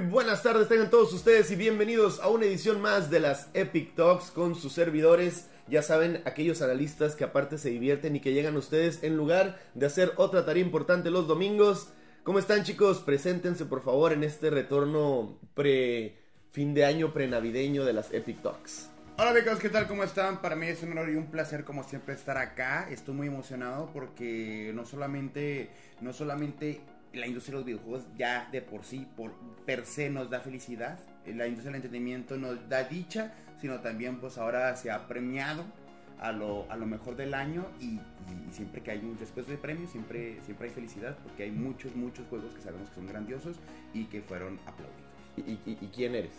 Buenas tardes tengan todos ustedes y bienvenidos a una edición más de las Epic Talks con sus servidores. Ya saben, aquellos analistas que aparte se divierten y que llegan ustedes en lugar de hacer otra tarea importante los domingos. ¿Cómo están chicos? Preséntense por favor en este retorno pre fin de año prenavideño de las Epic Talks. Hola amigos, ¿qué tal? ¿Cómo están? Para mí es un honor y un placer como siempre estar acá. Estoy muy emocionado porque no solamente, no solamente la industria de los videojuegos ya de por sí, por per se nos da felicidad, la industria del entretenimiento nos da dicha, sino también pues ahora se ha premiado a lo, a lo mejor del año y, y siempre que hay un después de premios siempre, siempre hay felicidad porque hay muchos, muchos juegos que sabemos que son grandiosos y que fueron aplaudidos. ¿Y, y- y quién eres?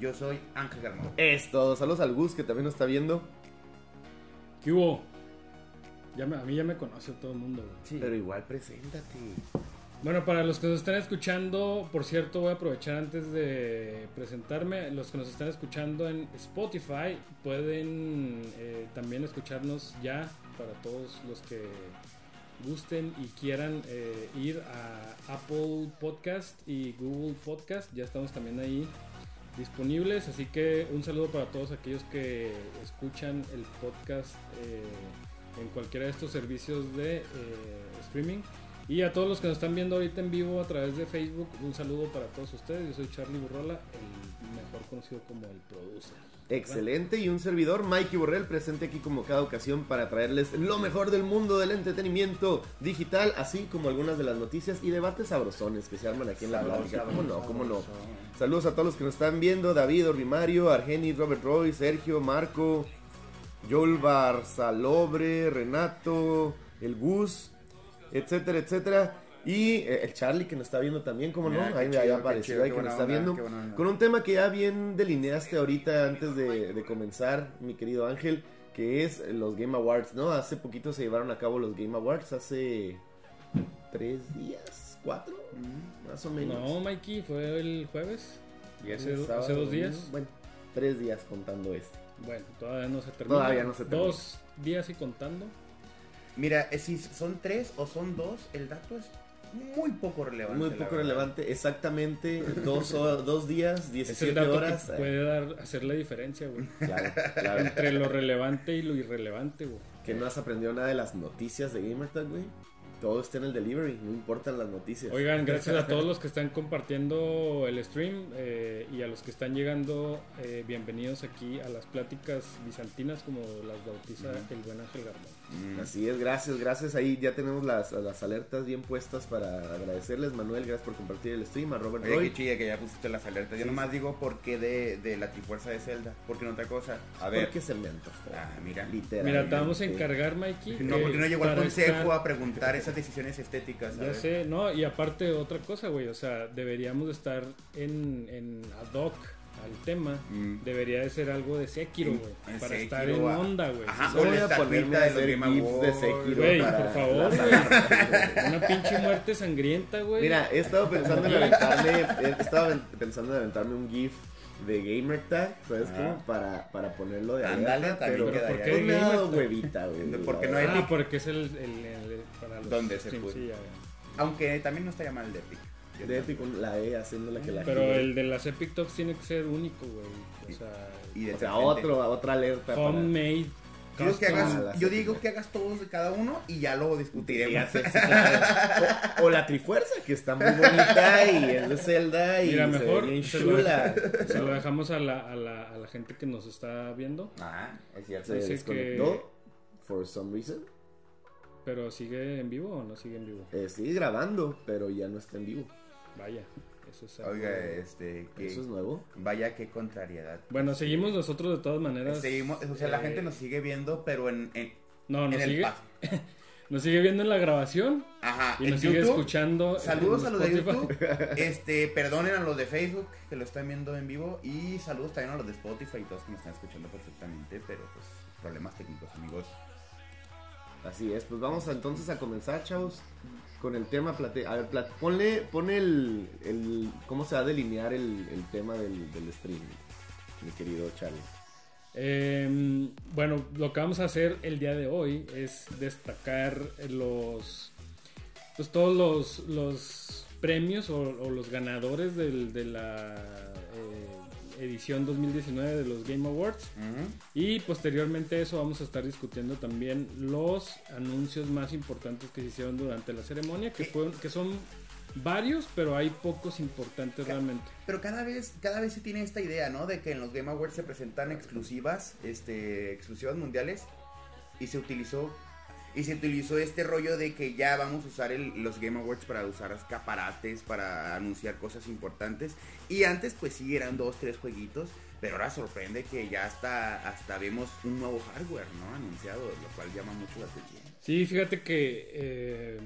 Yo soy Ángel Garmón. Es todo. Saludos al Gus que también nos está viendo. ¿Qué hubo? Ya me- a mí ya me conoce todo el mundo. Pero igual preséntate. Bueno, para los que nos están escuchando, por cierto, voy a aprovechar antes de presentarme. Los que nos están escuchando en Spotify pueden eh, también escucharnos ya para todos los que gusten y quieran eh, ir a Apple Podcast y Google Podcast. Ya estamos también ahí disponibles. Así que un saludo para todos aquellos que escuchan el podcast eh, en cualquiera de estos servicios de streaming. Y a todos los que nos están viendo ahorita en vivo a través de Facebook, un saludo para todos ustedes. Yo soy Charlie Burrola, el mejor conocido como el producer. Excelente y un servidor, Mikey Borrell, presente aquí como cada ocasión para traerles lo mejor del mundo del entretenimiento digital, así como algunas de las noticias y debates sabrosones que se arman aquí en la plática. ¿Cómo no? ¿Cómo no? Saludos a todos los que nos están viendo, David, Orbimario, Argenis, Robert Roy, Sergio, Marco, Joel Barzalobre, Renato, el Gus, etcétera, etcétera. Y eh, el Charlie que nos está viendo también, ¿cómo no? Ahí, qué apareció, chido, ahí que nos está onda, viendo. Con un tema que ya bien delineaste ahorita antes de, de comenzar, mi querido Ángel, que es los Game Awards, ¿no? Hace poquito se llevaron a cabo los Game Awards, hace tres días, cuatro, más o menos. No, Mikey, fue el jueves. Viernes, hace, sábado, hace dos domingo. días. Bueno, tres días contando este. Bueno, todavía no se termina. Todavía no se termina. Dos días y contando. Mira, eh, si son tres o son dos, el dato es muy poco relevante. Muy poco verdad. relevante, exactamente dos, hor- dos días, Es el 17 dato horas. que puede dar, hacer la diferencia, güey. Claro, claro. Entre lo relevante y lo irrelevante, güey. Que no has aprendido nada de las noticias de GamerTag, güey. Todo está en el delivery, no importan las noticias. Oigan, gracias a todos los que están compartiendo el stream eh, y a los que están llegando, eh, bienvenidos aquí a las pláticas bizantinas como las bautiza el buen Ángel Garmón. Mm. Así es, gracias, gracias. Ahí ya tenemos las, las alertas bien puestas para agradecerles. Manuel, gracias por compartir el stream. A Robert Oye, Roy. qué chida que ya pusiste las alertas. Yo nomás digo por qué de, de la trifuerza de Zelda. Porque no otra cosa. A ver. Porque se me antojó. Ah, mira. Literal. Mira, te vamos a encargar, Mikey. No, que porque no llegó al consejo estar- a preguntar esas decisiones estéticas. Ya sé, no, y aparte otra cosa, güey, o sea, deberíamos de estar en, en ad hoc al tema. Mm. Debería de ser algo de Sekiro, En- güey, para Sekiro, estar en ah. onda, güey. Ajá, Sí, Voy o la a ponerme estatuita a de los hacer gifs de. Sekiro. Güey, por favor, güey. Una pinche muerte sangrienta, güey. Mira, he estado pensando en aventarme, he estado pensando en aventarme un GIF de GamerTag, ¿sabes Ajá. cómo? Para, para ponerlo de Ándale, pero quedaría ¿por qué me ha dado GamerTag? huevita, güey. Porque no hay. Ah, porque es el, el, el- para los ¿Dónde se puede? sí. Aunque también no estaría mal el de Epic. De Epic, la E haciéndola que la Pero gire. el de las Epic Talks tiene que ser único, güey. O sea, Y de otro, otra alerta. para- homemade. Yo digo, que custom. hagas, Ah, la yo digo que hagas todos de cada uno y ya luego discutiremos. Fíjate, sí, claro. O, o la Trifuerza, que está muy bonita y es de Zelda y Mira, se mejor bien se lo, chula. se lo dejamos a la, a, la, a la gente que nos está viendo. Ah, es cierto. Se desconectó for some reason. Pero sigue en vivo o no sigue en vivo. Eh, sigue grabando, pero ya no está en vivo. Vaya, eso es algo- Oiga, este, que Eso es nuevo. vaya qué contrariedad. Bueno, seguimos nosotros de todas maneras. Seguimos, o sea, la gente nos sigue viendo, pero en, en, No, nos sigue, nos sigue viendo en la grabación Ajá, y nos sigue YouTube. escuchando. Saludos en a los de. YouTube. Este, perdonen a los de Facebook que lo están viendo en vivo. Y saludos también a los de Spotify y todos que me están escuchando perfectamente. Pero pues, problemas técnicos, amigos. Así es, pues vamos entonces a comenzar, chavos, con el tema. Plate a ver, plat- ponle, el, el. ¿Cómo se va a delinear el, tema del, del stream, mi querido Charlie? Eh, bueno, lo que vamos a hacer el día de hoy es destacar los. Pues todos los, los premios o, o los ganadores del- de la edición 2019 de los Game Awards. Y posteriormente a eso vamos a estar discutiendo también los anuncios más importantes que se hicieron durante la ceremonia, que, fueron, que son varios, pero hay pocos importantes realmente. Pero cada vez, cada vez se tiene esta idea, ¿no? De que en los Game Awards se presentan exclusivas, este, exclusivas mundiales. Y se utilizó, y se utilizó este rollo de que ya vamos a usar el- los Game Awards para usar escaparates, para anunciar cosas importantes. Y antes, pues sí, eran dos, tres jueguitos. Pero ahora sorprende que ya hasta, hasta vemos un nuevo hardware, ¿no? Anunciado, lo cual llama mucho la atención. Sí, fíjate que eh,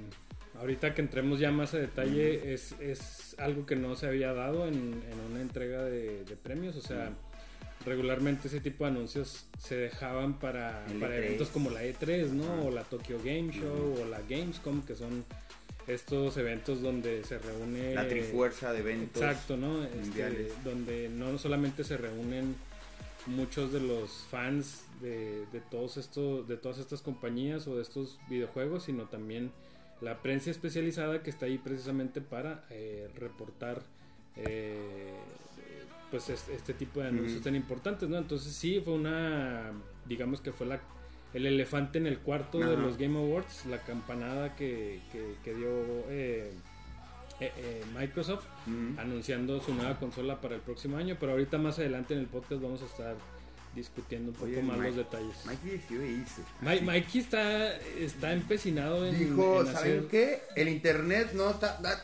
ahorita que entremos ya más a detalle, es, es algo que no se había dado en, en una entrega de, de premios. O sea, regularmente ese tipo de anuncios se dejaban para, para E3. eventos como la E3, ¿no? O la Tokyo Game Show o la Gamescom, que son estos eventos donde se reúne... La trifuerza de eventos. Exacto, ¿no? Este, donde no solamente se reúnen muchos de los fans de, de todos estos, de todas estas compañías o de estos videojuegos, sino también la prensa especializada que está ahí precisamente para eh, reportar eh, pues es- este tipo de anuncios tan importantes, ¿no? Entonces sí fue una, digamos que fue la el elefante en el cuarto de los Game Awards, la campanada que, que, que dio eh, eh, eh, Microsoft anunciando su nueva consola para el próximo año, pero ahorita más adelante en el podcast vamos a estar discutiendo un poco Oye, más Mike- los detalles. Mikey decidió irse. Mi- Mikey está, está empecinado en, Dijo, en ¿saben hacer... qué? El internet no está... da-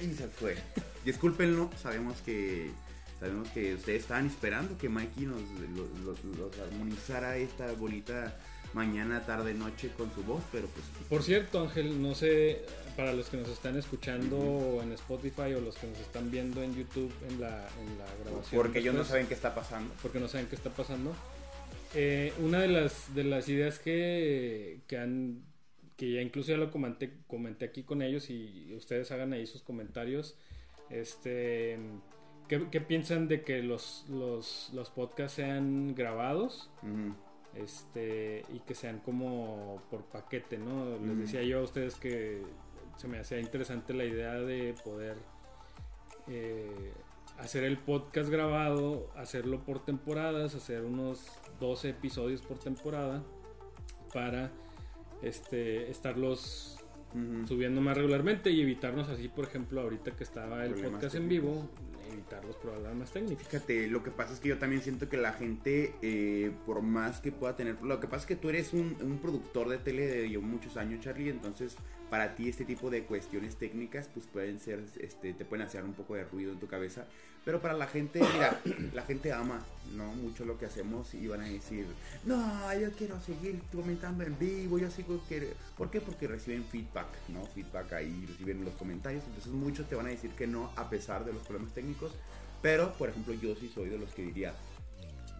Y se fue. Discúlpenlo, sabemos que... Sabemos que ustedes estaban esperando que Mikey nos lo- lo- los armonizara esta bolita mañana, tarde, noche con su voz, pero pues... Por cierto, Ángel, no sé, para los que nos están escuchando en Spotify o los que nos están viendo en YouTube en la, en la grabación. Porque ellos no saben qué está pasando. Porque no saben qué está pasando. Eh, una de las, de las ideas que, que han que ya incluso ya lo comenté, comenté aquí con ellos y ustedes hagan ahí sus comentarios. Este, ¿qué, qué piensan de que los, los, los podcasts sean grabados? Este y que sean como por paquete, ¿no? Les decía yo a ustedes que se me hacía interesante la idea de poder eh, hacer el podcast grabado, hacerlo por temporadas, hacer unos 12 episodios por temporada para este estarlos subiendo más regularmente y evitarnos así, por ejemplo, ahorita que estaba el Problemas podcast en vivo, evitar los problemas técnicos. Fíjate, lo que pasa es que yo también siento que la gente, eh, por más que pueda tener, lo que pasa es que tú eres un, un productor de tele de muchos años, Charlie, entonces para ti este tipo de cuestiones técnicas, pues pueden ser, este, te pueden hacer un poco de ruido en tu cabeza, pero para la gente, mira, la gente ama, ¿no? Mucho lo que hacemos y van a decir, no, yo quiero seguir comentando en vivo, yo sigo que, ¿por qué? Porque reciben feedback, ¿no? Feedback ahí, reciben los comentarios, entonces muchos te van a decir que no a pesar de los problemas técnicos, pero, por ejemplo, yo sí soy de los que diría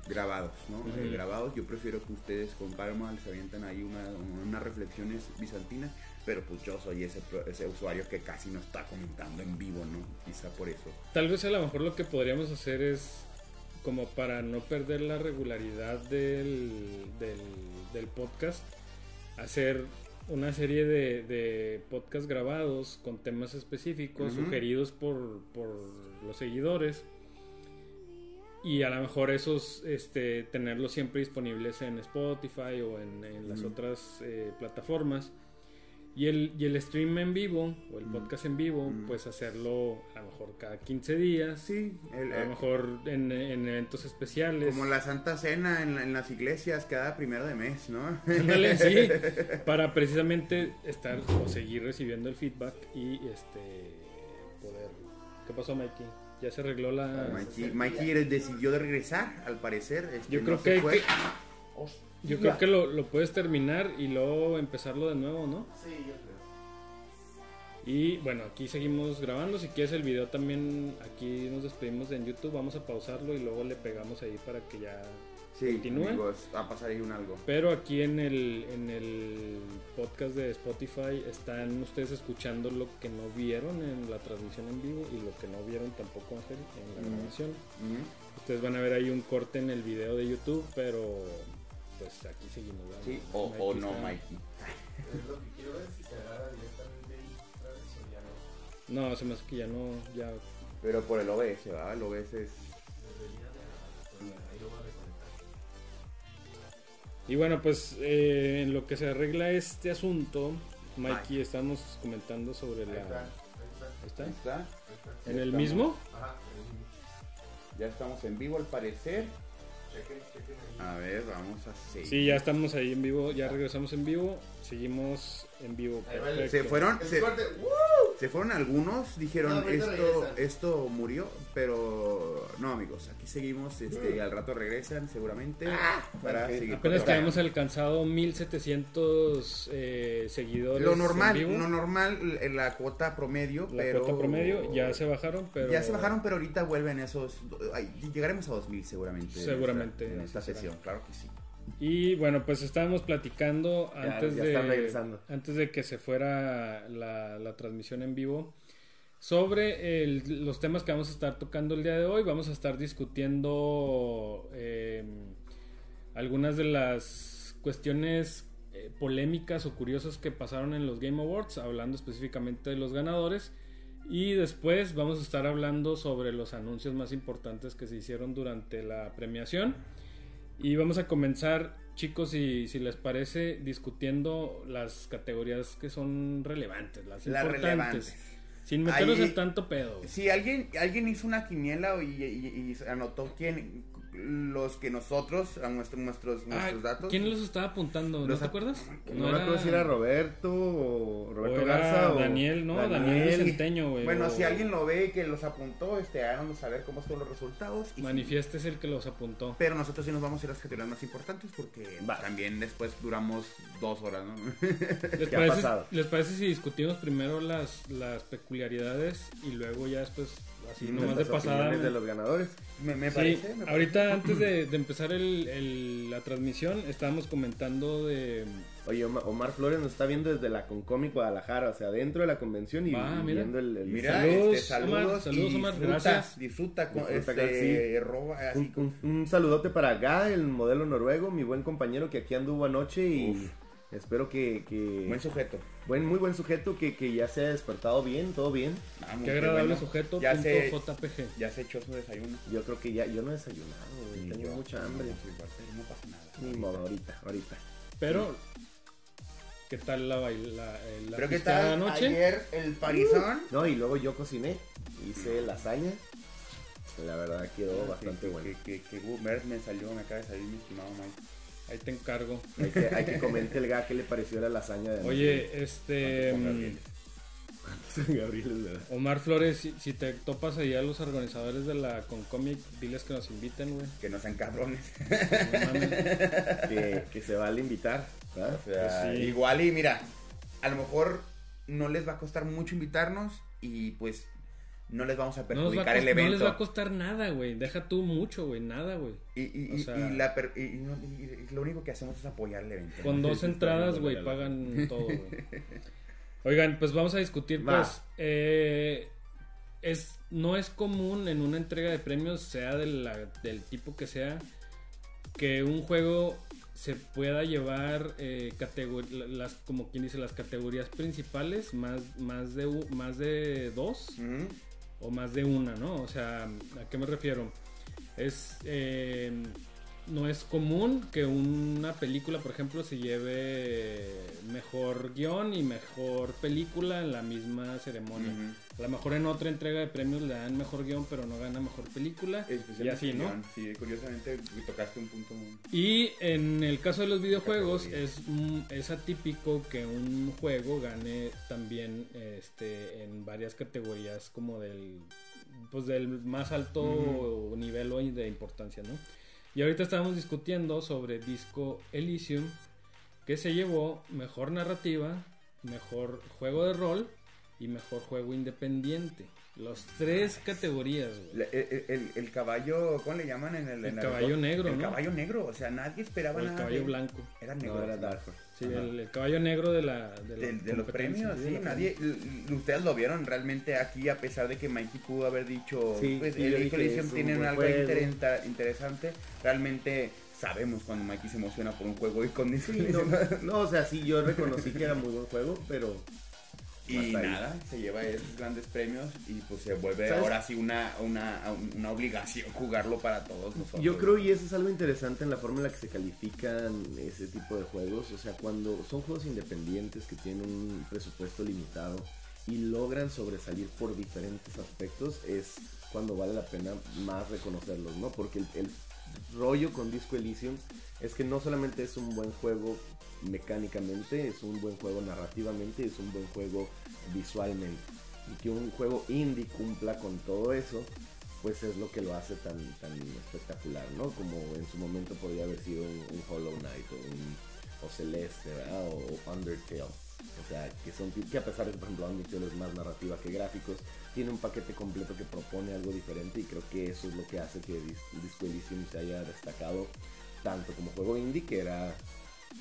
grabados, ¿no? Eh, grabados, yo prefiero que ustedes con calma les avientan ahí una, unas reflexiones bizantinas, pero pues yo soy ese, ese usuario que casi no está comentando en vivo, ¿no? Quizá por eso. Tal vez a lo mejor lo que podríamos hacer es como para no perder la regularidad del, del, del podcast, hacer una serie de, de podcasts grabados con temas específicos sugeridos por, por los seguidores y a lo mejor esos este, tenerlos siempre disponibles en Spotify o en, en las otras eh, plataformas. Y el, y el stream en vivo o el Mm. podcast en vivo, Mm. pues hacerlo a lo mejor cada 15 días. Sí, el- A lo el- mejor en, en eventos especiales. como la Santa Cena en, la- en las iglesias cada primero de mes, ¿no? Ándale, sí, para precisamente estar o seguir recibiendo el feedback y este poder. ¿Qué pasó, Mikey? Ya se arregló la. Mikey, Mikey decidió de regresar, al parecer. este, Yo no creo fue. que- Yo creo que lo, lo puedes terminar y luego empezarlo de nuevo, ¿no? Sí, yo creo. Y bueno, aquí seguimos grabando. Si quieres el video también, aquí nos despedimos en YouTube. Vamos a pausarlo y luego le pegamos ahí para que ya Sí, continúa. amigos, va a pasar ahí un algo. Pero aquí en el, en el podcast de Spotify están ustedes escuchando lo que no vieron en la transmisión en vivo y lo que no vieron tampoco Ángel, en la grabación. Ujú. Ustedes van a ver ahí un corte en el video de YouTube, pero pues aquí seguimos. ¿verdad? Sí, o, Mikey o no, está- Mikey. Es lo que quiero ver si se agarra directamente y otra vez o ya no. No, se me hace que ya no, ya... Pero por el OBS, ¿verdad? El OBS es... Y bueno, pues eh, en lo que se arregla este asunto, Mikey, estamos comentando sobre la... Ahí está. ¿Ahí está? Ahí está. ¿En el estamos- mismo? Ya estamos en vivo al parecer. A ver, vamos a seguir. Sí, ya estamos ahí en vivo, ya regresamos en vivo, seguimos en vivo. Perfecto. Se fueron, se, fueron algunos, dijeron No, esto, regresan. esto murió, pero no amigos, aquí seguimos, este, al rato regresan seguramente para ok. seguir. Apenas que habíamos alcanzado 1700 eh, seguidores. lo en normal, vivo. lo normal, eh, la cuota promedio, La pero cuota promedio ya se bajaron, pero. Ya se bajaron, pero ahorita vuelven esos. ay, llegaremos a 2000 seguramente. en Seguramente, esta- En esta sesión, claro que sí. Y bueno, pues estábamos platicando Ya- antes, ya de, antes de que se fuera la, la transmisión en vivo sobre el- los temas que vamos a estar tocando el día de hoy. Vamos a estar discutiendo eh, algunas de las cuestiones eh, polémicas o curiosas que pasaron en los Game Awards, hablando específicamente de los ganadores. Y después vamos a estar hablando sobre los anuncios más importantes que se hicieron durante la premiación. Y vamos a comenzar, chicos, si, si les parece, discutiendo las categorías que son relevantes, las, Las importantes. relevantes. Sin meternos Ahí- en tanto pedo. Si alguien, alguien hizo una quiniela y, y- y anotó quién, los que nosotros, a nuestro- nuestros, Ah, nuestros datos. ¿Quién los estaba apuntando? ¿No Los te acuerdas? No, me acuerdo si era Roberto o o Roberto era Garza o Daniel, ¿no? Daniel, Centeño, güey. Bueno, o- si alguien lo ve que los apuntó, este, háganos saber cómo son los resultados. y- Manifieste es el que los apuntó. Pero nosotros sí nos vamos a ir a las categorías más importantes porque Va. también después duramos dos horas, ¿no? ¿Les ¿Qué ha parece, pasado? ¿Les parece si discutimos primero las, las peculiaridades y luego ya después, así nomás de pasada? de los ganadores. me, me Sí, parece. me parece. ahorita antes de, de empezar el- el- la transmisión estábamos comentando de... Oye, Oma- Omar Flores nos está viendo desde la Concomic Guadalajara, o sea, dentro de la convención y mira. viendo el, el- Mira, Saludos, este, saludos, Omar, saludos, y Omar, disfruta, gracias. Disfruta, con, Disfruta, este, sí. roba, así un, un- un saludote para Ga, el modelo noruego, mi buen compañero que aquí anduvo anoche y Uf. Espero que... que- buen sujeto. buen, muy buen sujeto, que, que ya se ha despertado bien, todo bien. Vamos, Qué agradable bueno. sujeto. Ya punto se, JPG. ya se echó su desayuno. Yo creo que ya, yo no he desayunado, güey, tengo yo. mucha hambre. No, pasa nada. Ni modo, ahorita, ahorita. Pero, ¿qué tal la baila? la Pero qué tal anoche? ayer el parizón. No, y luego yo cociné, hice lasaña. La verdad quedó bastante que, bueno. Que, que, que me salió, me acaba de salir mi estimado Mike. Ahí te encargo. Hay que, hay que comentar el Ga qué le pareció la lasaña de Oye, este... Mm, Gabriel. Gabriel, es verdad. Omar Flores, si, si te topas ahí a los organizadores de la Concomic, diles que nos inviten, güey. Que no sean cabrones. No. Que, que se vale invitar, ¿verdad? O sea, Pues sí. Igual y mira, a lo mejor no les va a costar mucho invitarnos y pues no les vamos a No, perjudicar el cost- no evento. les va a costar nada, güey. Deja tú mucho, güey. Nada, güey. y, y, o y- sea- y la per- y- y no- y- y lo único que hacemos es apoyar el evento. Con dos entradas, güey, pagan todo, güey. Oigan, pues vamos a discutir, Va. pues, eh, es, no es común en una entrega de premios, sea de la- del tipo que sea, que un juego se pueda llevar eh, categor- las, como quien dice, las categorías principales, más, más, de, más de dos Ujú. O más de una, ¿no? O sea, ¿a qué me refiero? Es eh, no es común que una película, por ejemplo, se lleve mejor guion y mejor película en la misma ceremonia. A lo mejor en otra entrega de premios le dan mejor guion, pero no gana mejor película. Y así, ¿no? Sí, curiosamente tocaste un punto muy... Y en el caso de los videojuegos es, es atípico que un juego gane también este, en varias categorías como del pues del más alto nivel o de importancia, ¿no? Y ahorita estábamos discutiendo sobre Disco Elysium que se llevó mejor narrativa, mejor juego de rol y mejor juego independiente. Los tres categorías, güey. El, el- el caballo, ¿cómo le llaman en el... El en caballo negro, El ¿no? caballo negro, o sea, nadie esperaba O el nada. caballo de- blanco. Era negro. No, era sí. Dark Horse. Sí, el, el caballo negro de la de, la De, de los premios, sí, nadie, ustedes lo vieron realmente aquí, a pesar de que Mikey pudo haber dicho, Sí, pues el dije, Disco Elysium es un tiene buen algo interenta- interesante, realmente sabemos cuando Mikey se emociona por un juego y con Sí, no, no, o sea, sí, yo reconocí que era muy buen juego, pero Y nada, se lleva esos grandes premios y pues se vuelve ¿Sabes? ahora sí una, una, una obligación jugarlo para todos nosotros. Yo creo y eso es algo interesante en la forma en la que se califican ese tipo de juegos. O sea, cuando son juegos independientes que tienen un presupuesto limitado y logran sobresalir por diferentes aspectos, es cuando vale la pena más reconocerlos, ¿no? Porque el, el rollo con Disco Elysium es que no solamente es un buen juego mecánicamente, es un buen juego narrativamente, es un buen juego visualmente. Y que un juego indie cumpla con todo eso, pues es lo que lo hace tan, tan espectacular, ¿no? Como en su momento podría haber sido un, Hollow Knight o, un, Celeste, ¿verdad? O, Undertale. O sea, que son que a pesar de que, por ejemplo, Undertale es más narrativa que gráficos, tiene un paquete completo que propone algo diferente y creo que eso es lo que hace que Dis- Disco Elysium se haya destacado tanto como juego indie, que era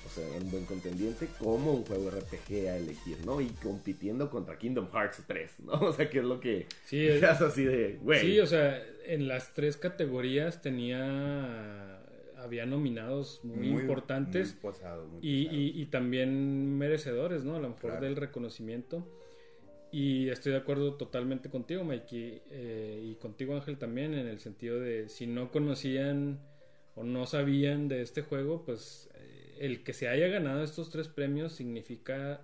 o sea, un buen contendiente, como un juego RPG a elegir, ¿no? Y compitiendo contra Kingdom Hearts 3, ¿no? O sea, que es lo que Sí, es- así de, güey. Sí, o sea, en las tres categorías tenía. Había nominados muy, importantes. muy posados, muy y, y- y también merecedores, ¿no? A lo mejor Claro. del reconocimiento. Y estoy de acuerdo totalmente contigo, Mikey, eh, y contigo, Ángel, también, en el sentido de si no conocían o no sabían de este juego, pues el que se haya ganado estos tres premios significa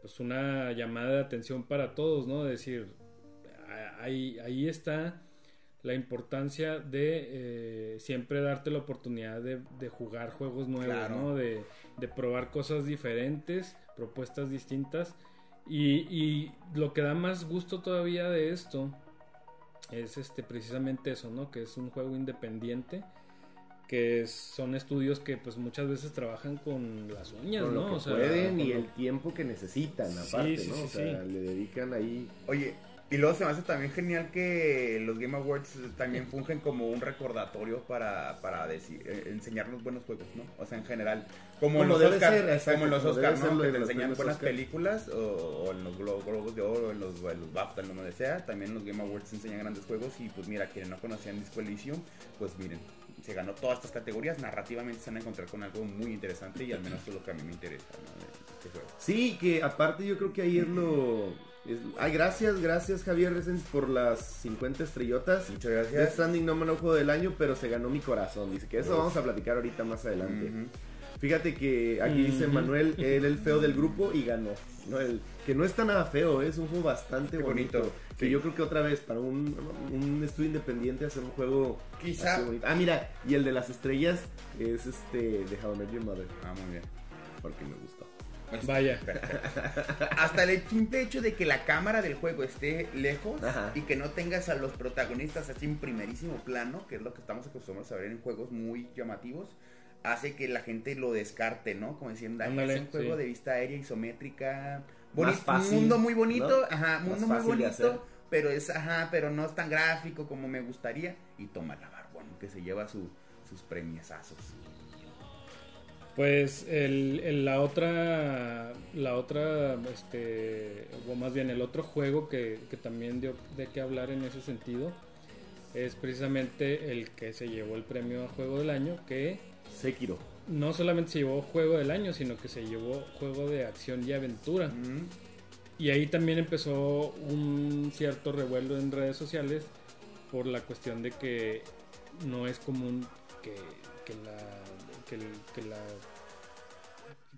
pues una llamada de atención para todos, ¿no? Decir, a- ahí, ahí está la importancia de eh, siempre darte la oportunidad de, de jugar juegos nuevos, Claro. ¿no? De, de probar cosas diferentes, propuestas distintas. Y, y lo que da más gusto todavía de esto es este precisamente eso, ¿no? Que es un juego independiente, que es- son estudios que pues muchas veces trabajan con las uñas, con ¿no? lo que O sea, pueden y lo- el tiempo que necesitan, aparte, sí, ¿no? sí, o sea, sí. le dedican ahí. Oye, y luego se me hace también genial que los Game Awards también fungen como un recordatorio para, para decir, eh, enseñarnos buenos juegos, ¿no? O sea, en general. Como, en los debe Oscar, ser, exacto, como en los como debe Oscar, ser ¿no? Que te enseñan buenas Oscar. películas o, o en los Glo- Globos de Oro, o en los, en los BAFTA, en donde sea. También los Game Awards enseñan grandes juegos y pues mira, quienes no conocían Disco Elysium, pues miren, se ganó todas estas categorías. Narrativamente se van a encontrar con algo muy interesante y al menos es lo que a mí me interesa, ¿no? De este juego. Sí, que aparte yo creo que ahí es lo... es- Ay, gracias, gracias Javier Resens por las 50 estrellotas. Muchas Death gracias. Stranding no me lo juego del año, pero se ganó mi corazón. Dice que eso Uf. vamos a platicar ahorita más adelante. Fíjate que aquí dice. Manuel, él el feo del grupo y ganó. ¿no? El- que no está nada feo, es un juego bastante Qué bonito. bonito, Que sí. yo creo que otra vez, para un, un estudio independiente hacer un juego Quizá- así bonito. Ah, mira, y el de las estrellas es este de How I Met Your Mother, Ah, muy bien. porque me gustó. Vaya. Hasta el simple hecho de que la cámara del juego esté lejos Ajá. y que no tengas a los protagonistas así en primerísimo plano, que es lo que estamos acostumbrados a ver en juegos muy llamativos, hace que la gente lo descarte, ¿no? Como diciendo, "Ay, Ándale, es un juego sí. de vista aérea isométrica, Más bonito, fácil, mundo muy bonito, ¿no? ajá, Más mundo muy bonito, pero es, ajá, pero no es tan gráfico como me gustaría y toma la barbón que se lleva su, sus premiazazos. Pues el, el- la otra, la otra, este, o más bien el otro juego que, que también dio de qué hablar en ese sentido es precisamente el que se llevó el premio a Juego del Año, que Sekiro. No solamente se llevó Juego del Año, sino que se llevó Juego de Acción y Aventura. Mm, Y ahí también empezó un cierto revuelo en redes sociales por la cuestión de que no es común que, que la, que, el- que la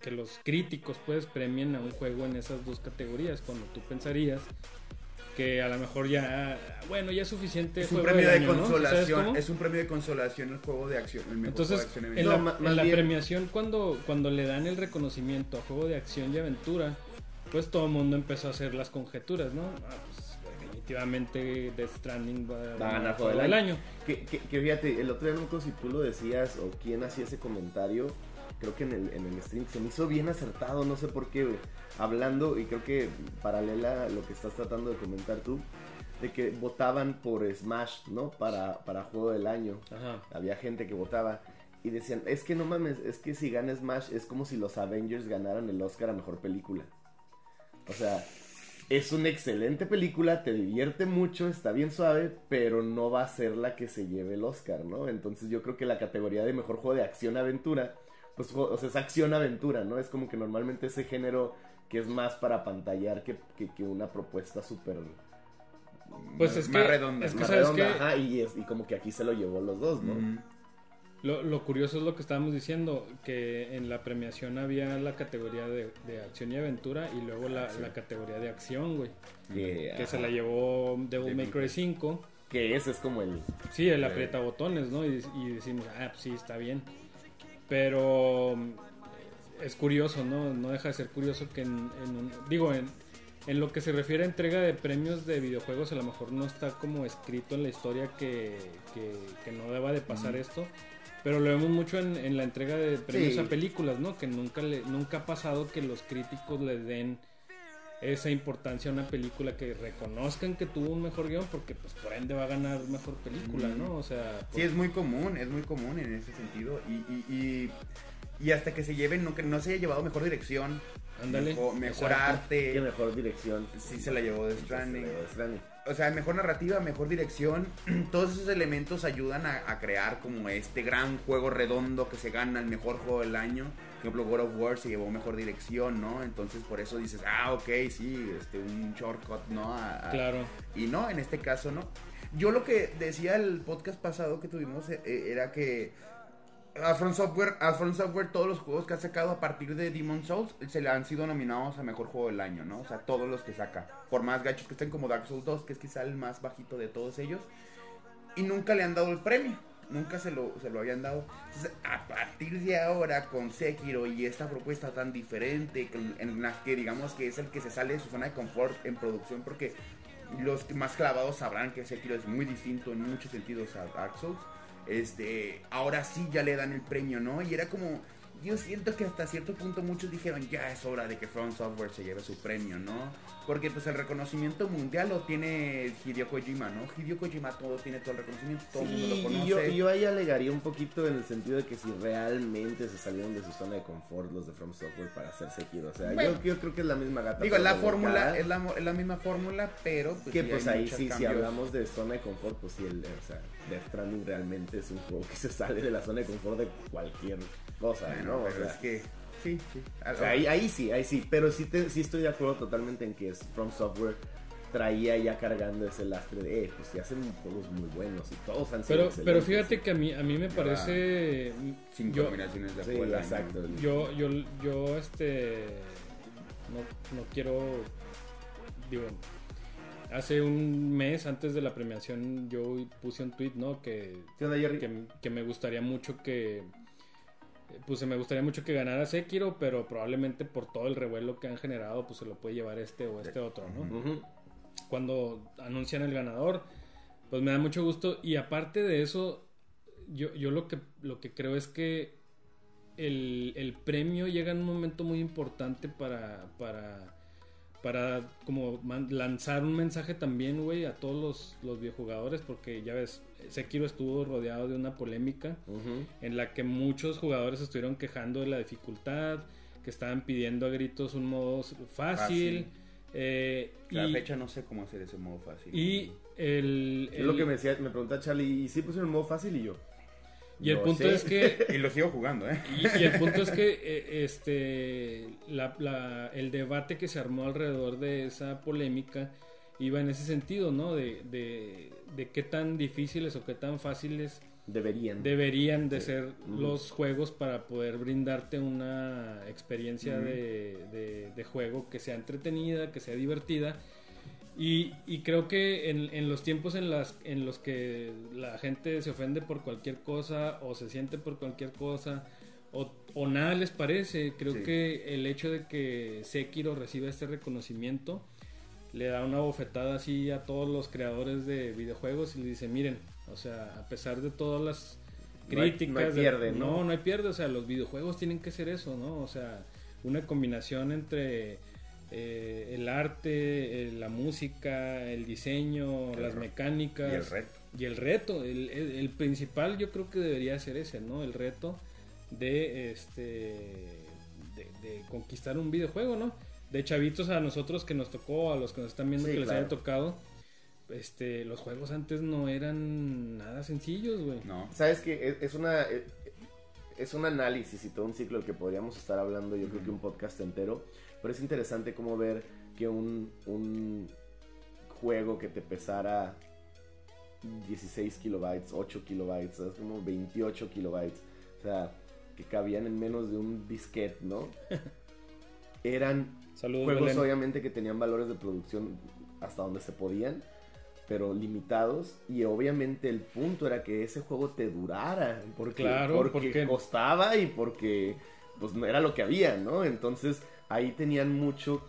que los críticos pues premien a un juego en esas dos categorías cuando tú pensarías que a lo mejor ya bueno ya es suficiente Es un juego premio de año, ¿no? ¿Sabes consolación, es un premio de consolación el juego de acción, el mejor juego Entonces, de acción en en la, No, en premiación, cuando, cuando le dan el reconocimiento a juego de acción y aventura, pues todo el mundo empezó a hacer las conjeturas, ¿no? Ah, pues, definitivamente Death Stranding va, Va a ganar juego del año. Que, que, que fíjate, el otro día no si tú lo decías o quién hacía ese comentario. Creo que en el, en el stream se me hizo bien acertado, no sé por qué. Hablando, y creo que paralela a lo que estás tratando de comentar tú, de que votaban por Smash, ¿no? Para, para juego del año. Ajá. Había gente que votaba y decían, es que no mames, es que si gana Smash es como si los Avengers ganaran el Oscar a Mejor Película. O sea, es una excelente película, te divierte mucho, está bien suave, pero no va a ser la que se lleve el Oscar, ¿no? Entonces yo creo que la categoría de Mejor Juego de Acción-Aventura, pues, o sea, es acción-aventura, ¿no? Es como que normalmente ese género que es más para pantallar que, que, que una propuesta súper Pues más- es más que- redonda. es que ¿no? ¿sabes redonda, ajá, y, es- y como que aquí se lo llevó los dos, ¿no? Lo, lo curioso es lo que estábamos diciendo, que en la premiación había la categoría de, de acción y aventura y luego la, la categoría de acción, güey. Que, Que se la llevó Devil May Cry 5. que ese es como el... Sí, el aprieta botones, ¿no? Y, y decimos, ah, pues sí, está bien. Pero mm, es curioso, ¿no? No deja de ser curioso que en, en un- digo, en, en lo que se refiere a entrega de premios de videojuegos, a lo mejor no está como escrito en la historia que, que, que no deba de pasar esto. Pero lo vemos mucho en, en la entrega de premios Sí. a películas, ¿no? Que nunca, le, nunca ha pasado que los críticos le den esa importancia a una película que reconozcan que tuvo un mejor guion porque pues por ende va a ganar mejor película, ¿no? O sea, Sí, es muy común, es muy común en ese sentido. Y, y, y, y hasta que se lleven, no, que no se haya llevado mejor dirección, Ándale, mejor, mejor exacto. Qué arte. mejor dirección. Sí se la llevó de Stranding. O sea, mejor narrativa, mejor dirección. Todos esos elementos ayudan a, a crear como este gran juego redondo que se gana el mejor juego del año. Por ejemplo, God of War se llevó mejor dirección, ¿no? Entonces por eso dices, ah, ok, sí, este, un shortcut, ¿no? A- a- Claro. Y no, en este caso no. Yo lo que decía el podcast pasado que tuvimos eh, eh, era que a From Software, a From Software todos los juegos que ha sacado a partir de Demon Souls se le han sido nominados a mejor juego del año, ¿no? O sea, todos los que saca. Por más gachos que estén como Dark Souls 2, que es quizá el más bajito de todos ellos. Y nunca le han dado el premio. Nunca se lo, se lo habían dado. Entonces, a partir de ahora, con Sekiro y esta propuesta tan diferente, en la que digamos que es el que se sale de su zona de confort en producción, porque los más clavados sabrán que Sekiro es muy distinto en muchos sentidos a Dark Souls. Este, ahora sí ya le dan el premio, ¿no? Y era como, yo siento que hasta cierto punto muchos dijeron, ya es hora de que From Software se lleve su premio, ¿no? Porque pues el reconocimiento mundial lo tiene Hideo Kojima, ¿no? Hideo Kojima todo tiene todo el reconocimiento, todo el mundo lo conoce. y yo, yo ahí alegaría un poquito en el sentido de que si realmente se salieron de su zona de confort los de From Software para hacer Sekiro. O sea, Bueno. yo, yo creo que es la misma gata. Digo, la fórmula, es la, es la misma fórmula, pero pues, Que sí pues ahí sí, si hablamos de zona de confort, pues sí, el, o sea, Death Stranding realmente es un juego que se sale de la zona de confort de cualquier cosa, Bueno, ¿no? O pero sea, es que, sí, sí. o sea, ahí, ahí sí, ahí sí, pero sí, te- sí estoy de acuerdo totalmente en que es From Software traía ya cargando ese lastre de, eh, pues sí hacen juegos muy buenos y todos han sido Pero, pero fíjate que a mí, a mí me parece... Cinco Yo, nominaciones de Sí, exacto. yo, yo, yo, este... No, no quiero... Digo, hace un mes antes de la premiación yo puse un tweet, ¿no? Que ¿Qué onda, Jerry? que, que me gustaría mucho que pues me gustaría mucho que ganara Sekiro, pero probablemente por todo el revuelo que han generado, pues se lo puede llevar este o este otro, ¿no? Cuando anuncian el ganador, pues me da mucho gusto. Y aparte de eso, yo, yo lo que lo que creo es que el, el premio llega en un momento muy importante para para para como lanzar un mensaje también, güey, a todos los, los videojugadores, porque ya ves, Sekiro estuvo rodeado de una polémica en la que muchos jugadores estuvieron quejando de la dificultad, que estaban pidiendo a gritos un modo fácil. Fácil. eh, A la y, fecha no sé cómo hacer ese modo fácil. y el, Es lo que me decía, me pregunta Charlie, ¿y sí pusieron modo fácil? Y yo. Y el "No punto sé". es que Y lo sigo jugando, ¿eh? y, y el punto es que eh, este la- la- el debate que se armó alrededor de esa polémica iba en ese sentido, ¿no? De, de, de qué tan difíciles o qué tan fáciles Deberían. deberían de Sí. ser los juegos para poder brindarte una experiencia de- de juego que sea entretenida, que sea divertida. Y, y creo que en, en los tiempos en, las, en los que la gente se ofende por cualquier cosa o se siente por cualquier cosa o, o nada les parece, creo Sí. que el hecho de que Sekiro reciba este reconocimiento le da una bofetada así a todos los creadores de videojuegos y le dice, miren, o sea, a pesar de todas las No hay- críticas, no hay de- pierde, ¿no? no, no hay pierde, o sea, los videojuegos tienen que ser eso, ¿no? O sea, una combinación entre eh, el arte, eh, la música, el diseño, El las mecánicas Y el reto. y el reto, el, el- el principal yo creo que debería ser ese, ¿no? El reto de este de, de conquistar un videojuego, ¿no? De chavitos a nosotros que nos tocó, a los que nos están viendo Sí, que les haya tocado, este, los juegos antes no eran nada sencillos, güey. No. Sabes que es, es una eh, es un análisis y todo un ciclo del que podríamos estar hablando, yo creo que un podcast entero. Pero es interesante como ver que un, un juego que te pesara 16 kilobytes, 8 kilobytes, es como 28 kilobytes, o sea, que cabían en menos de un disquete, ¿no? Eran Saludos, juegos Belén. obviamente que tenían valores de producción hasta donde se podían, pero limitados y obviamente el punto era que ese juego te durara, porque, Claro, porque porque- costaba y porque pues no era lo que había, ¿no? Entonces ahí tenían mucho,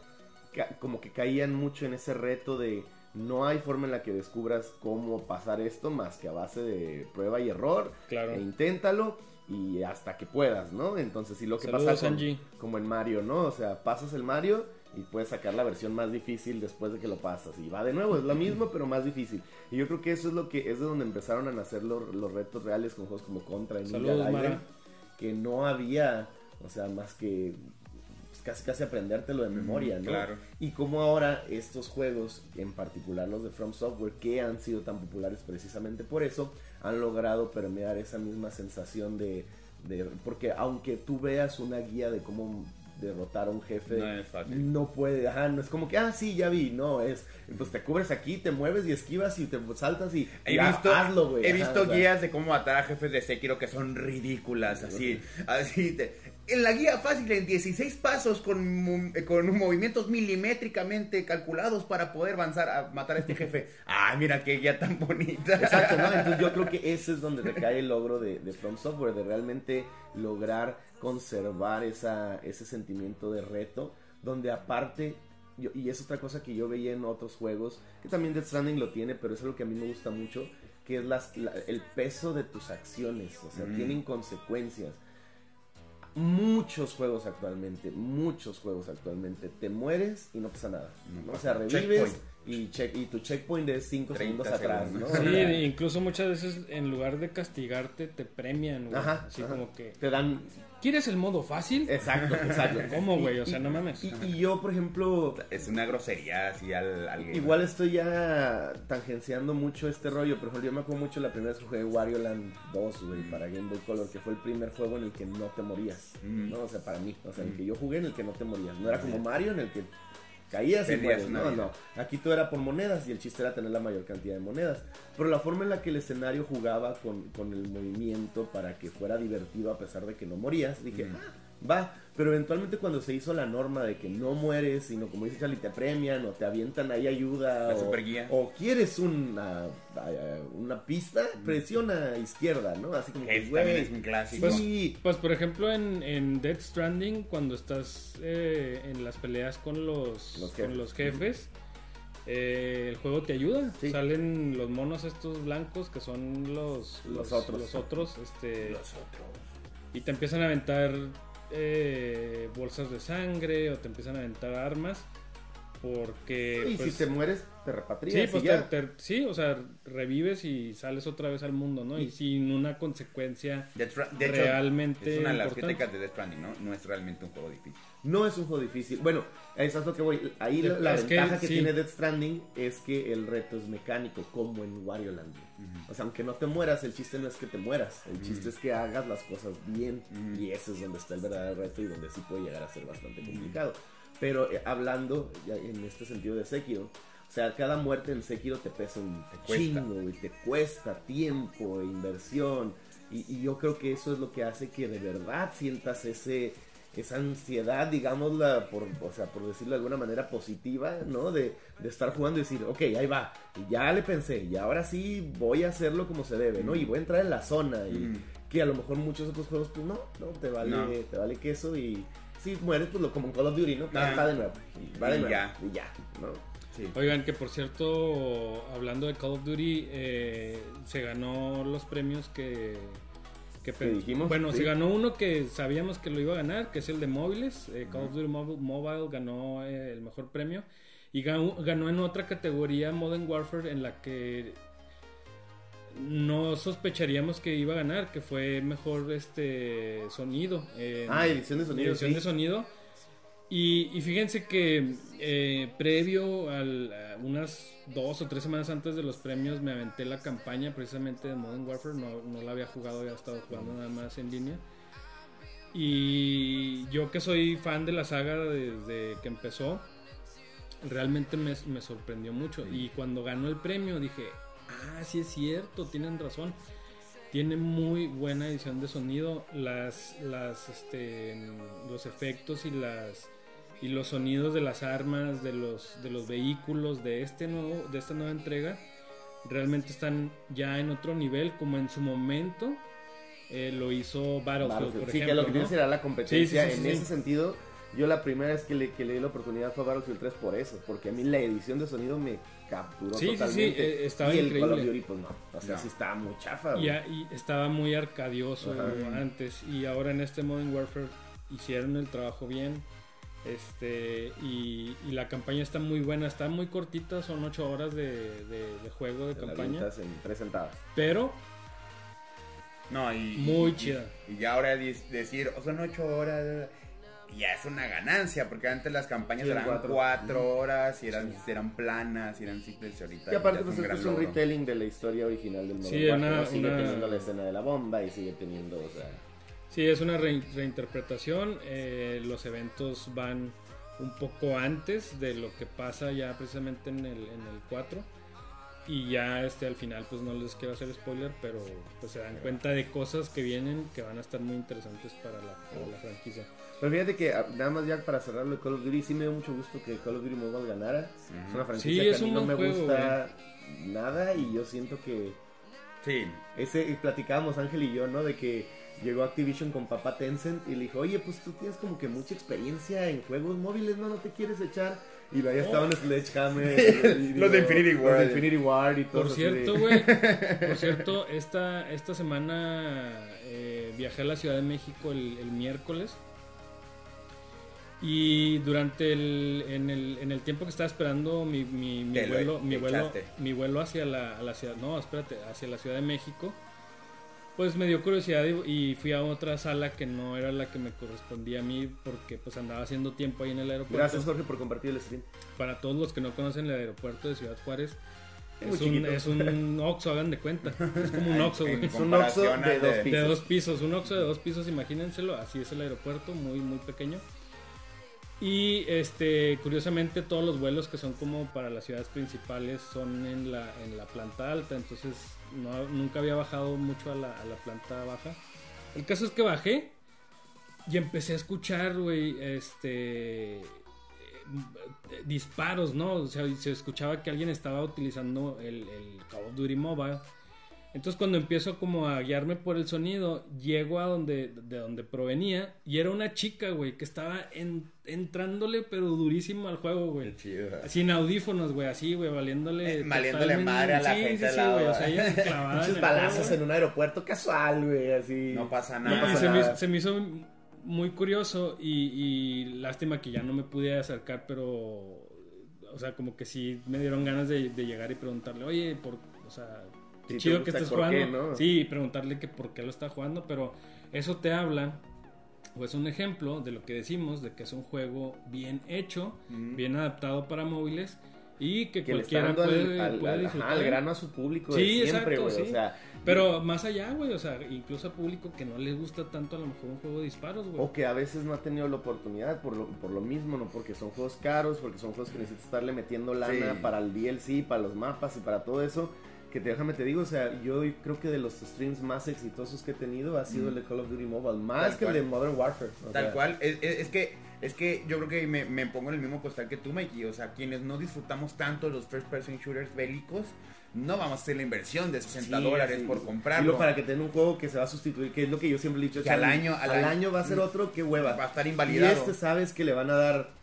como que caían mucho en ese reto de no hay forma en la que descubras cómo pasar esto más que a base de prueba y error Claro. e inténtalo y hasta que puedas, ¿no? Entonces, si lo que Saludos, pasa con- como en Mario, ¿no? O sea, pasas el Mario y puedes sacar la versión más difícil después de que lo pasas. Y va de nuevo, es lo mismo, pero más difícil. Y yo creo que eso es lo que es de donde empezaron a nacer los, los retos reales con juegos como Contra y Saludos, Mara. que no había, o sea, más que casi casi aprendértelo de memoria, ¿no? claro. Y como ahora estos juegos, en particular los de From Software, que han sido tan populares precisamente por eso, han logrado permear esa misma sensación de, de- porque aunque tú veas una guía de cómo derrotar a un jefe, No es fácil. no puede, ajá, no es como que, ah, sí, ya vi, no, es, pues te cubres aquí, te mueves y esquivas y te saltas y He ya, visto, hazlo, güey. he ajá, visto o sea. guías de cómo matar a jefes de Sekiro que son ridículas, así, así. te- en la guía fácil, en 16 pasos con, eh, con movimientos milimétricamente calculados para poder avanzar a matar a este jefe. Ay, mira qué guía tan bonita. Exacto, ¿no? Entonces yo creo que ese es donde recae el logro de, de From Software, de realmente lograr conservar esa, ese sentimiento de reto, donde aparte, yo- y es otra cosa que yo veía en otros juegos, que también Death Stranding lo tiene, pero es algo que a mí me gusta mucho, que es las, la- el peso de tus acciones, o sea, Mm. tienen consecuencias. Muchos juegos actualmente, muchos juegos actualmente, te mueres y no pasa nada. No o sea, revives y, check, y tu checkpoint es 5 30 segundos atrás, ¿no? O Sí, sea, incluso muchas veces en lugar de castigarte te premian, güey. Ajá, Así ajá. como que, Te dan. ¿Quieres el modo fácil? Exacto, exacto. ¿Cómo, güey? Y- O sea, y- no mames. Y, y yo, por ejemplo, Es una grosería así al, al igual estoy ya tangenciando mucho este rollo. Por ejemplo, yo me acuerdo mucho la primera vez que jugué Wario Land 2, güey, para Game Boy Color, que fue el primer juego en el que no te morías. Mm. ¿no? O sea, para mí. O sea, el Mm. que yo jugué en el que no te morías. No era como Mario en el que caías y mueres. No, vida. no. Aquí todo era por monedas y el chiste era tener la mayor cantidad de monedas. Pero la forma en la que el escenario jugaba con, con el movimiento para que fuera divertido a pesar de que no morías, dije, Mm. "Ah, va. Pero eventualmente cuando se hizo la norma de que no mueres, sino como dice Charlie, te premian o te avientan ahí ayuda La o, superguía. o quieres una, eh, una pista, presiona a izquierda, ¿no? Así como Que que, güey, es un clásico. sí, Pues por ejemplo en, en Death Stranding, cuando estás eh, en las peleas con los, Los con jefes. los jefes, eh, el juego te ayuda. Sí. Salen los monos estos blancos que son los, Los otros. los otros, este, Los otros. y te empiezan a aventar eh, bolsas de sangre o te empiezan a aventar armas. Porque... y pues, si te mueres, te Sí, repatrias pues y ya. te- te- sí, o sea, revives y sales otra vez al mundo, ¿no? Y sin una consecuencia de hecho, realmente es una de las críticas de Death Stranding, ¿no? No es realmente un juego difícil. No es un juego difícil. Bueno, eso es lo que voy. Ahí la, la que ventaja que, sí. tiene Death Stranding es que el reto es mecánico, como en Wario Land. O sea, aunque no te mueras, el chiste no es que te mueras. El chiste es que hagas las cosas bien. Y ese es donde está el verdadero reto y donde sí puede llegar a ser bastante complicado. Pero eh, hablando ya en este sentido de Sekiro, o sea, cada muerte en Sekiro te pesa un Te cuesta. chingo y te cuesta tiempo, e inversión. Y, y yo creo que eso es lo que hace que de verdad sientas ese esa ansiedad, digámosla, por, o sea, por decirlo de alguna manera positiva, ¿no? De, de estar jugando y decir, ok, ahí va, y ya le pensé, y ahora sí voy a hacerlo como se debe, ¿no? Y voy a entrar en la zona, y Mm. que a lo mejor muchos otros juegos, pues no, no, te vale, No. te vale queso, y si mueres, pues lo como en Call of Duty, ¿no? Ah. Va de nuevo, va de Y nuevo, ya. y ya, ¿no? Sí. Oigan, que por cierto, hablando de Call of Duty, eh, se ganó los premios que... que Que pe- dijimos, Bueno, sí. se ganó uno que sabíamos que lo iba a ganar, que es el de móviles. Eh, Call of Duty Mobile, Mobile ganó eh, el mejor premio. Y ganó, ganó en otra categoría Modern Warfare en la que no sospecharíamos que iba a ganar, que fue mejor este sonido. en- Ah, edición de sonido, edición sí. de sonido. Y, y fíjense que eh, previo al, a unas dos o tres semanas antes de los premios me aventé la campaña precisamente de Modern Warfare, no, no la había jugado, había estado jugando nada más en línea. Y yo que soy fan de la saga desde que empezó, realmente me, me sorprendió mucho. Y cuando ganó el premio dije, ah, sí es cierto, tienen razón. Tiene muy buena edición de sonido. Las, las, este, los efectos y las y los sonidos de las armas, de los, de los vehículos de este nuevo, de esta nueva entrega, realmente están ya en otro nivel, como en su momento eh, lo hizo Battlefield, Battlefield. por sí, ejemplo. que lo que ¿no? era la competencia. Sí, sí, sí, en ese sentido, yo la primera vez que le, que le di la oportunidad fue a Battlefield 3 por eso, porque a mí la edición de sonido me capturó Sí, sí, sí, totalmente. eh, estaba y el Call of increíble. Duty, pues no. O sea, No. sí estaba muy chafa. Y, y estaba muy arcadioso Ajá. antes y ahora en este Modern Warfare hicieron el trabajo bien este y, y la campaña está muy buena está muy cortita son ocho horas de, de- de juego de la campaña en tres sentadas. pero No, y. Muy y- chida. Y, ya ahora decir, o son ocho horas. Ya es una ganancia, porque antes las campañas Sí, eran cuatro. cuatro, horas, y eran, eran planas, y eran simples y ahorita. Y aparte, ya pues un es retelling de la historia original del Modern Sí, una- ¿no? Sigue una- teniendo la escena de la bomba y sigue teniendo, o sea... sí es una re- reinterpretación eh, los eventos van un poco antes de lo que pasa ya precisamente en el, en el 4 y ya este al final pues no les quiero hacer spoiler pero pues se dan cuenta de cosas que vienen que van a estar muy interesantes para la, para la franquicia Pero fíjate que ah, nada más ya para cerrarlo de Call of Duty, sí me dio mucho gusto que Call of Duty Mobile ganara. Es una franquicia Sí, que a mí no me juego, gusta nada y yo siento que Sí, ese platicábamos Ángel y yo, ¿no? De que llegó Activision con papá Tencent y le dijo, oye, pues tú tienes como que mucha experiencia en juegos móviles, ¿no? ¿No te quieres echar? Y ahí estaban Sledgehammer. y Los de Infinity Los de Infinity Ward y todo Por cierto, güey, por cierto, esta, esta semana eh, viajé a la Ciudad de México el, el miércoles y durante el en, el, en el tiempo que estaba esperando mi, mi, mi Te lo vuelo, mi vuelo, mi vuelo hacia la, a la ciudad, no, espérate, hacia la Ciudad de México, pues me dio curiosidad y, y fui a otra sala que no era la que me correspondía a mí porque pues andaba haciendo tiempo ahí en el aeropuerto. Gracias, Jorge, por compartir el stream. Para todos los que no conocen el aeropuerto de Ciudad Juárez, Es un, es un Oxxo, hagan de cuenta. Es como un Oxxo, güey. Es un Oxxo de dos pisos. De dos pisos, un Oxxo de dos pisos, imagínenselo, así es el aeropuerto, muy, muy pequeño. Y este, curiosamente todos los vuelos que son como para las ciudades principales son en la, en la planta alta, entonces nunca había bajado mucho a la, a la planta baja. El caso es que bajé y empecé a escuchar, güey, este... eh, disparos, ¿no? O sea, se escuchaba que alguien estaba utilizando el, el Call of Duty Mobile. Entonces cuando empiezo como a guiarme por el sonido, llego a donde, de donde provenía y era una chica, güey, que estaba en- entrándole pero durísimo al juego, güey. Qué chido. Sin audífonos, güey, así, güey, valiéndole. Eh, valiéndole madre a la sí, gente sí, sí, güey, o sea, ella clavada en Muchos balazos juego. en un aeropuerto casual, güey, así. No pasa nada. pasa se, me, nada. hizo- se me hizo muy curioso y, y lástima que ya no me pude acercar, pero, o sea, como que sí me dieron ganas de, de llegar y preguntarle, oye, por, o sea, Si chido que estés ¿por qué, jugando. no? Sí, y preguntarle que por qué lo está jugando, pero eso te habla, o es un ejemplo de lo que decimos, de que es un juego bien hecho, Ujú. bien adaptado para móviles y que, que le cualquiera dando al- puede, al, puede al- ajá, disfrutar. al grano a su público de Sí, siempre, exacto, güey. O sí. sea, Pero más allá, güey, o sea, incluso a público que no les gusta tanto a lo mejor un juego de disparos, güey. O que a veces no ha tenido la oportunidad por lo, por lo mismo, ¿no? Porque son juegos caros, porque son juegos que necesitas estarle metiendo lana Sí. para el DLC, para los mapas y para todo eso. Que te, déjame te digo, o sea, yo creo que de los streams más exitosos que he tenido ha sido Mm. el de Call of Duty Mobile, más Tal que el de Modern Warfare. o Tal sea, cual, es, es- es que es que yo creo que me, me pongo en el mismo costal que tú, Mikey. O sea, quienes no disfrutamos tanto los first person shooters bélicos, no vamos a hacer la inversión de 60 Sí, dólares sí. por Y comprarlo. para que tenga un juego que se va a sustituir, que es lo que yo siempre he dicho. Que al año- al al año- año va a ser otro, qué hueva. Va a estar Y invalidado. este sabes que le van a dar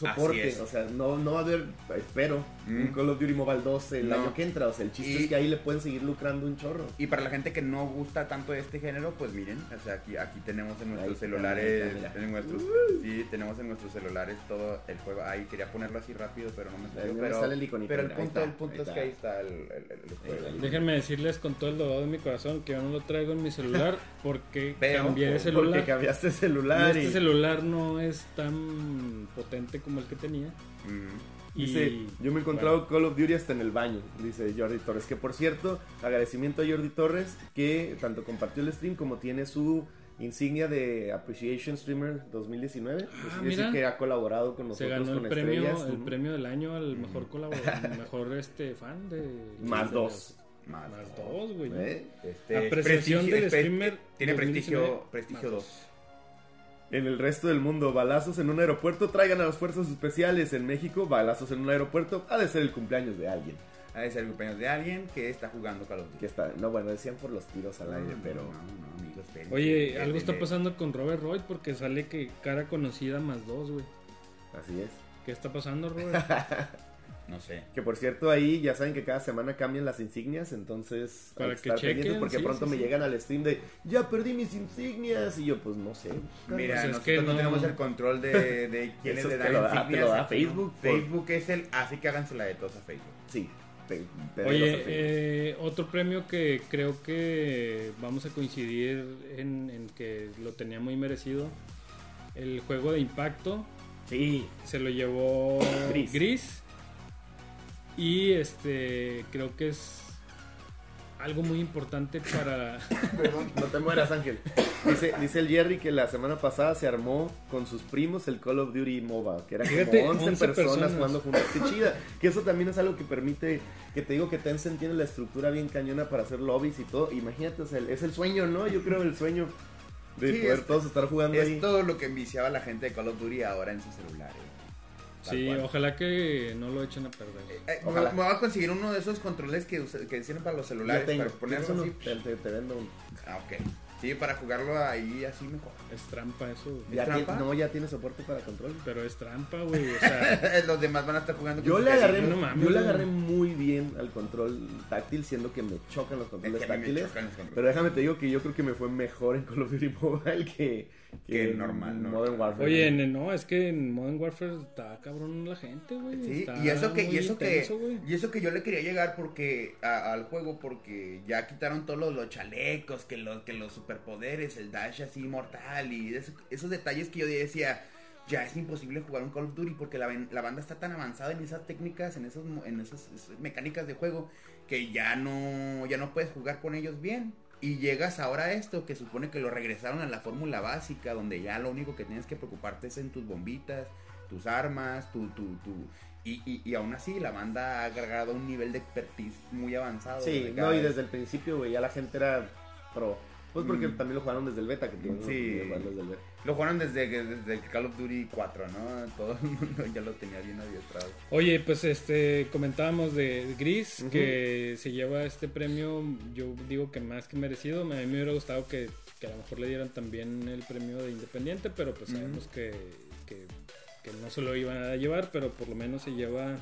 soporte, o sea, no, no va a haber, espero, Mm. un Call of Duty Mobile 2 el No. año que entra, o sea, el chiste Y- es que ahí le pueden seguir lucrando un chorro. Y para la gente que no gusta tanto de este género, pues miren, o sea, aquí, aquí tenemos en nuestros Ahí celulares, mira. en nuestros, sí, tenemos en nuestros celulares todo el juego. Ahí quería ponerlo así rápido, pero no me salió. me Pero, sale el iconito, pero el punto, está, el punto es que ahí está el, el- el- el juego. está. Déjenme decirles con todo el dolor de mi corazón que yo no lo traigo en mi celular porque cambié de celular. Porque cambiaste Y celular y, este celular no es tan potente como el que tenía. Mm. Y dice, yo me he encontrado Call of Duty hasta en el baño, dice Jordi Torres, que por cierto, agradecimiento a Jordi Torres que tanto compartió el stream como tiene su insignia de Appreciation Streamer 2019. Ah, es mira. decir, que ha colaborado con Se nosotros ganó con el premio, estrellas. el Ujú. premio del año al mejor colaborador, mejor este fan de Más dos. las- Más dos, güey. ¿Eh? Este, Apreciación del streamer Tiene 2019, prestigio, prestigio más 2. En el resto del mundo, balazos en un aeropuerto traigan a las fuerzas especiales. En México, balazos en un aeropuerto ha de ser el cumpleaños de alguien. Ha de ser el cumpleaños de alguien que está jugando Call of Duty. Que está, no, bueno, decían por los tiros al aire, No, pero No, no, amigos, espérense. Oye, algo está pasando con Robert Roy porque sale que cara conocida más dos, güey. así es. ¿Qué está pasando, Robert? No sé. Que por cierto, ahí ya saben que cada semana cambian las insignias, entonces Para hay que estar chequen, pendientes porque sí, pronto sí, me sí. llegan al stream de ya perdí mis insignias y yo pues no sé. Mira, Pues es nosotros que no, no- tenemos el control de, de quiénes le dan te insignias. lo da aquí, ¿no? Facebook por- Facebook es el, así que hágansela de todos a Facebook. Sí. pe- pe- Oye, eh, otro premio que creo que vamos a coincidir en, en que lo tenía muy merecido. El juego de impacto sí. se lo llevó Gris. Gris. Y este creo que es algo muy importante para No te mueras, Ángel. Dice, dice el Jerry que la semana pasada se armó con sus primos el Call of Duty MOBA, que eran Fíjate, como 11, 11 personas, personas. jugando juntos. Qué chida. Que eso también es algo que permite, que te digo que Tencent tiene la estructura bien cañona para hacer lobbies y todo. Imagínate, o sea, es el sueño, ¿no? Yo creo el sueño de Sí, poder es- todos estar jugando ahí. Es todo lo que enviciaba la gente de Call of Duty ahora en sus celulares. Sí, cual. ojalá que no lo echen a perder. Eh, me- Ojalá. Me, voy a conseguir uno de esos controles que, que sirven para los celulares. tengo, para ponerlo ¿Tienes así. Te, te- te vendo uno. Ah, ok. Sí, para jugarlo ahí así mejor. Es trampa eso, güey. Ya trampa? tiene- no, ya tiene soporte para control. pero es trampa, güey. O sea, los demás van a estar jugando con Yo sus le agarré, vecinos. no mames, yo le agarré muy bien al control táctil, siendo que me chocan los Es controles me táctiles. chocan los controles. Pero déjame te digo que yo creo que me fue mejor en Call of Duty Mobile que, Que en normal, ¿no? Modern Warfare. oye, en- no, es que en Modern Warfare está cabrón la gente, güey. Sí, Está y eso que, y eso intenso, que, y eso que yo le quería llegar porque a- al juego porque ya quitaron todos los, los chalecos, que los, que los superpoderes, el dash así mortal y eso- esos detalles que yo decía, ya es imposible jugar un Call of Duty porque la, ven- la banda está tan avanzada en esas técnicas, en esos, mo- en esas, esas mecánicas de juego que ya no, ya no puedes jugar con ellos bien. Y llegas ahora a esto que supone que lo regresaron a la fórmula básica, donde ya lo único que tienes que preocuparte es en tus bombitas, tus armas, tu, tu, tu... Y, y, y aún así la banda ha agregado un nivel de expertise muy avanzado. Sí, no, y desde el principio, güey, ya la gente era pro. Pues porque Mm. también lo jugaron desde el beta, que tienen Sí. desde el beta. Lo jugaron desde, desde el Call of Duty 4, ¿no? Todo el mundo ya lo tenía bien adiestrado. Oye, pues este comentábamos de Gris que se lleva este premio, yo digo que más que merecido, a mí me hubiera gustado que, que a lo mejor le dieran también el premio de Independiente, pero pues sabemos que, que, que no se lo iban a llevar, pero por lo menos se lleva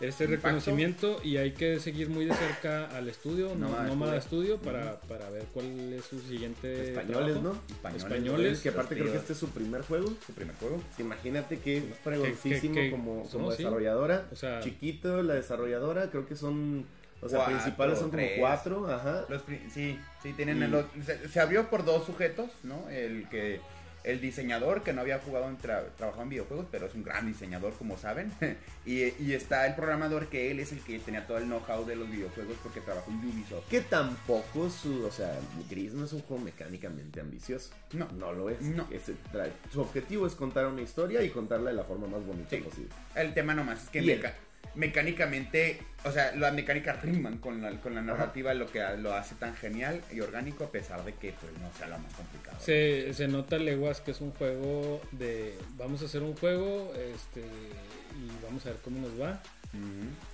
este reconocimiento y hay que seguir muy de cerca al estudio, no, Nómada Nómada Studio. Studio, para, para ver cuál es su siguiente Españoles, trabajo. ¿no? Españoles. Españoles, Que aparte creo que tíos. este es su primer juego. Su primer juego. Imagínate que fregoncísimo como, no, como sí. desarrolladora. O sea- Chiquito la desarrolladora, creo que son... O sea, Cuatro, principales son como tres. cuatro, ajá. Los sí, sí, tienen Y- el- se, se abrió por dos sujetos, ¿no? El que el diseñador que no había jugado en tra- trabajado en videojuegos, pero es un gran diseñador, como saben. y, y está el programador que él es el que tenía todo el know-how de los videojuegos porque trabajó en Ubisoft. Que tampoco su, o sea, Gris no es un juego mecánicamente ambicioso. No. No lo es. No. Su objetivo es contar una historia y contarla de la forma más bonita Sí. posible. El tema nomás es que meca- mecánicamente, o sea, las mecánicas riman con la, con la narrativa, lo que lo hace tan genial y orgánico a pesar de que pues no sea lo más complicado. Se, se nota leguas que es un juego de vamos a hacer un juego este y vamos a ver cómo nos va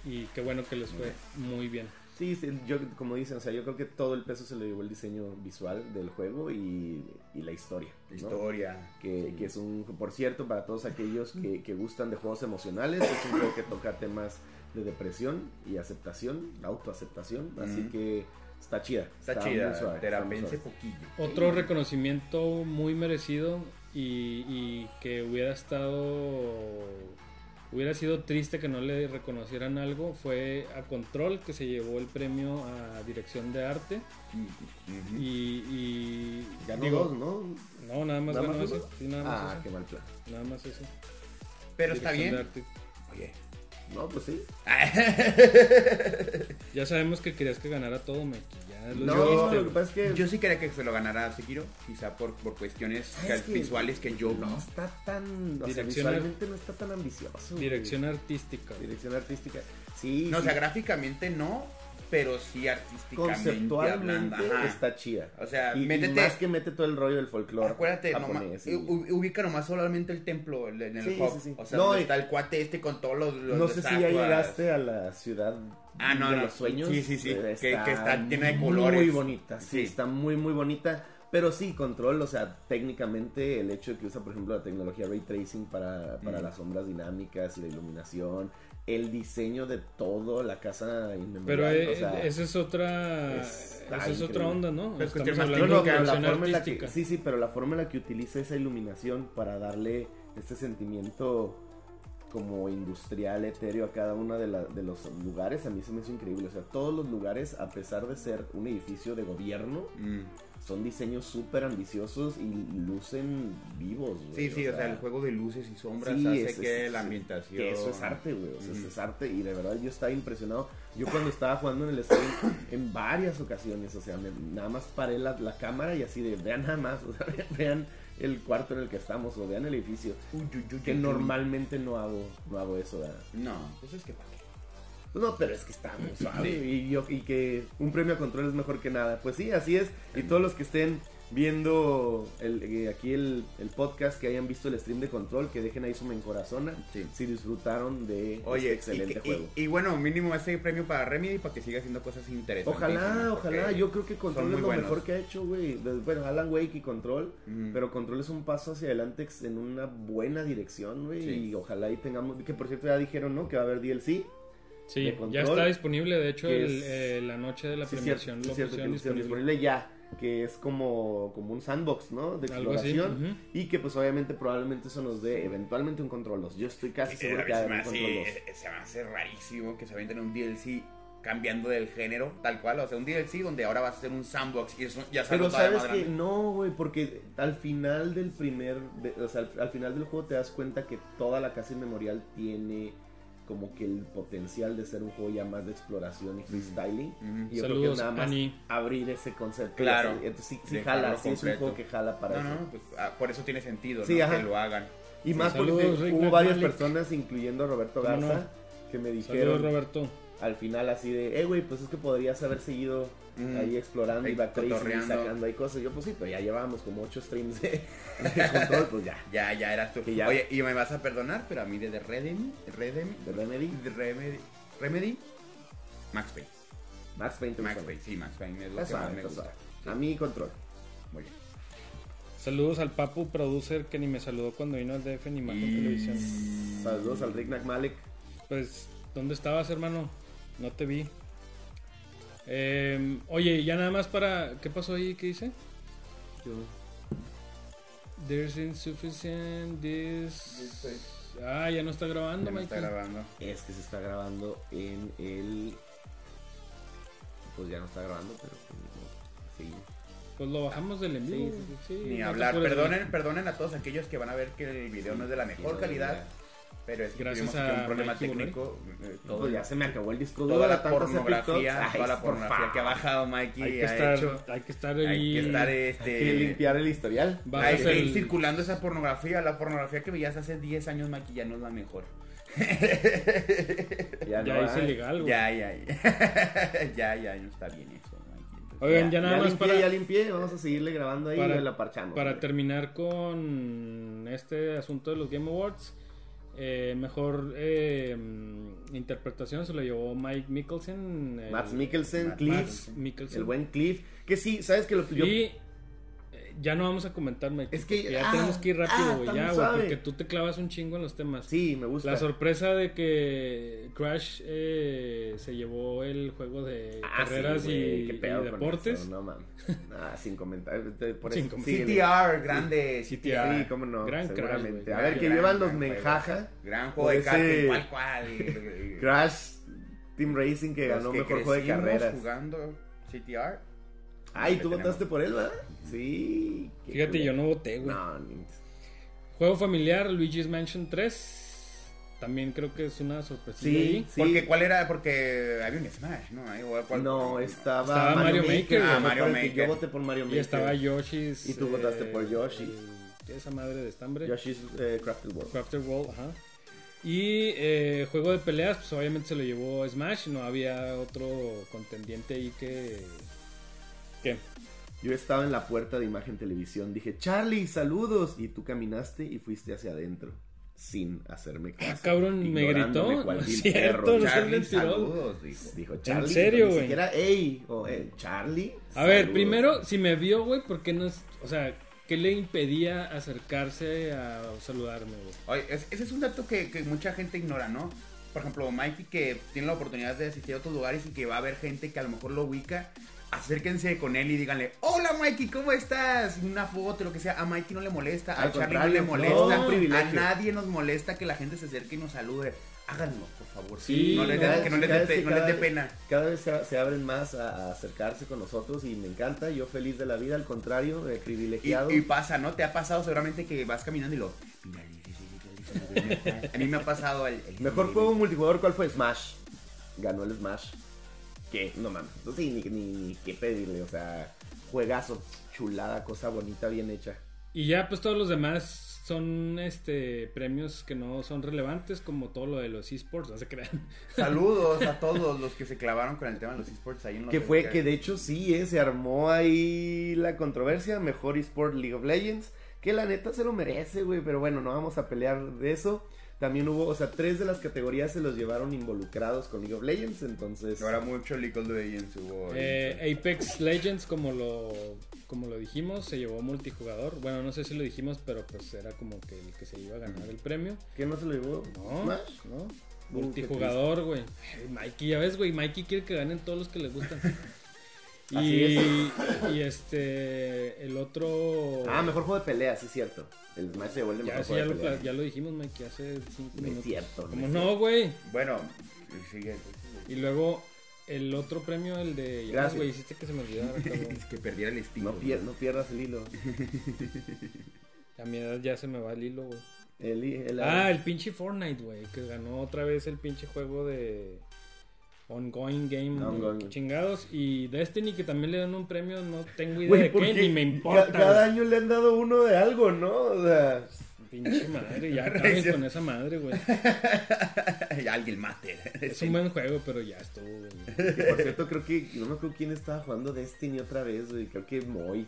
y qué bueno que les fue muy bien. Sí, sí, yo como dicen, o sea, yo creo que todo el peso se le llevó el diseño visual del juego y, y la historia. Historia. Que, Sí. que es un, por cierto, para todos aquellos que, que gustan de juegos emocionales, es un juego que toca temas de depresión y aceptación, autoaceptación, así que está chida. Está, chida, suave, está poquillo. Otro reconocimiento muy merecido y, y que hubiera estado hubiera sido triste que no le reconocieran algo fue a Control que se llevó el premio a dirección de arte y, y Ganó digo, dos, ¿no? No nada más ¿Nada ganó más ese uno? sí, nada más Ah, ese. qué mal plan. nada más ese Pero está bien. Oye. No, pues sí. Ya sabemos que querías que ganara todo, Meki. Ya, Lo No, dijiste, lo que pasa es que Yo sí quería que se lo ganara Sekiro, quizá por, por cuestiones ¿sabes qué? visuales que yo no está tan, o sea, Dirección visualmente no está tan ambicioso. güey. Dirección artística. güey. Dirección artística. Sí, No, o sea, gráficamente no, pero sí artísticamente conceptualmente hablando. Ajá. está chida. O sea, y, y métete- más que mete todo el rollo del folclore Acuérdate, nomás, japonés. y- u- ubica nomás solamente el templo en el Sí, sí, sí. O sea, No, donde y- está el cuate este con todos los, los no sé si ya llegaste a la ciudad Ah, no, de no. los sueños. Sí, sí, sí. Eh, Que- que está llena de colores. Muy bonita, sí, Sí. está muy, muy bonita. Pero sí, control, o sea, técnicamente el hecho de que usa, por ejemplo, la tecnología Ray Tracing para, para Mm. las sombras dinámicas y la iluminación, el diseño de todo, la casa Pero inmemorial, eh, o sea, esa es otra, esa es otra onda, ¿no? Pero Estamos hablando de pero la forma en la que, sí, sí, pero la forma en la que utiliza esa iluminación para darle este sentimiento como industrial, etéreo a cada uno de, la- de los lugares, a mí se me hizo increíble. O sea, todos los lugares, a pesar de ser un edificio de gobierno, Mm. Son diseños súper ambiciosos y lucen vivos. güey, Sí, sí, o sea, el juego de luces y sombras Sí, hace es- que es- la ambientación. Que eso es arte, güey. O sea, eso es arte. Y de verdad yo estaba impresionado. Yo cuando estaba jugando en el stream en varias ocasiones, o sea, me- nada más paré la, la cámara y así de, vean nada más, o sea, vean el cuarto en el que estamos o vean el edificio. Uy, uy, uy, Que normalmente no hago, no hago eso, ¿verdad? No, pues es que para qué. No, pero es que está muy suave. Y, yo, y que un premio a control es mejor que nada. Pues sí, así es. Y todos los que estén viendo el, eh, aquí el, el podcast, que hayan visto el stream de control, que dejen ahí su mencorazona. Sí. Si disfrutaron de Oye, este excelente y, que- juego. y- y bueno, mínimo ese premio para Remedy para que siga haciendo cosas interesantes. Ojalá, ojalá. Yo creo que Control es lo buenos. mejor que ha hecho, güey. Bueno, Alan Wake y Control. Pero Control es un paso hacia adelante en una buena dirección, güey. Sí. Y ojalá ahí tengamos. Que por cierto ya dijeron, ¿no? Que va a haber DLC. Sí, de ya está disponible. De hecho, que el- es- eh, la noche de la Sí, premiación cierto, lo sí, cierto, pusieron que lo pusieron disponible. disponible ya. Que es como, como un sandbox, ¿no? De así, exploración. Y que pues obviamente probablemente eso nos dé eventualmente un Control 2. Yo estoy casi Sí, seguro que mí va a se, me haber un Control 2. hace, se me hace rarísimo que se avienten un DLC cambiando del género, tal cual. O sea, un DLC donde ahora va a ser un sandbox y eso ya se Pero sabes que grande. no, güey, porque al final del primer, de- o sea, al, al final del juego te das cuenta que toda la casa inmemorial tiene como que el potencial de ser un juego ya más de exploración y freestyling. Y yo creo Saludos, que nada más Ani. abrir ese concepto. Claro. así- Entonces sí, jala, sí es un juego que jala para No, eso. no, pues ah, por eso tiene sentido Sí, ¿no? que lo hagan. Y más Saludos, porque Rick hubo varias personas, incluyendo a Roberto ¿Cómo Garza, no? que me Saludos, dijeron Roberto. al final así de, eh, güey, pues es que podrías haber seguido Mm. ahí explorando y Ahí backtracing y sacando ahí cosas. Yo, pues sí, pero ya llevábamos como ocho streams de, de control, pues ya. Ya, ya eras tú. Que ya- Oye, y me vas a perdonar, pero a mí de The Redem, Redem, De Remedy, de Remedy, Remedy, Max Payne. Max Payne. Max Payne, sí, Max Payne es lo más. Que más me gusta. A mí control. Muy bien. Saludos al Papu Producer que ni me saludó cuando vino al DF en Imagen Y- Televisión. Saludos al Rick McMalik. Pues, ¿dónde estabas, hermano? No te vi. Eh, oye, ya nada más para. ¿Qué pasó ahí? ¿Qué dice? There's insufficient this. Ah, ya no está grabando, Ya me está grabando. Es que se está grabando en el... Pues ya no está grabando, pero... pues, no, sí. Pues lo bajamos del en vivo. Sí, sí, sí, Ni no hablar. Perdonen, perdonen a todos aquellos que van a ver que el video no es de la mejor no, calidad. Pero es que Gracias tuvimos aquí un problema Mikey técnico. eh, No, todo ya se me acabó el disco duro toda de la pornografía. Ay, toda la por pornografía que ha bajado Mikey Hay que, ha estar, hecho. hay que estar Hay ahí. que estar Hay este. que limpiar el historial. Hay que ir circulando esa pornografía. La pornografía que veías hace 10 años, Mikey, ya no es la mejor. Ya Ya, no, hice ay. legal, güey. Ya, ya, ya. ya, ya, no está bien eso, Oigan, ya nada más limpié, para- Ya limpié, vamos a seguirle grabando ahí Para- y la parchamos. Para terminar con este asunto de los Game Awards, eh, mejor eh, interpretación se lo llevó Mike Mikkelsen. el- Max Mikkelsen, Cliff, Mikkelsen. el buen Cliff. Que sí, ¿sabes que lo yo, Y ya no vamos a comentar, Mike. Es que- ya ah, tenemos que ir ah, rápido, güey. está ya, güey, porque tú te clavas un chingo en los temas. Sí, me gusta. La sorpresa de que Crash eh, se llevó el juego de Ah, sí, carreras güey, y, qué y deportes. eso, no mames. Ah, sin comentarios. de- Por Sin eso. CTR, grande Sí, CTR. Sí, cómo no, Gran seguramente. güey. a ver, que gran, llevan los gran. Menjaja. Gran por juego de karting, cual cual. Crash Team Racing que Los ganó que mejor juego de carreras. jugando CTR. Ay, ¿tú tenemos. votaste por él, verdad? Sí. Fíjate, yo no voté, güey. No, ni- Juego familiar, Luigi's Mansion 3. también creo que es una sorpresa. Sí, sí. Porque, ¿cuál era? Porque había un Smash, ¿no? Ahí, ¿o cuál- No, estaba, Estaba Mario Maker, ah, ah, Mario Maker. Yo voté por Mario Maker. Y estaba Yoshi's. Y tú votaste por Yoshi. el- Esa madre de estambre. Yoshi's eh, Crafted World. Crafter World, ajá. Y eh, juego de peleas, pues obviamente se lo llevó Smash. No había otro contendiente ahí que. ¿Qué? Yo estaba en la puerta de Imagen Televisión. Dije, Charlie, saludos. Y tú caminaste y fuiste hacia adentro. Sin hacerme caso. Ah, cabrón, me gritó. cual No es vil cierto, perro. no Charlie, saludos, dijo. Dijo Charlie. serio, Ni güey? siquiera, ey, o eh, Charlie. A ver, saludos". primero, si me vio, güey, ¿por qué no es. O sea, ¿qué le impedía acercarse a saludarme, güey? Oye, es- ese es un dato que, que mucha gente ignora, ¿no? Por ejemplo, Mikey que tiene la oportunidad de asistir a otros lugares y que va a haber gente que a lo mejor lo ubica, acérquense con él y díganle, hola Mikey, ¿cómo estás? Una foto, lo que sea. A Mikey no le molesta, Al a Charlie no le no, molesta, a nadie nos molesta que la gente se acerque y nos salude. Háganlo, por favor. Sí, no les no, dé- que no no cada- pena. Cada vez se, se abren más a, a acercarse con nosotros y me encanta. Yo feliz de la vida, al contrario, eh, privilegiado. y pasa, ¿no? Te ha pasado seguramente que vas caminando y lo... A mí me ha pasado el... el- Mejor juego multijugador, ¿cuál fue? Smash. Ganó el Smash. No mames. No sé ni, ni, ni qué pedirle. O sea, juegazo, chulada, cosa bonita, bien hecha. Y ya, pues todos los demás son este premios que no son relevantes, como todo lo de los esports, no se crean. Saludos a todos los que se clavaron con el tema de los esports ahí en los Que fue, que de hecho sí, eh, se armó ahí la controversia. Mejor eSport League of Legends. Que la neta se lo merece, güey. Pero bueno, no vamos a pelear de eso. También hubo, o sea, tres de las categorías se los llevaron involucrados con League of Legends. Entonces, Ahora mucho League of Legends hubo. Eh, Apex Legends, como lo, como lo dijimos, se llevó multijugador. Bueno, no sé si lo dijimos, pero pues era como que el que se iba a ganar el premio. ¿qué no se lo llevó? No, ¿Smash? no. Multijugador, güey. Mikey, ya ves, güey. Mikey quiere que ganen todos los que le gustan. Y, y este, el otro. Ah, mejor juego de pelea, sí es cierto. El Smash se vuelve Ya, mejor sí, juego ya, de lo, pelea. ya lo dijimos, Mikey, hace cinco No es minutos. cierto, no Como es no, güey. Bueno, sigue. Y luego el otro premio, el de. Ya, Gracias. güey, hiciste que se me olvidara. Es que perdiera el espíritu. No, pier- no pierdas el hilo. A mi edad ya se me va el hilo, güey. El, el- Ah, el pinche Fortnite, güey, que ganó otra vez el pinche juego de Ongoing Game Ongoing. chingados y Destiny que también le dan un premio, no tengo idea de qué, ni me importa. ca- Cada año le han dado uno de algo, ¿no? O sea, Pinche madre, ya acaben con esa madre, güey. Alguien mate. Es un buen juego, pero ya estuvo, güey. por cierto, creo que no me acuerdo quién estaba jugando Destiny otra vez, güey. Creo que Moy.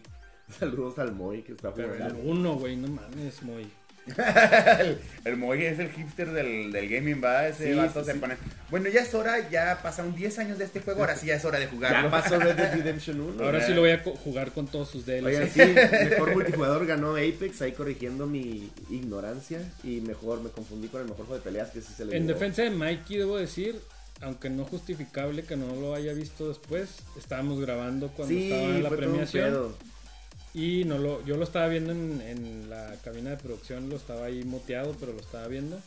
Saludos al Moy que está Pero el jugando. uno, güey, no mames, muy. El, el Moy es el hipster del, del gaming, va. Ese Sí, vato sí, se sí. pone. Bueno, ya es hora, ya pasaron 10 años de este juego, ahora sí ya es hora de Ya jugarlo. pasó Red Dead Redemption 1. Ahora ya. sí lo voy a co- jugar con todos sus DLCs. Oigan, sí, mejor multijugador ganó Apex, ahí corrigiendo mi ignorancia. Y mejor me confundí con el mejor juego de peleas que sí se le En defensa de Mikey, debo decir, aunque no justificable que no lo haya visto después, estábamos grabando cuando Sí, estaba en la fue todo un premiación. Y no lo, yo lo estaba viendo en, en la cabina de producción, lo estaba ahí moteado, pero lo estaba viendo.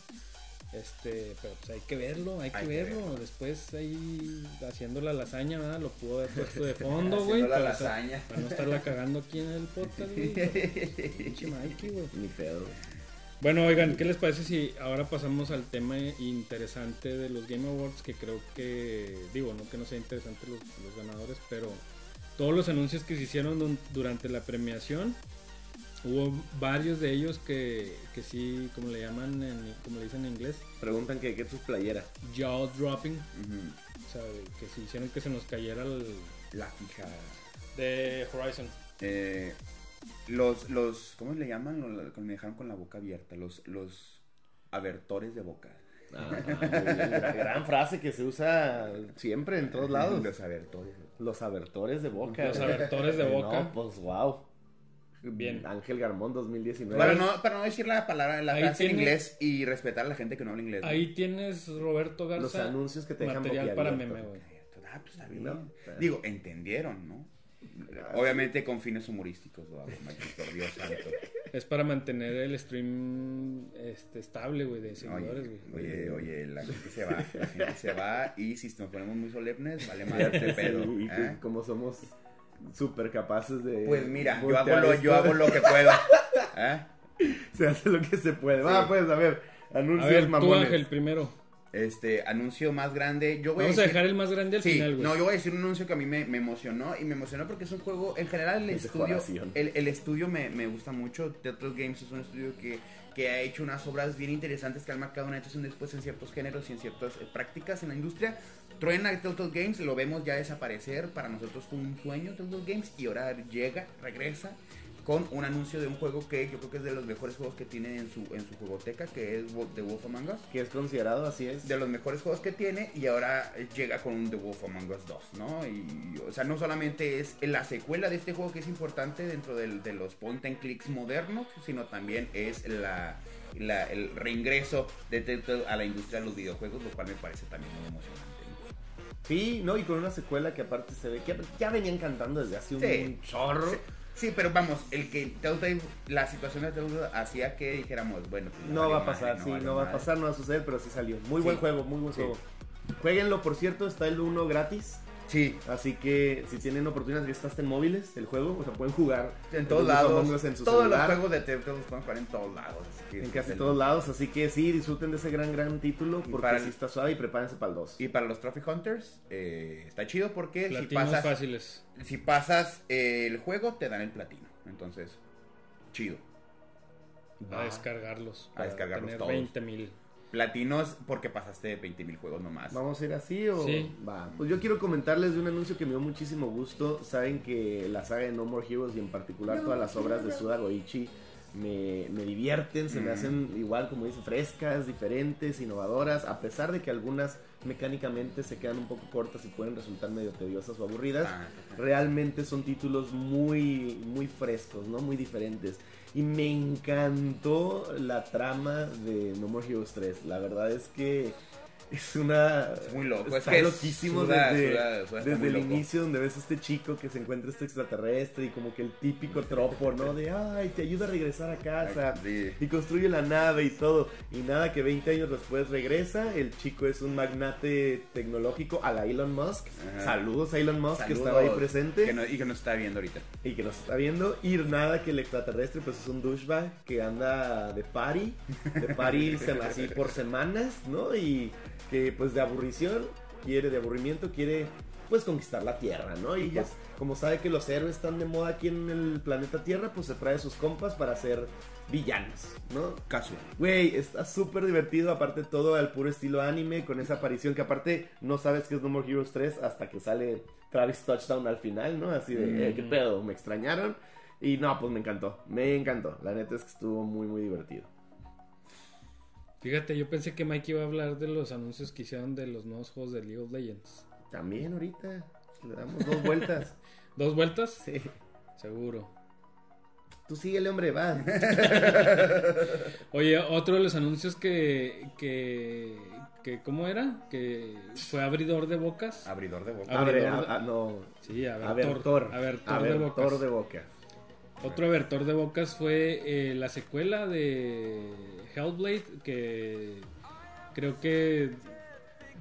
Este, pero pues hay que verlo, hay que Hay que verlo. verlo. Después ahí haciendo la lasaña, ¿verdad? Lo pudo haber puesto de fondo, güey. la Para, lasaña. para no estarla cagando aquí en el podcast, güey. Pinche Mikey, güey. Ni pedo. Bueno, oigan, ¿qué les parece si ahora pasamos al tema interesante de los Game Awards? Que creo que, digo, no que no sea interesante los, los ganadores, pero todos los anuncios que se hicieron durante la premiación, hubo varios de ellos que, que sí, como le llaman, en, como le dicen en inglés, Preguntan que qué es su playera. jaw dropping, o sea, que se hicieron que se nos cayera el La fijada. de Horizon. Eh, los, los, ¿cómo le llaman? Los, me dejaron con la boca abierta. Los, los abertores de boca. Ah, gran, frase que se usa siempre en todos lados. Los abertores. Los abertores de boca. Los abertores de boca. No, pues wow. Bien. Ángel Garmón 2019. Para no, para no decir la palabra, la Ahí frase en inglés y respetar a la gente que no habla inglés. ¿no? Ahí tienes Roberto Garza. Los anuncios que te dejan material para boquiabierto. meme, güey. Ah, pues está bien. No, Digo, entendieron, ¿no? Obviamente con fines humorísticos, lo hago, maldito Dios santo. Es para mantener el stream este, estable, güey, de seguidores, Oye, güey. oye, oye, la gente se va, la gente se va y si nos ponemos muy solemnes, vale más este pedo. Sí, y ¿eh? como somos súper capaces de. Pues mira, yo hago, lo, yo hago lo que puedo. ¿eh? Se hace lo que se puede. Va, pues, a ver. A Anuncios ver, tú mamones. Ángel primero. Este, anuncio más grande. Yo voy Vamos a dejar el más grande al Sí, final, güey. no, yo voy a decir un anuncio que a mí me, me emocionó y me emocionó porque es un juego, en general el Es estudio, el, el estudio me, me gusta mucho, Telltale Games es un estudio que, que ha hecho unas obras bien interesantes que han marcado una antes y un después en ciertos géneros y en ciertas eh, prácticas en la industria. Truena Telltale Games, lo vemos ya desaparecer, para nosotros fue un sueño Telltale Games y ahora llega, regresa con un anuncio de un juego que yo creo que es de los mejores juegos que tiene en su, en su jugoteca, que es The Wolf Among Us Que es considerado así es. de los mejores juegos que tiene y ahora llega con un The Wolf Among Us 2, ¿no? Y, o sea, no solamente es la secuela de este juego que es importante dentro del- de los point and clicks modernos, sino también es la, la- el reingreso de Telltale a la industria de los videojuegos, lo cual me parece también muy emocionante. Sí, no, y con una secuela que aparte se ve que ya venían cantando desde hace un Sí. chorro. Sí, sí, pero vamos, el que Telltale, la situación de Telltale hacía que dijéramos, bueno, pues, No va a pasar, madre, sí, no va a pasar, no va a suceder, pero sí salió. Muy Sí. buen juego, muy buen Sí. juego. Jueguenlo, por cierto, está el 1 gratis. Sí, Así que si tienen oportunidad, ya está hasta en móviles el juego, o sea, pueden jugar en todos lados, Us en su todos celular, los juegos de Telltale los pueden jugar en todos lados. así que en casi todos lados. Así que sí, disfruten de ese gran, gran título, porque para el- sí está suave y prepárense para el 2. Y para los Trophy Hunters, eh, está chido porque si pasas, fáciles. si pasas eh, el juego, te dan el platino. Entonces, chido. A descargarlos. A descargarlos tener todos. 20 mil. Platinos porque pasaste 20 mil juegos nomás. ¿Vamos a ir así o...? Sí. Va. Pues yo quiero comentarles de un anuncio que me dio muchísimo gusto. Saben que la saga de No More Heroes y en particular todas las obras de Suda Goichi me, me divierten, se me Mm. hacen igual, como dice, frescas, diferentes, innovadoras, a pesar de que algunas mecánicamente se quedan un poco cortas y pueden resultar medio tediosas o aburridas. Ah. Realmente son títulos muy, muy frescos, ¿no? Muy diferentes. Y me encantó la trama de No More Heroes 3. La verdad es que es una... Es muy loco. Está es loquísimo suda- desde, suda- suda, está desde el loco. inicio donde ves a este chico que se encuentra este extraterrestre y como que el típico tropo, ¿no? De, ay, te ayuda a regresar a casa. Sí. Y construye la nave y todo. Y nada, que 20 años después regresa. El chico es un magnate tecnológico a la Elon Musk. Ajá. Saludos a Elon Musk que estaba ahí presente que no- y que nos está viendo ahorita. y que nos está viendo. Y nada, que el extraterrestre pues es un douchebag que anda de party, de party se- así por semanas, ¿no? Y que pues de aburrición, quiere, de aburrimiento, quiere pues conquistar la Tierra, ¿no? Y pues como sabe que los héroes están de moda aquí en el planeta Tierra, pues se trae sus compas para ser villanos, ¿no? Casual. Güey, está súper divertido, aparte todo al puro estilo anime, con esa aparición que aparte no sabes que es No More Heroes 3 hasta que sale Travis Touchdown al final, ¿no? Así de, eh, ¿qué pedo? ¿Me extrañaron? Y no, pues me encantó, me encantó. La neta es que estuvo muy, muy divertido. Fíjate, yo pensé que Mike iba a hablar de los anuncios que hicieron de los nuevos juegos de League of Legends. También ahorita le damos dos vueltas. ¿Dos vueltas? Sí. Seguro. Tú síguele, hombre, va. Oye, otro de los anuncios que, que, que ¿cómo era? Que fue abridor de bocas. Abridor de boca. Abre, Abridor de- a- a- no. Sí, abertor. Abertor. Abertor de bocas. de boca. Otro abertor de bocas fue eh, la secuela de Hellblade, que creo que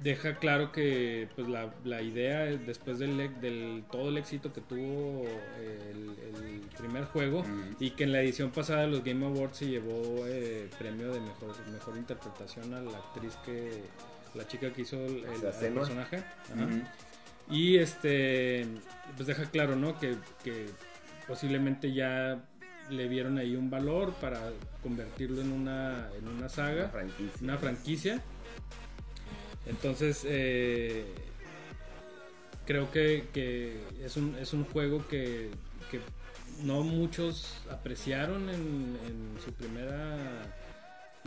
deja claro que pues la, la idea después del, del todo el éxito que tuvo eh, el, el primer juego y que en la edición pasada de los Game Awards se llevó eh, premio de mejor mejor interpretación a la actriz que la chica que hizo el, personaje Ajá. Y este, pues deja claro, ¿no? Que, que posiblemente ya le vieron ahí un valor para convertirlo en una, en una Una saga, franquicia. una franquicia. Entonces, eh, creo que, que es, un, es un juego que, que no muchos apreciaron en, en su primera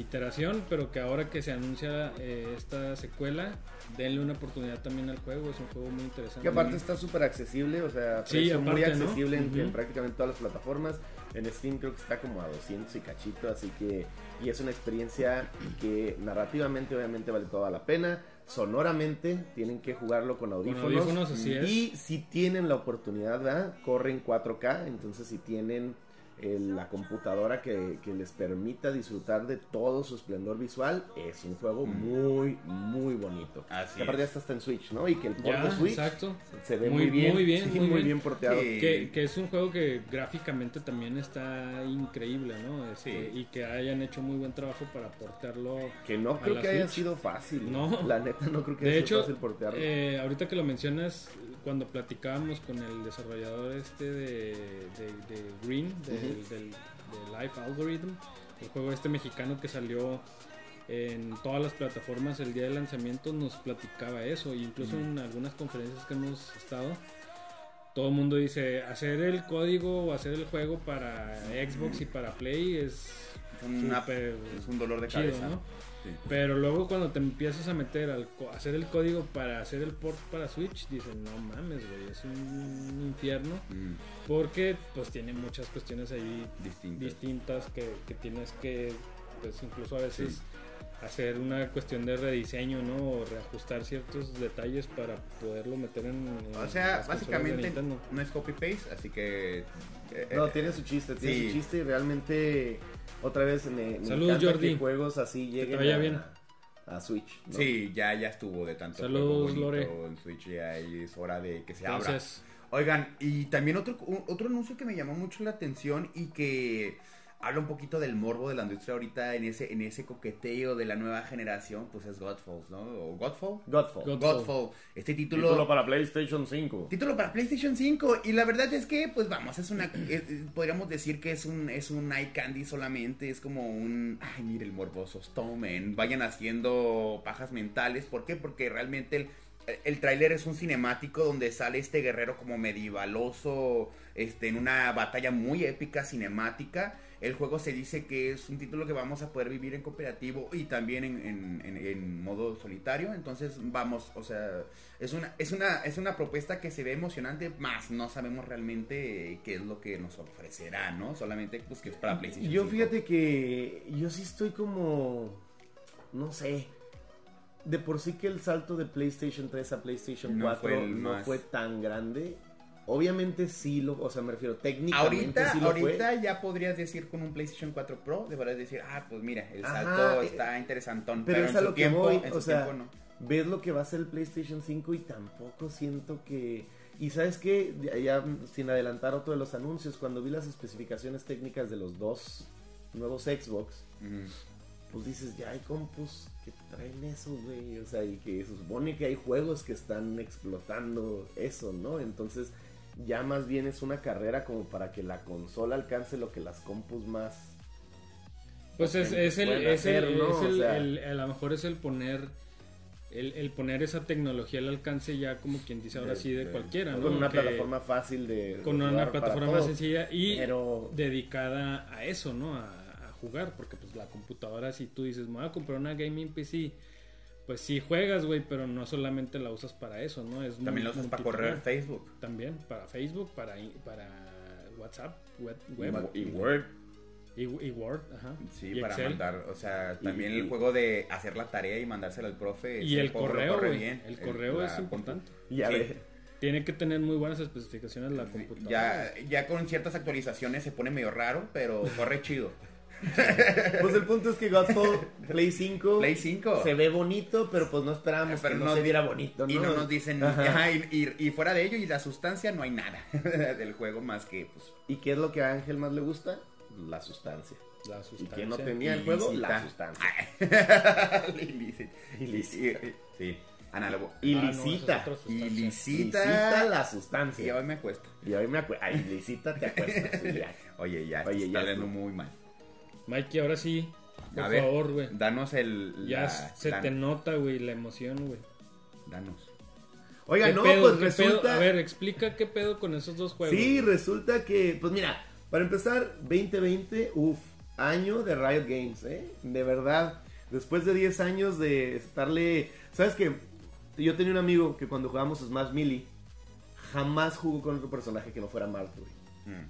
iteración, pero que ahora que se anuncia eh, esta secuela, denle una oportunidad también al juego, es un juego muy interesante. Que aparte está súper accesible, o sea, Sí, precio muy aparte, ¿no? accesible en, Ujú. en prácticamente todas las plataformas. En Steam creo que está como a 200 y cachito, así que y es una experiencia que narrativamente obviamente vale toda la pena. Sonoramente tienen que jugarlo con audífonos. audífonos, así es. Y si tienen la oportunidad, ¿verdad? corre en 4K, entonces si tienen la computadora que, que les permita disfrutar de todo su esplendor visual, es un juego muy, muy bonito. Así que aparte es. ya está en Switch, ¿no? Y que el port Ya, de Switch exacto. se ve Muy- muy, bien. muy bien, sí, muy muy bien. bien porteado. Sí. Que, que es un juego que gráficamente también está increíble, ¿no? Este, Sí. Y que hayan hecho muy buen trabajo para portarlo. Que no A creo la que haya sido fácil. No. La neta no creo que haya sido fácil portearlo. eh, ahorita que lo mencionas, cuando platicábamos con el desarrollador este de, de- de Green, del, del- Life Algorithm, el juego este mexicano que salió en todas las plataformas el día de lanzamiento, nos platicaba eso. e Incluso en algunas conferencias que hemos estado, todo el mundo dice, hacer el código o hacer el juego para Xbox y para Play es Una- súper es un dolor de chido, cabeza. ¿no? Sí. Pero luego cuando te empiezas a meter al hacer el código para hacer el port para Switch, dicen, no mames, güey, es un infierno. Mm, Porque pues tiene muchas cuestiones ahí distintas que, que tienes que, pues incluso a veces hacer una cuestión de rediseño, ¿no? O reajustar ciertos detalles para poderlo meter en... en O sea, básicamente no es copy-paste, así que... eh, No, eh, tiene su chiste, tiene sí. su chiste y realmente otra vez me, me Saludos, encanta Jordi. que juegos así lleguen vaya a, bien. a Switch. ¿no? Sí, ya, ya estuvo de tanto Saludos, juego bonito Lore. en Switch ya es hora de que se abra. Entonces, Oigan, y también otro, un- otro anuncio que me llamó mucho la atención y que habla un poquito del morbo de la industria ahorita en ese, en ese coqueteo de la nueva generación, pues es Godfall, ¿no? ¿O Godfall? Godfall. God- Godfall. Este título... Título para PlayStation 5. Título para PlayStation 5 y la verdad es que pues vamos, es una es- podríamos decir que es un es un eye candy solamente, es como un ay, mire el morboso Stoneman, vayan haciendo pajas mentales, ¿por qué? Porque realmente el el tráiler es un cinemático donde sale este guerrero como medievaloso este, en una batalla muy épica cinemática. El juego se dice que es un título que vamos a poder vivir en cooperativo y también en, en- en- en modo solitario. Entonces vamos, o sea, es una, es una, es una propuesta que se ve emocionante, más no sabemos realmente qué es lo que nos ofrecerá, ¿no? Solamente pues que es para PlayStation. Yo 5. fíjate que yo sí estoy como, no sé, de por sí que el salto de PlayStation 3 a PlayStation No 4 fue el no más- fue tan grande. Obviamente sí lo, o sea, me refiero técnicamente Ahorita, sí lo fue. ahorita ya podrías decir con un PlayStation 4 Pro, deberías decir, ah, pues mira, el Ajá, salto eh, está interesantón. Pero, Pero, es a lo que tiempo, voy, en o su sea, tiempo no. ves lo que va a ser el PlayStation 5 y tampoco siento que... Y sabes qué, ya, ya sin adelantar otro de los anuncios, cuando vi las especificaciones técnicas de los dos nuevos Xbox, pues dices, ya hay compus que traen eso, güey. O sea, y que se supone que hay juegos que están explotando eso, ¿no? Entonces, ya más bien es una carrera como para que la consola alcance lo que las compus más... Pues es, es el, es el, hacer, ¿no? es O el- sea- el- a lo mejor es el poner el, el poner esa tecnología al alcance ya como quien dice ahora De- sí de, de- cualquiera, ¿no? Con una Que- plataforma fácil de... con una plataforma todo. sencilla y Pero- dedicada a eso, ¿no? A, a jugar, porque pues la computadora si tú dices, me voy a comprar una gaming PC, pues sí juegas, güey, pero no solamente la usas para eso, ¿no? Es También lo usas para correr. Facebook. También para Facebook, para para WhatsApp, web, web, Y Word. y, y Word, ajá. Sí, y para Excel. mandar, o sea, Y- también y- el juego de hacer la tarea y mandársela al profe. Y el correo, corre bien. El correo la es importante. Ya Sí. ve. Tiene que tener muy buenas especificaciones la computadora. Ya, ya con ciertas actualizaciones se pone medio raro, pero corre chido. Pues el punto es que Godfall Play 5 Play 5. se ve bonito, pero pues no esperábamos Pero que no, no se viera bonito, ¿no? Y no nos dicen, Ajá. ajá, y, y- y fuera de ello y la sustancia no hay nada del juego más que pues ¿Y qué es lo que a Ángel más le gusta? La sustancia. La ¿Y sustancia. quién no tenía el juego? Ilícita. La sustancia. Ilícita. Sí, análogo. Ilicita. Ah, no, es. Ilicita la Y sustancia. hoy me cuesta. Y hoy me acuerdo. Ay, Ilicita te acuestas. sí, ya. Oye, ya, Oye, está ya estuvo. muy mal. Mikey, ahora sí, por A ver, favor, güey. Danos el. Ya la- se la- te nota, güey, la emoción, güey. Danos. Oiga, ¿Qué no, pedo, pues pedo? resulta. A ver, explica qué pedo con esos dos juegos. Sí, resulta que, pues mira, para empezar, 2020, uff, año de Riot Games, ¿eh? De verdad, después de 10 años de estarle... ¿Sabes qué? Yo tenía un amigo que cuando jugábamos Smash Melee, jamás jugó con otro personaje que no fuera Marth, güey. Mm.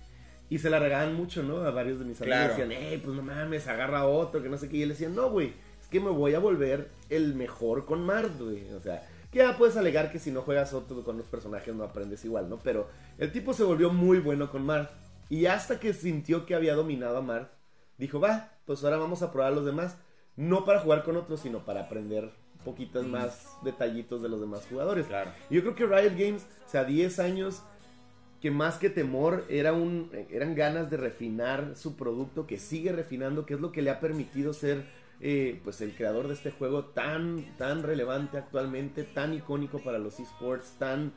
Y se la regaban mucho, ¿no? A varios de mis amigos decían, hey, pues no mames, agarra otro, que no sé qué. Y él decía, no, güey, es que me voy a volver el mejor con Marth, güey. O sea, que ya puedes alegar que si no juegas otro con los personajes no aprendes igual, ¿no? Pero el tipo se volvió muy bueno con Marth. Y hasta que sintió que había dominado a Marth, dijo, va, pues ahora vamos a probar a los demás. No para jugar con otros, sino para aprender poquitos más detallitos de los demás jugadores. Claro. Yo creo que Riot Games, o sea, 10 años que más que temor era un, eran ganas de refinar su producto, que sigue refinando, que es lo que le ha permitido ser eh, pues el creador de este juego tan, tan relevante actualmente, tan icónico para los esports, tan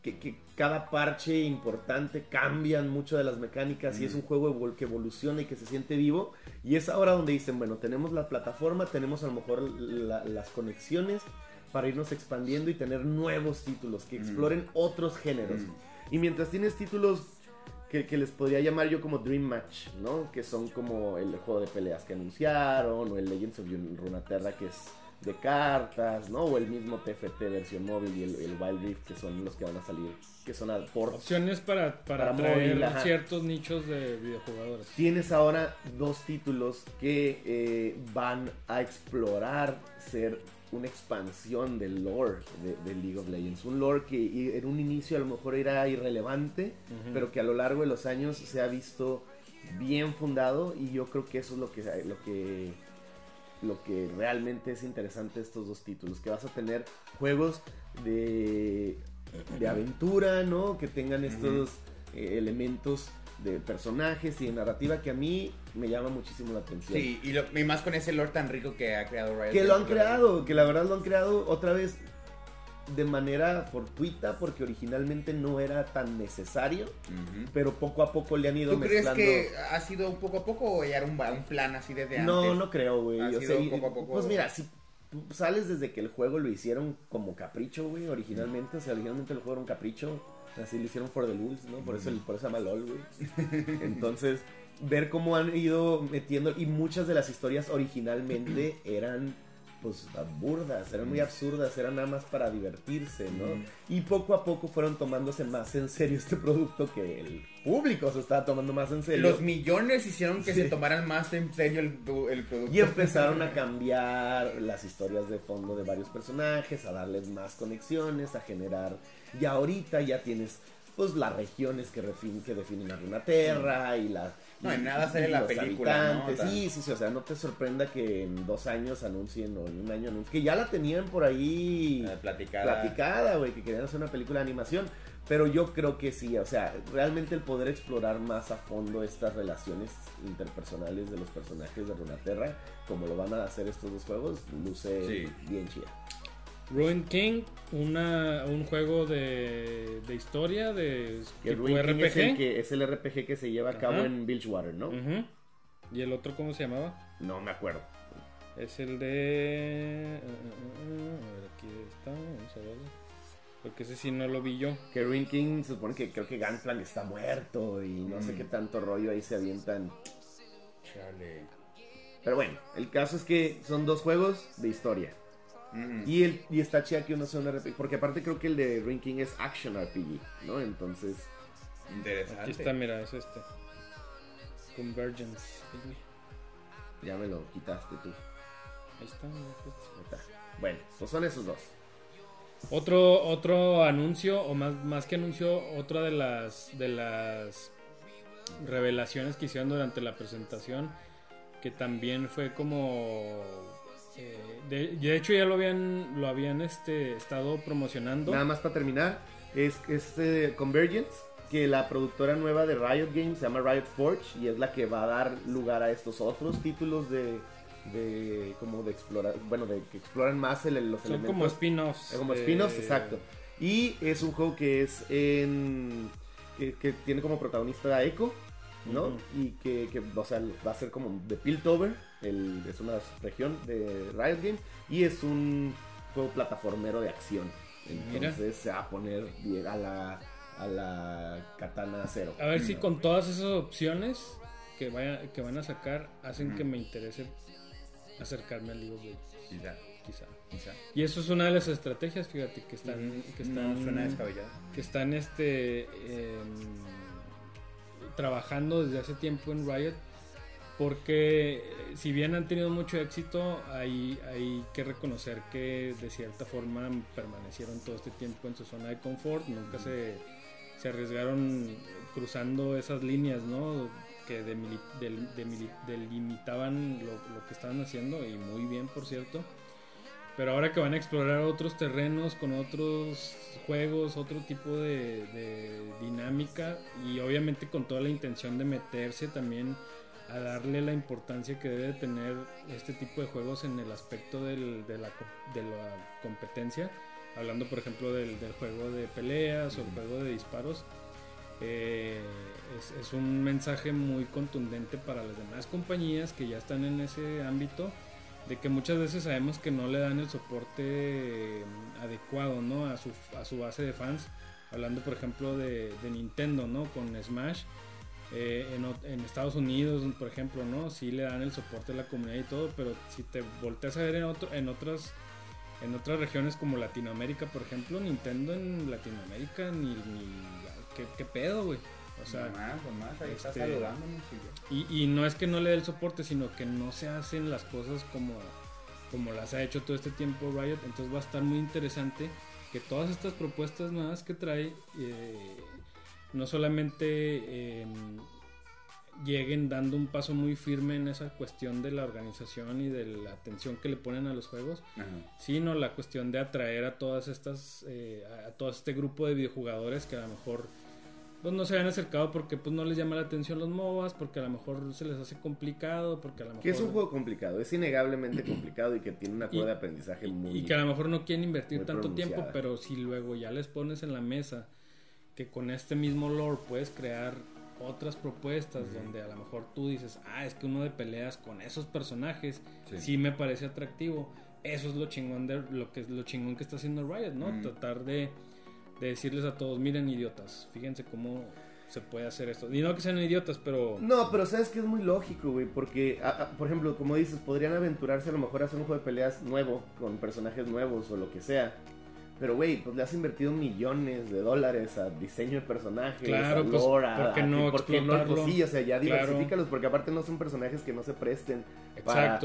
que, que cada parche importante cambian mucho de las mecánicas y es un juego que evoluciona y que se siente vivo. Y es ahora donde dicen, bueno, tenemos la plataforma, tenemos a lo mejor la- las conexiones para irnos expandiendo y tener nuevos títulos que exploren otros géneros. Y mientras tienes títulos que, que les podría llamar yo como Dream Match, ¿no? Que son como el juego de peleas que anunciaron, o el Legends of Runeterra que es de cartas, ¿no? O el mismo TFT versión móvil y el, el Wild Rift que son los que van a salir, que son por Opciones para, para, atraer ciertos nichos de videojugadores. Tienes ahora dos títulos que eh, van a explorar ser una expansión del lore de, de League of Legends. Un lore que en un inicio a lo mejor era irrelevante, pero que a lo largo de los años se ha visto bien fundado y yo creo que eso es lo que, lo que, lo que realmente es interesante de estos dos títulos. Que vas a tener juegos de, de aventura, ¿no? Que tengan estos eh, elementos de personajes y de narrativa que a mí me llama muchísimo la atención. Sí, y, lo- y más con ese lore tan rico que ha creado Riot. Que lo han creado, que la verdad lo han creado otra vez de manera fortuita porque originalmente no era tan necesario, pero poco a poco le han ido ¿Tú crees mezclando. que ha sido poco a poco o ya era un, un plan así desde antes? No, no creo, güey. O sea, poco a poco. Pues mira, si tú sales desde que el juego lo hicieron como capricho, güey, originalmente, o sea, originalmente el juego era un capricho, así lo hicieron for the lulz, ¿no? Por eso, por eso se llama LOL, güey. Entonces, ver cómo han ido metiendo, y muchas de las historias originalmente eran pues burdas, eran muy absurdas, eran nada más para divertirse, ¿no? Y poco a poco fueron tomándose más en serio este producto que el público se estaba tomando más en serio. Los millones hicieron que Sí. se tomaran más en serio el, el producto. Y empezaron a cambiar las historias de fondo de varios personajes, a darles más conexiones, a generar. Y ahorita ya tienes pues las regiones que, refin- que definen a Runaterra y la. No, en nada sale la película, ¿no? Sí, sí, sí, o sea, no te sorprenda que en dos años anuncien o en un año anuncien. Que ya la tenían por ahí platicada. platicada, güey, que querían hacer una película de animación. Pero yo creo que sí, o sea, realmente el poder explorar más a fondo estas relaciones interpersonales de los personajes de Runaterra, como lo van a hacer estos dos juegos, luce Sí. bien chida. Ruin King, una, un juego de, de historia, de Que tipo Ruin King RPG. es el, que, es el RPG que se lleva a cabo Ajá. en Bilgewater, ¿no? Ujú. ¿Y el otro cómo se llamaba? No me acuerdo. Es el de... uh, uh, uh, a ver, aquí está, vamos a verlo. Porque ese sí no lo vi yo. Que Ruin King se supone que creo que Gunplank está muerto y no sé Mm. qué tanto rollo ahí se avientan. Chale. Pero bueno, el caso es que son dos juegos de historia. Y, el, y está chida que uno sea un RPG. Porque aparte creo que el de Ring King es Action RPG, ¿no? Entonces, Interesante. Aquí está, mira, es este. Convergence. ya me lo quitaste tú. Ahí está, mira. Ahí está. Bueno, pues son esos dos. Otro, otro anuncio, o más, más que anuncio, otra de las, de las revelaciones que hicieron durante la presentación, que también fue como... eh, de, de hecho ya lo habían, lo habían este, estado promocionando. Nada más para terminar, es este Convergence, que la productora nueva de Riot Games se llama Riot Forge y es la que va a dar lugar a estos otros títulos de, de como de explorar, bueno, de que exploran más el- los Son elementos. como spin-offs. Eh, Como spin-offs, exacto. Y es un juego que es en. que, que tiene como protagonista a Echo, ¿no? Y que, que, o sea, va a ser como de Piltover, el, es una región de Riot Games, y es un juego plataformero de acción. Mira. Entonces se va a poner bien a la, a la katana cero. A ver si con todas esas opciones que, vaya, que van a sacar hacen que me interese acercarme al League of Legends, Quizá, quizá. quizá. Y eso es una de las estrategias, fíjate, que están, que están, No suena descabellado. que están este, em, trabajando desde hace tiempo en Riot. Porque eh, si bien han tenido mucho éxito, hay, hay que reconocer que de cierta forma permanecieron todo este tiempo en su zona de confort, nunca se, se arriesgaron cruzando esas líneas, ¿no? Que demili- del- demili- delimitaban lo, lo que estaban haciendo y muy bien, por cierto. Pero ahora que van a explorar otros terrenos con otros juegos, otro tipo de, de dinámica y obviamente con toda la intención de meterse también a darle la importancia que debe tener este tipo de juegos en el aspecto del- de, la, co- de la competencia. Hablando, por ejemplo, del, del juego de peleas o el juego de disparos. eh, es, es un mensaje muy contundente para las demás compañías que ya están en ese ámbito de que muchas veces sabemos que no le dan el soporte eh, adecuado ¿no? a, su, a su base de fans. Hablando, por ejemplo, de, de Nintendo, ¿no? Con Smash. Eh, en, en Estados Unidos, por ejemplo, ¿no? Sí le dan el soporte a la comunidad y todo, pero si te volteas a ver en, otro, en otras en otras regiones como Latinoamérica, por ejemplo, Nintendo en Latinoamérica ni, ni ¿qué, qué pedo, güey. O sea, nomás, nomás, ahí está este- saludándonos y y, y no es que no le dé el soporte, sino que no se hacen las cosas como, como las ha hecho todo este tiempo Riot. Entonces va a estar muy interesante que todas estas propuestas nuevas que trae eh, no solamente eh, lleguen dando un paso muy firme en esa cuestión de la organización y de la atención que le ponen a los juegos, Ajá. sino la cuestión de atraer a todas estas eh, a, todo este grupo de videojugadores que a lo mejor pues no se habían acercado porque pues no les llama la atención los MOBAs, porque a lo mejor se les hace complicado, porque a lo mejor Que es un juego complicado, es innegablemente complicado y que tiene una curva de aprendizaje muy... y que a lo mejor no quieren invertir tanto tiempo, pero si luego ya les pones en la mesa que con este mismo lore puedes crear otras propuestas donde a lo mejor tú dices, ah, es que uno de peleas con esos personajes Sí. sí, me parece atractivo. Eso es lo chingón de lo que lo chingón que está haciendo Riot, ¿no? Mm. Tratar de, de decirles a todos, miren idiotas, fíjense cómo se puede hacer esto. Y no que sean idiotas, pero No, pero sabes que es muy lógico, güey, porque, a- a- por ejemplo, como dices, podrían aventurarse a lo mejor a hacer un juego de peleas nuevo, con personajes nuevos o lo que sea. Pero, güey, pues le has invertido millones de dólares a diseño de personajes, Claro, a pues, lore, ¿por qué no ¿por qué no? Pues sí, o sea, ya diversifícalos, porque aparte no son personajes que no se presten para,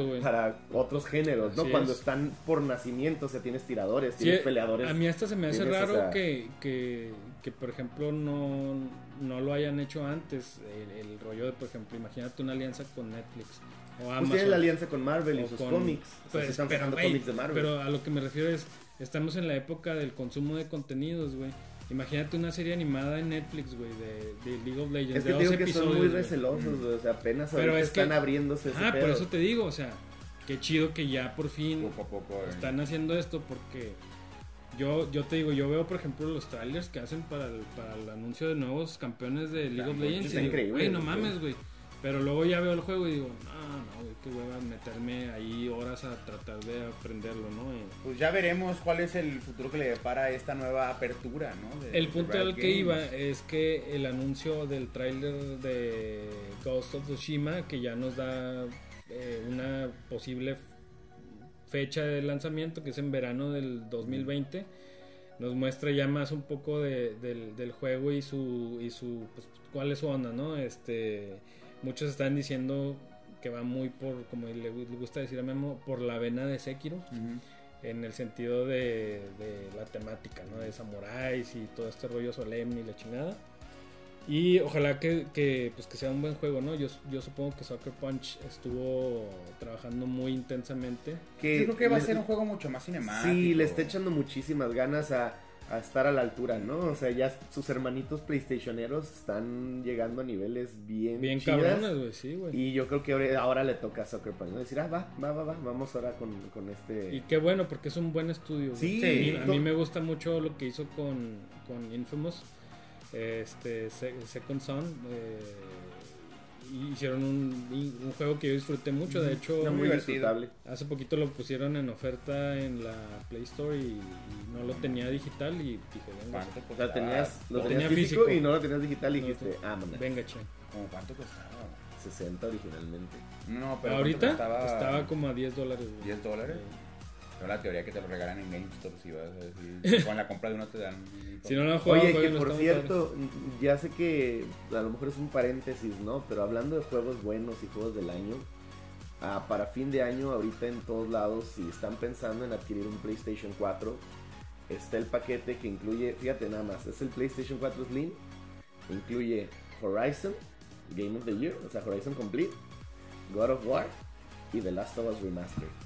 otros géneros, ¿no? Cuando es. están por nacimiento, o sea, tienes tiradores, Sí, tienes peleadores. A mí hasta se me hace tienes, o raro sea- que, que, que, por ejemplo, no, no lo hayan hecho antes. El, el rollo de, por ejemplo, imagínate una alianza con Netflix o Pues Amazon. tienen la alianza con Marvel y sus con- cómics. O sea, Pues, sí están pero, cómics de Marvel. pero a lo que me refiero es, estamos en la época del consumo de contenidos, güey. Imagínate una serie animada en Netflix, güey, de, de League of Legends. Es de que te 12 digo que son muy recelosos, güey, o sea, apenas Pero ahorita es que- están abriéndose ese Ah, por eso te digo, o sea, qué chido que ya por fin Poco a poco. eh. están haciendo esto porque yo, yo te digo, yo veo por ejemplo los trailers que hacen para el, para el anuncio de nuevos campeones de League of Legends y digo, increíble, güey, no güey. mames, güey. Pero luego ya veo el juego y digo, no, no, güey, qué hueva meterme ahí horas a tratar de aprenderlo, ¿no? Y- Pues ya veremos cuál es el futuro que le depara esta nueva apertura, ¿no? De- El punto al que iba es que el anuncio del tráiler de Ghost of Tsushima, que ya nos da eh, una posible fecha de lanzamiento, que es en verano del 2020, nos muestra ya más un poco de- del, del juego y su, y su pues, cuál es su onda, ¿no? Este, muchos están diciendo que va muy por, como le, le gusta decir a Memo, por la vena de Sekiro en el sentido de, de la temática, ¿no? De samuráis y todo este rollo solemne y la chingada. Y ojalá que, que, pues que sea un buen juego, ¿no? Yo, yo supongo que Soccer Punch estuvo trabajando muy intensamente. Que Yo creo que va a ser un juego mucho más cinemático. Sí, le está echando muchísimas ganas a, a estar a la altura, ¿no? O sea, ya sus hermanitos PlayStationeros están llegando a niveles bien, Bien chidas. cabrones, güey, sí, güey. Y yo creo que ahora, ahora le toca a Soccer Punch, ¿no? Decir, ah, va, va, va, va, vamos ahora con, con este... Y qué bueno, porque es un buen estudio. güey. Sí, a, mí, me gusta mucho lo que hizo con, con Infamous, este Se- Second Son. eh, hicieron un, un juego que yo disfruté mucho. De hecho, Está muy divertido. disfrutable. Hace poquito lo pusieron en oferta en la Play Store y, y no lo tenía digital y dije, venga, ¿Cuánto O sea, costaba? tenías, lo Lo tenías tenía físico, físico. y no lo tenías digital y No, dijiste, no. ah, venga, che. ¿Cómo cuánto costaba? 60 originalmente. No, pero Ahorita estaba como a 10 dólares. güey. 10 dólares. Sí. Yo la teoría que te lo regalan en GameStop si vas a decir, con la compra de uno te dan. Si no lo jugado, Oye, que por cierto, ya sé que a lo mejor es un paréntesis, ¿no? Pero hablando de juegos buenos y juegos del año, ah, para fin de año, ahorita en todos lados, si están pensando en adquirir un PlayStation 4, está el paquete que incluye, fíjate nada más, es el PlayStation 4 Slim, incluye Horizon, Game of the Year, o sea, Horizon Complete, God of War y The Last of Us Remastered.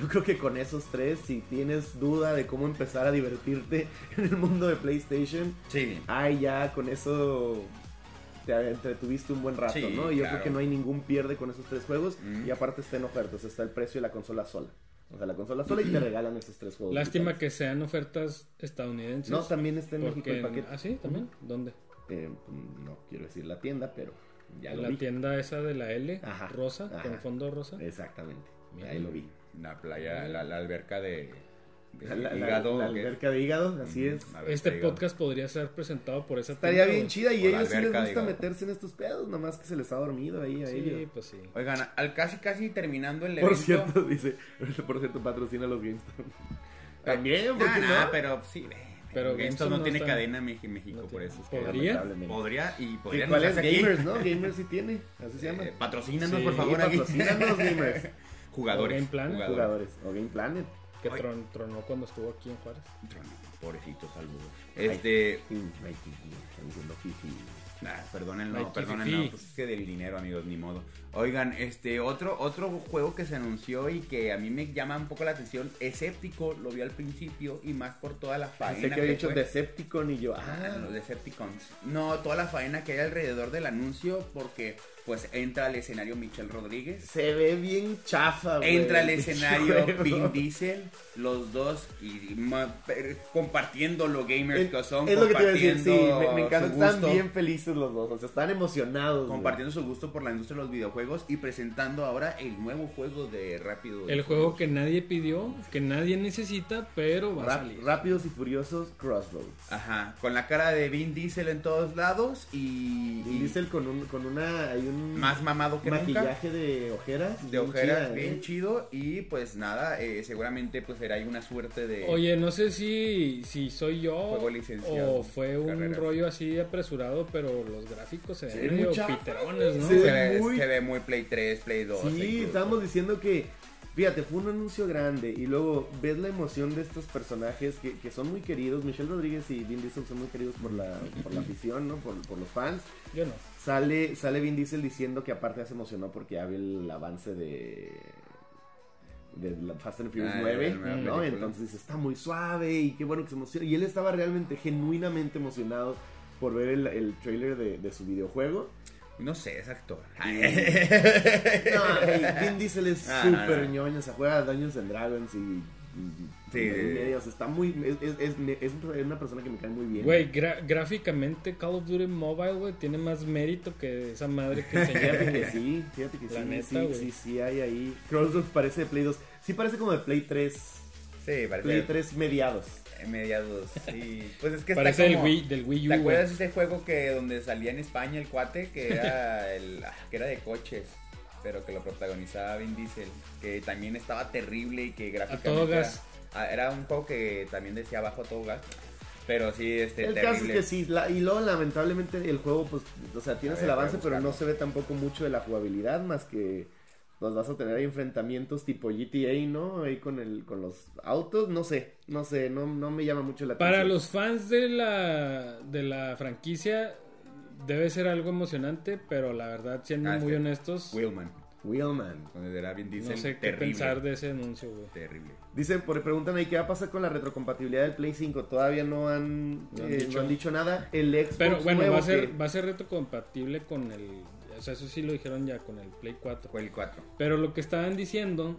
Yo creo que con esos tres, si tienes duda de cómo empezar a divertirte en el mundo de PlayStation, Sí. ay, ya con eso te entretuviste un buen rato, Sí, ¿no? Y yo claro. creo que no hay ningún pierde con esos tres juegos. Mm. Y aparte está en ofertas, está el precio de la consola sola. O sea, la consola sola y te regalan esos tres juegos. Lástima digitales. que sean ofertas estadounidenses. No, también está en México el paquete. ¿Ah, sí? ¿También? ¿Dónde? Eh, no quiero decir la tienda, pero ya lo la vi. tienda esa de la L, Ajá, rosa, ajá. con fondo rosa. Exactamente. Mira. Ahí lo vi. La playa, la, la alberca de, de La, la- hígado. la alberca de hígado, así Ujú, es. Este podcast podría ser presentado por esa Estaría bien chida y ellos sí les gusta meterse en estos pedos, nomás que se les ha dormido ahí a Sí, ellos. pues sí. Oigan, al casi casi terminando el Por evento. cierto, dice, por cierto, patrocina a los GameStop. También, ¿por Ah, qué nah, no? pero sí, ve. Pero GameStop GameStop no, tiene está- cadena en México, no por eso. es que ¿Podría? Lamentablemente. Podría y podría ¿Cuál es? anunciarse aquí. Gamers, ¿no? Gamers sí tiene, así se llama. Eh, patrocínanos, Sí, por favor, aquí. patrocínanos, gamers. Jugadores. O Game Planet. Jugadores. O Game Planet. Que tron- tronó cuando estuvo aquí en Juárez. Trono, Pobrecito, saludos. Este. Ay, sí, Nah, perdónenlo, perdónenlo, Fifi. pues es que de dinero, amigos, ni modo. Oigan, este otro otro juego que se anunció y que a mí me llama un poco la atención, Escéptico, lo vi al principio y más por toda la faena Pensé que había dicho. Decepticon y yo, Ah, ah, los Decepticons. No, toda la faena que hay alrededor del anuncio porque pues entra al escenario Michelle Rodríguez. se ve bien chafa, güey. Entra al el escenario. Vin Diesel, los dos y ma- per- compartiendo lo gamers Es, que son, es lo que te iba a decir, sí, compartiendo me, me encanta, están bien felices los dos, o sea, están emocionados. güey. compartiendo su gusto por la industria de los videojuegos y presentando ahora el nuevo juego de Rápido. El juego que nadie pidió, que nadie necesita, pero va a Rap- salir. Rápidos y Furiosos Crossroads. Ajá, con la cara de Vin Diesel en todos lados y, Vin Diesel con, un, con una, hay un más mamado que nunca. maquillaje de ojeras. De bien ojeras, chida, bien ¿eh? chido y pues nada, eh, seguramente pues será una suerte de... Oye, no sé si, si soy yo Juego licenciado, o fue un carreras. rollo así apresurado, pero los gráficos se ven ven medio muy chafas, piterones, ¿no? Se se, ve muy- se ve muy Play 3, Play 2. Sí, incluso. estábamos diciendo que, fíjate, fue un anuncio grande y luego ves la emoción de estos personajes que, que son muy queridos. Michelle Rodríguez y Vin Diesel son muy queridos por la, por la afición, ¿no? Por, por los fans. Yo no. Sale, sale Vin Diesel diciendo que aparte ya se emocionó porque ya ve el avance de de la Fast and Furious Ah, 9, la nueva ¿no? película. Entonces dice, está muy suave y qué bueno que se emociona. Y él estaba realmente, genuinamente emocionado por ver el, el trailer de, de su videojuego. No sé, es actor. No, hey, Vin Diesel es Ah, no, súper no. ñoño, se juega a Dungeons and Dragons y... y- Sí. y o sea, está muy... Es, es, es- es una persona que me cae muy bien. Güey, gráficamente Call of Duty Mobile, güey, tiene más mérito que esa madre que Fíjate enseñaron. que sí, fíjate que La sí, neta, sí, sí, sí hay ahí. Crossroads parece de Play 2. Sí parece como de Play 3. Sí, parece Play 3 mediados. Mediados. Sí. Pues es que Parece está del como... Wii, del Wii U, ¿Te acuerdas de ese juego que donde salía en España el cuate que era el ah, que era de coches, pero que lo protagonizaba Vin Diesel, que también estaba terrible y que gráficamente todo gas. ah, Era, un juego que también decía abajo a todo gas. Pero sí, este el terrible. caso es que sí, la- y luego lamentablemente el juego, pues, o sea, tienes A ver, el a avance, pero no se ve tampoco mucho de la jugabilidad, más que nos vas a tener ahí enfrentamientos tipo GTA, ¿no? Ahí con el, con los autos, no sé, no sé, no, no me llama mucho la atención. Para los fans de la, de la franquicia debe ser algo emocionante, pero la verdad, siendo Ah, muy honestos, Wheelman, Wheelman. donde era Vin Diesel, no sé qué terrible. pensar de ese anuncio, güey. Terrible. Dicen, por preguntan ahí qué va a pasar con la retrocompatibilidad del Play 5. Todavía no han, No han eh, dicho. no han dicho nada. El Xbox Pero bueno, nuevo va a ser, que- va a ser retrocompatible con el... O sea, eso sí lo dijeron ya con el Play 4. Fue el 4. Pero lo que estaban diciendo,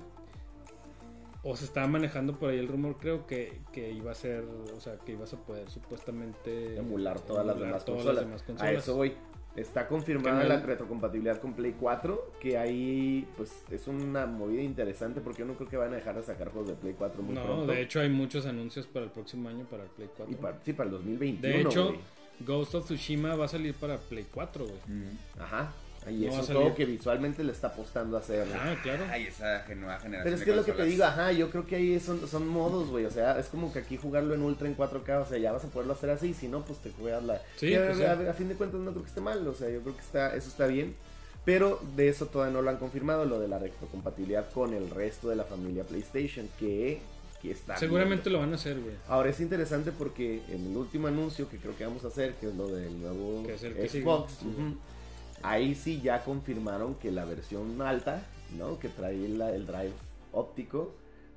o se estaba manejando por ahí el rumor, creo que, que iba a ser, o sea, que ibas a poder supuestamente emular todas las emular demás todas consolas. las demás A consolas. eso voy. Está confirmada no- la retrocompatibilidad con Play 4, que ahí pues es una movida interesante porque yo no creo que van a dejar de sacar juegos de Play 4 muy No, pronto. de hecho hay muchos anuncios para el próximo año para el Play 4. y para, sí, para el 2021. de hecho, güey. Ghost of Tsushima va a salir para Play 4, güey. Ajá. Y No eso es todo que visualmente le está apostando a hacer. Ah, claro. Ay, esa nueva generación. Pero es que es lo que te digo, ajá, yo creo que ahí son, son modos, güey, o sea, es como que aquí jugarlo en ultra en 4K, o sea, ya vas a poderlo hacer así, si no, pues te juegas la... Sí, a, pues a- a fin de cuentas no creo que esté mal, o sea, yo creo que está, eso está bien, pero de eso todavía no lo han confirmado, lo de la retrocompatibilidad con el resto de la familia PlayStation, que que está Seguramente viendo. lo van a hacer, güey. Ahora es interesante porque en el último anuncio que creo que vamos a hacer, que es lo del nuevo Xbox, ahí sí ya confirmaron que la versión alta, ¿no? Que trae el drive óptico,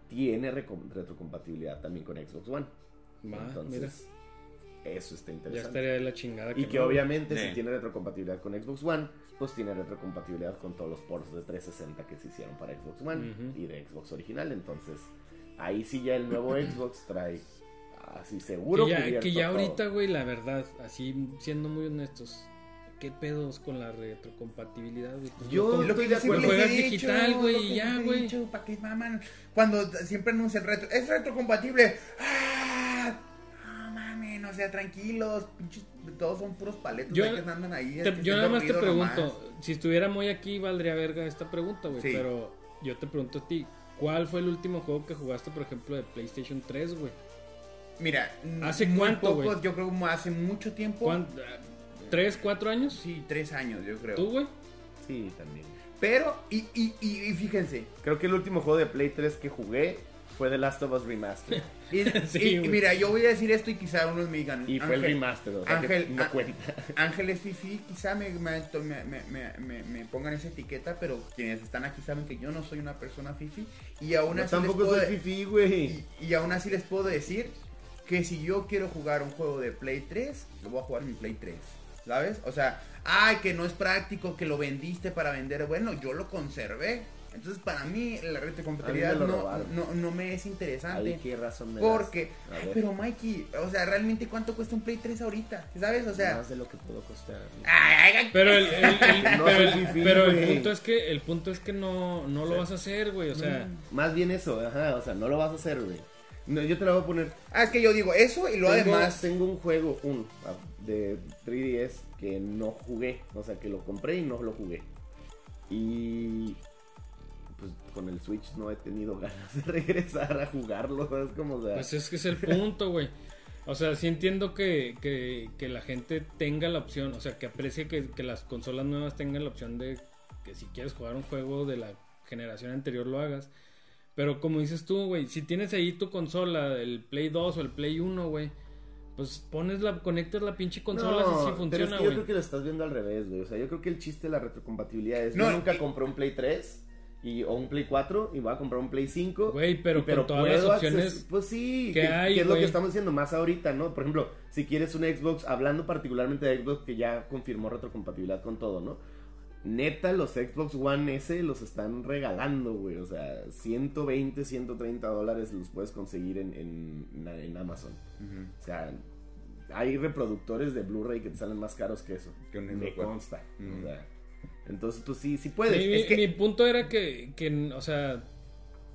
tiene retrocompatibilidad también con Xbox One. Va, Entonces, eso está Ya interesante. estaría de la chingada. Y que no. obviamente si tiene retrocompatibilidad con Xbox One, pues tiene retrocompatibilidad con todos los ports de 360 que se hicieron para Xbox One y de Xbox original. Entonces, ahí sí ya el nuevo Xbox trae así seguro que ya, que ya ahorita, güey, la verdad, así siendo muy honestos, ¿qué pedos con la retrocompatibilidad? güey? Pues Yo- lo que yo siempre siempre juegas digital, güey, y que ya, güey. ¿Para qué maman? Cuando siempre anuncian retro, es retrocompatible. ¡Ah! No mames, no sea tranquilos. Pinches, todos son puros paletos Yo- que andan ahí. Te- yo nada más te pregunto, nomás. si estuviera muy aquí, valdría verga esta pregunta, güey, Sí. pero yo te pregunto a ti, ¿cuál fue el último juego que jugaste, por ejemplo, de PlayStation 3, güey? Mira, ¿Hace muy cuánto, yo creo como hace mucho tiempo. ¿Cuán- ¿Tres, cuatro años? Sí, tres años, yo creo. ¿Tú, güey? Sí, también. Pero, y, y, y, y fíjense. Creo que el último juego de Play 3 que jugué fue The Last of Us Remastered. Y, Sí, y- mira, yo voy a decir esto y quizá unos me digan. Y fue el Ángel, remaster, o sea que Ángel, no ah, cuenta. Ángeles Fifi, quizá me, me, me, me- me- me pongan esa etiqueta, pero quienes están aquí saben que yo no soy una persona Fifi. Y aún así tampoco les puedo, soy fifi, güey. y, y aún así les puedo decir que si yo quiero jugar un juego de Play 3, lo voy a jugar en mi Play 3. ¿Sabes? O sea, ay, que no es práctico, que lo vendiste para vender. Bueno, yo lo conservé. Entonces, para mí, la mí me lo no, no, no me es interesante. Qué razón me Porque, das? Ay, pero Mikey, o sea, realmente cuánto cuesta un Play 3 ahorita, ¿sabes? O sea, más de lo que puedo costar. ay, ay, Pero el, el- el- No pero, el- pero punto es que el punto es que no, no lo vas a hacer, güey. O sea, Más bien eso, ajá, o sea, no lo vas a hacer, güey. No, yo te la voy a poner. Ah, es que yo digo eso y tengo, además. tengo un juego, un ah, de 3DS que no jugué, o sea, que lo compré y no lo jugué. Y pues con el Switch no he tenido ganas de regresar a jugarlo, ¿sabes cómo? O sea, pues es que es el punto, güey. O sea, sí entiendo que, que, que la gente tenga la opción, o sea, que aprecie que, que las consolas nuevas tengan la opción de que si quieres jugar un juego de la generación anterior lo hagas. Pero como dices tú, güey, si tienes ahí tu consola, el Play 2 o el Play 1, güey, pues pones la, conectas la pinche consola no, y sí pero es funciona, que yo creo que lo estás viendo al revés, güey. O sea, yo creo que el chiste de la retrocompatibilidad es No, yo nunca compré un Play 3 y, o un Play 4 y voy a comprar un Play 5. Güey, pero Y- con todas las puedo opciones acces- Pues sí, que que, hay, que es lo que estamos diciendo más ahorita, ¿no? Por ejemplo, si quieres un Xbox, hablando particularmente de Xbox, que ya confirmó retrocompatibilidad con todo, ¿no? Neta, los Xbox One S los están regalando, güey. O sea, 120, 130 dólares los puedes conseguir en, en, en Amazon. Ujú. O sea, hay reproductores de Blu-ray que te salen más caros que eso. Que un Me consta. O sea, entonces, pues sí, sí puedes. Mi, es que, mi punto era que, que, o sea,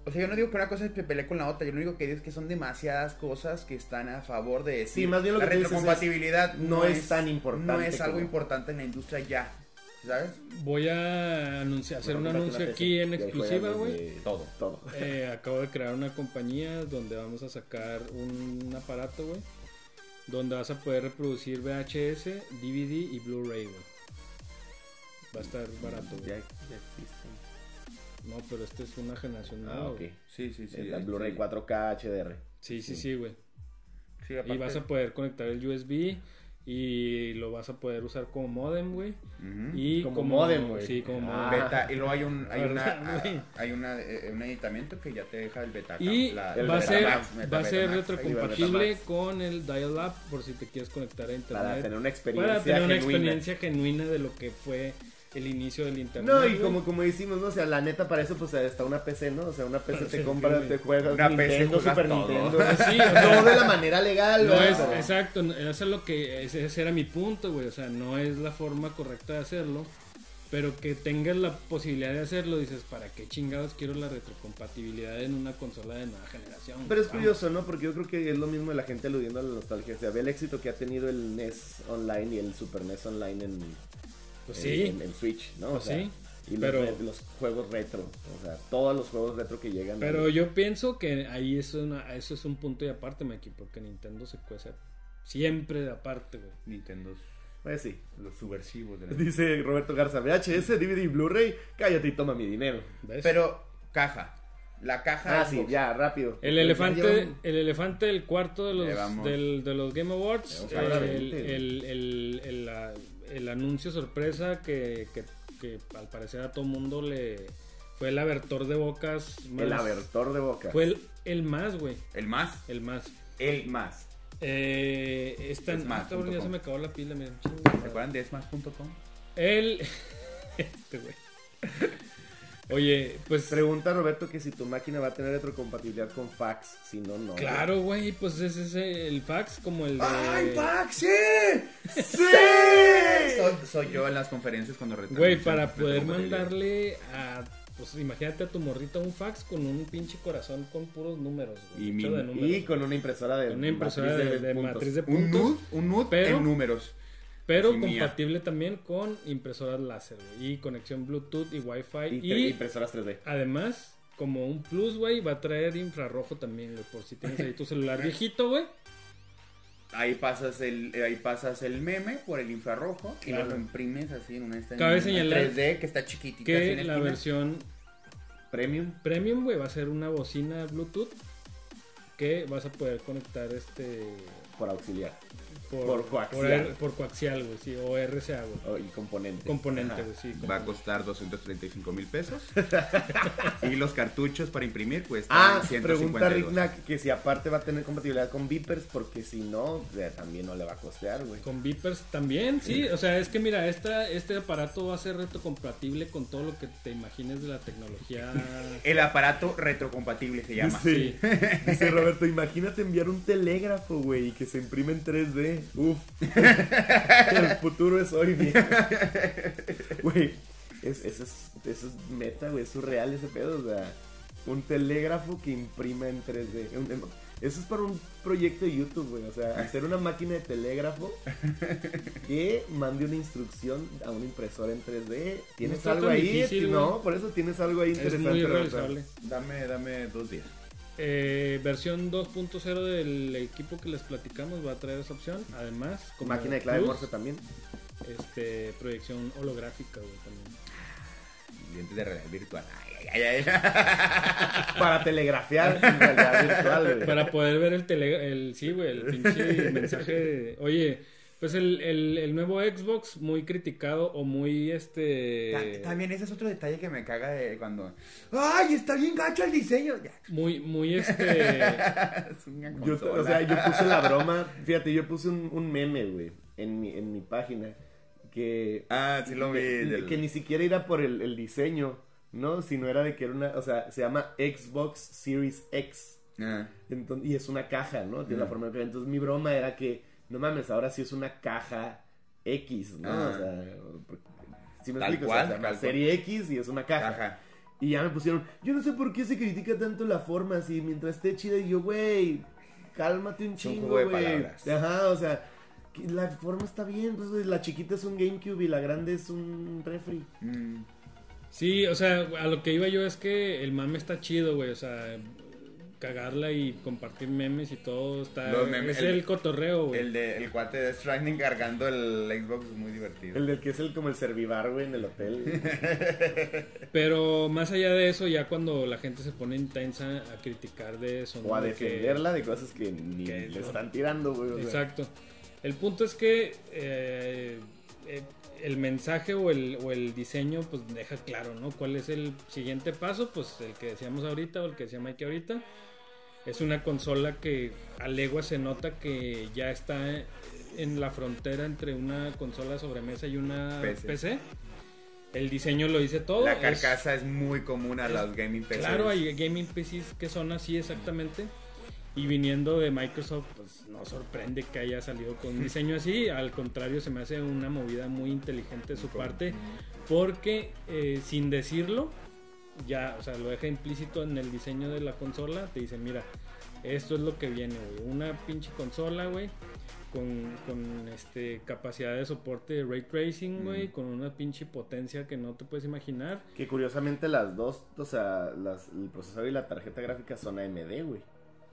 O sea, yo no digo que una cosa es que pelee con la otra, yo lo único que digo es que son demasiadas cosas que están a favor de decir. Sí, más bien lo la que dices es, retrocompatibilidad no es tan importante No es algo como- importante en la industria ya, ¿sabes? voy a anunciar, hacer un anuncio aquí en exclusiva, güey. Todo, todo. Eh, acabo de crear una compañía donde vamos a sacar un aparato, güey. Donde vas a poder reproducir VHS, DVD y Blu-ray, güey. Va a estar barato, Ya, güey. ya existen. No, pero esta es una generación nueva. Ah, ok. güey. Sí, sí, Es la Blu-ray 4K HDR. Sí, sí, sí, güey. Sí, Y aparte- vas a poder conectar el USB y lo vas a poder usar como modem, güey. Ujú. Y Como como, modem, güey. Sí, como Ah. modem. Beta, y luego hay un hay una ¿Verdad, güey? ah, hay una eh, un editamiento que ya te deja el beta Y la- el va a Betamax, ser, Betamax, va a ser retrocompatible con el dial-up por si te quieres conectar a internet. Para tener una experiencia Para tener una genuina. experiencia genuina de lo que fue el inicio del internet. No, y como, como decimos, ¿no? O sea, la neta para eso pues está una PC, ¿no? O sea, una PC te compra, te juegas Una PC Nintendo, juegas Super todo. Nintendo. Sí, o sea, no de la manera legal, No es, exacto, eso es lo que, ese, ese era mi punto, güey, o sea, no es la forma correcta de hacerlo, pero que tengas la posibilidad de hacerlo, dices, ¿para qué chingados quiero la retrocompatibilidad en una consola de nueva generación? Pero es Vamos. curioso, ¿no? Porque yo creo que es lo mismo de la gente aludiendo a la nostalgia. O sea, ve el éxito que ha tenido el NES Online y el Super NES Online en, Pues en- sí, en, en Switch, ¿no? Pues o sea, sí, y los, pero- re- los juegos retro. O sea, todos los juegos retro que llegan. pero ahí. yo pienso que ahí es una, eso es un punto y aparte, Mikey, porque Nintendo se cuece siempre de aparte, güey. Nintendo Pues sí. los subversivos de la- Dice Roberto Garza, VHS, DVD y Blu-ray, cállate y toma mi dinero. ¿Ves? pero caja La caja. Ah, sí, ya, rápido. El elefante, llevan- el elefante del cuarto de los, del- de los Game Awards, eh, el, 20. el- el- el- la- el anuncio sorpresa que, que- que al parecer a todo mundo le fue el abertor de bocas. El más- abertor de boca. Fue el, el más, güey, El más. el más. El más. Eh, esta, Es más ah, cabrón, ya se me acabó la pila, miren. ¿Se acuerdan de esmas.com? El. este, güey. Oye, pues. Pregunta Roberto que si tu máquina va a tener retrocompatibilidad con fax. Si no, no. Claro, güey, pues ese es el fax como el de. ¡Ay, Pax! ¡Sí! ¡Sí! soy, soy yo en las conferencias cuando retransmiten Güey, para poder mandarle a. Pues imagínate a tu morrita un fax con un pinche corazón con puros números, güey. Y hecho mi- de números. Y con una impresora de Una impresora matriz de, de puntos. matriz de Un puntos. nude, un nude Pero- en números. Pero compatible también con impresoras láser, güey. Y conexión Bluetooth y Wi-Fi. Y, impresoras 3D. además, como un plus, güey, va a traer infrarrojo también, güey. Por si tienes ahí tu celular viejito, güey. Ahí pasas el ahí pasas el meme por el infrarrojo y Claro. lo imprimes así en una esta Cabe en señalar 3D que está chiquitita Que en la versión Premium. premium, güey, va a ser una bocina Bluetooth que vas a poder conectar este Por auxiliar. Por, Por coaxial. por, R- por coaxial, güey, sí, o RCA, güey. Oh, y componente. Componente, Ajá. güey, sí. Va a componente. costar 235 mil pesos. y los cartuchos para imprimir cuestan Ah, 152. pregunta Ricknack que si aparte va a tener compatibilidad con Vipers, porque si no, o sea, también no le va a costear, güey. Con Vipers también, sí. O sea, es que mira, esta, este aparato va a ser retrocompatible con todo lo que te imagines de la tecnología. El aparato retrocompatible se llama. Sí. Dice Roberto, imagínate enviar un telégrafo, güey, y que se imprime en 3D. Uf. El futuro es hoy, viejo. Güey, es, eso, es, eso es meta, güey, es surreal ese pedo, o sea, un telégrafo que imprima en 3D. Un- em, Eso es para un proyecto de YouTube, güey, o sea, hacer una máquina de telégrafo que mande una instrucción a una impresora en 3D. ¿Tienes algo ahí? difícil, no, güey. por eso tienes algo ahí Es interesante. muy Roberto. realizable. Dame, dame dos días. Eh, versión 2.0 del equipo que les platicamos va a traer esa opción. Además, como Máquina de clave Morse también. Este, proyección holográfica, güey, también. Dientes de realidad virtual. Ay, ay, ay, ay. Para telegrafiar en realidad virtual, güey. Para poder ver el tele, el sí, güey, el pinche mensaje. de- oye, pues el, el, el nuevo Xbox muy criticado o muy este Ta- También ese es otro detalle que me caga de cuando. ¡Ay, está bien gacho el diseño! Ya. muy muy este Es una Yo, o sea, yo puse la broma. Fíjate, yo puse un, un meme, güey, en mi, en mi página. Que, Ah, sí lo vi. que, del- que ni siquiera era por el, el diseño, ¿no? Sino era de que era una. O sea, se llama Xbox Series X. Ah. Entonces, y es una caja, ¿no? Tiene la Ujú. forma de Entonces mi broma era que, no mames, ahora sí es una caja X, ¿no? Ah. O sea, porque- si me Tal explico, o cual, sea, serie X y es una caja. Ajá. Y ya me pusieron, yo no sé por qué se critica tanto la forma, así mientras esté chida. Y yo, güey, cálmate un chingo, güey. Ajá, o sea, la forma está bien. Pues, la chiquita es un GameCube y la grande es un refri. Mm. Sí, o sea, a lo que iba yo es que el mame está chido, güey, o sea, cagarla y compartir memes y todo está Los memes, es el, el- cotorreo, güey. El, de, el cuate de Stranding cargando el Xbox es muy divertido. El del que es el como el servivar, güey, en el hotel. Pero más allá de eso, ya cuando la gente se pone intensa a criticar de eso, o a defenderla de cosas que ni que le no. están tirando, güey. sea. Exacto. El punto es que eh, el mensaje o el, o el diseño pues deja claro, ¿no? ¿Cuál es el siguiente paso? Pues el que decíamos ahorita o el que decía Mike ahorita. Es una consola que a legua se nota que ya está en la frontera entre una consola sobremesa y una PC. PC. El diseño lo dice todo. La carcasa es, muy común a es- los gaming PCs. Claro, hay gaming PCs que son así exactamente. Y viniendo de Microsoft, pues no sorprende que haya salido con un diseño así. Al contrario, se me hace una movida muy inteligente de su parte. Porque eh, sin decirlo, ya, o sea, lo deja implícito en el diseño de la consola. Te dice, mira, esto es lo que viene, güey. Una pinche consola, güey. Con, con este capacidad de soporte de ray tracing, güey, Mm. con una pinche potencia que no te puedes imaginar. Que curiosamente las dos, o sea, las, el procesador y la tarjeta gráfica son AMD, güey.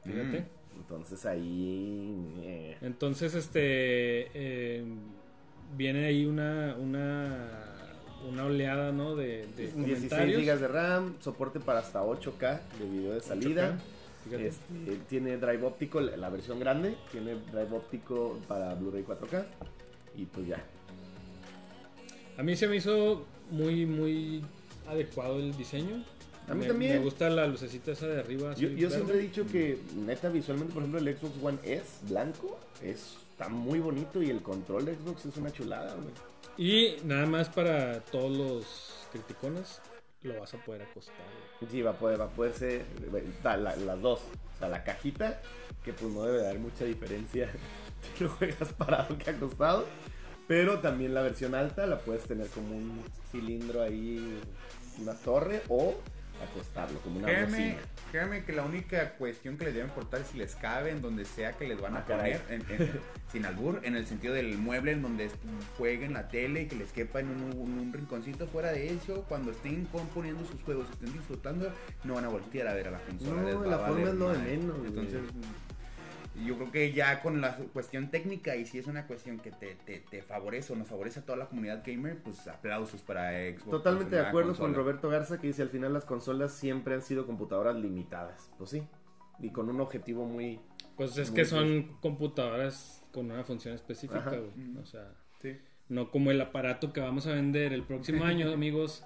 Fíjate. Mm. Entonces ahí... eh, Entonces, este. eh, viene ahí una. una una oleada, ¿no? De, de 16 comentarios. GB de RAM, soporte para hasta 8K de video de salida. 8K, fíjate. Este, tiene drive óptico, la la versión grande, tiene drive óptico para Blu-ray 4K. Y pues ya. A mí se me hizo muy, muy adecuado el diseño. A mí Me- también. Me gusta la lucecita esa de arriba. Yo, siempre he dicho que, neta, visualmente, por ejemplo, el Xbox One S blanco es, está muy bonito y el control de Xbox es una chulada, güey. Y nada más para todos los criticones, lo vas a poder acostar. güey. Sí, va a poder, va a poder ser güey, la- la- las dos. O sea, la cajita, que pues no debe dar mucha diferencia si lo juegas parado que acostado. Pero también la versión alta la puedes tener como un cilindro ahí, una torre, o acostarlo como una Créeme, bocina. créeme que la única cuestión que les debe importar es si les cabe en donde sea que les van a Ah, poner, en- en- sin albur, en el sentido del mueble en donde jueguen la tele y que les quepa en un, en un rinconcito fuera de eso, cuando estén componiendo sus juegos, estén disfrutando, no van a voltear a ver a la consola. No, la forma es lo de menos, güey. Yo creo que ya con la cuestión técnica y si es una cuestión que te, te, te favorece o nos favorece a toda la comunidad gamer, pues aplausos para Xbox. Totalmente de acuerdo con. Roberto Garza que dice al final las consolas siempre han sido computadoras limitadas. Pues sí. Y con un objetivo muy... Pues es Muy que son computadoras con una función específica, güey. O sea, Sí. no como el aparato que vamos a vender el próximo año, amigos,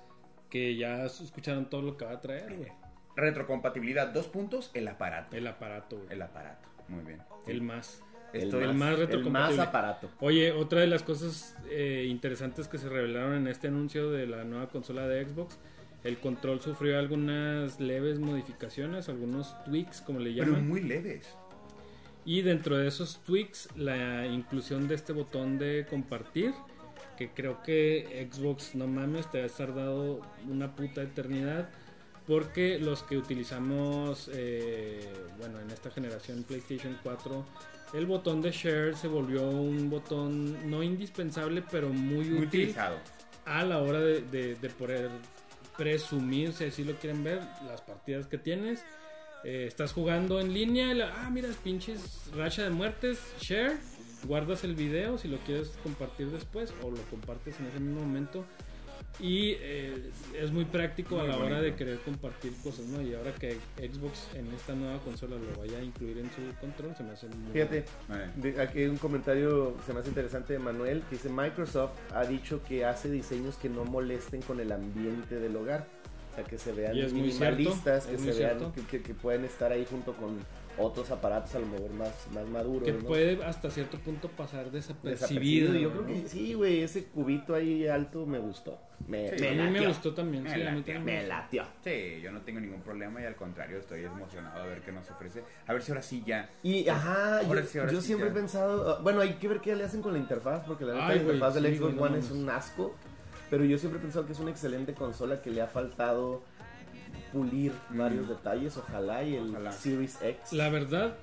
que ya escucharon todo lo que va a traer, güey. Retrocompatibilidad, dos puntos, el aparato. El aparato, güey. El aparato, muy bien. El más. El más el más aparato. Oye, otra de las cosas eh, interesantes que se revelaron en este anuncio de la nueva consola de Xbox, el control sufrió algunas leves modificaciones, algunos tweaks, como le pero llaman. muy leves. Y dentro de esos tweaks, la inclusión de este botón de compartir, que creo que Xbox, no mames, te va a estar dado una puta eternidad. Porque los que utilizamos, eh, bueno, en esta generación PlayStation 4, el botón de share se volvió un botón no indispensable, pero muy, Muy útil utilizado. a la hora de, de- de poder presumir, si así lo quieren ver, las partidas que tienes. Eh, estás jugando en línea, y la- ah, mira, pinches racha de muertes, share, guardas el video si lo quieres compartir después o lo compartes en ese mismo momento. Y eh, es muy práctico a la hora de querer compartir cosas, ¿no? Y ahora que Xbox en esta nueva consola lo vaya a incluir en su control, se me hace muy Fíjate, de- aquí hay un comentario se me hace interesante de Manuel que dice Microsoft ha dicho que hace diseños que no molesten con el ambiente del hogar. O sea, que se vean Y es muy minimalistas, cierto, es que muy se vean cierto. que, que- que pueden estar ahí junto con otros aparatos a lo mejor más, más maduros. que ¿no? puede hasta cierto punto pasar desapercibido. Desapercibido. Yo creo que sí, güey, ese cubito ahí alto me gustó. Me, Sí, me a mí me gustó también, Me sí, a mí latió, también Me latió. Sí, yo no tengo ningún problema y al contrario estoy emocionado a ver qué nos ofrece. A ver si ahora sí ya. Y ajá, Ahora yo, sí, ahora yo sí, siempre ya. he pensado, ah, bueno, hay que ver qué le hacen con la interfaz, porque la neta Ay, la interfaz del Xbox güey, no One es un asco, pero yo siempre he pensado que es una excelente consola que le ha faltado pulir Mm. varios detalles, ojalá y el Ojalá. Series X. La verdad,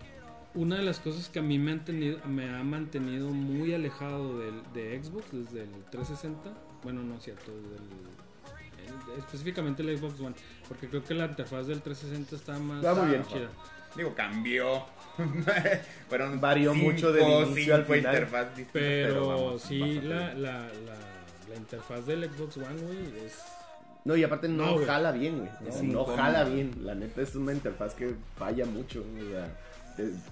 una de las cosas que a mí me, han tenido, me ha mantenido muy alejado del, de Xbox desde el 360, bueno, no es cierto, desde el- el- específicamente el Xbox One, porque creo que la interfaz del 360 está más Está muy bien. chida. Digo, cambió. Fueron Varió cinco, mucho del inicio al final. interfaz distintas, Pero, vamos, sí, la, la, la, la interfaz del Xbox One, güey, es... No, y aparte no, jala bien, güey. No, jala bien. La neta es una interfaz que falla mucho. O sea,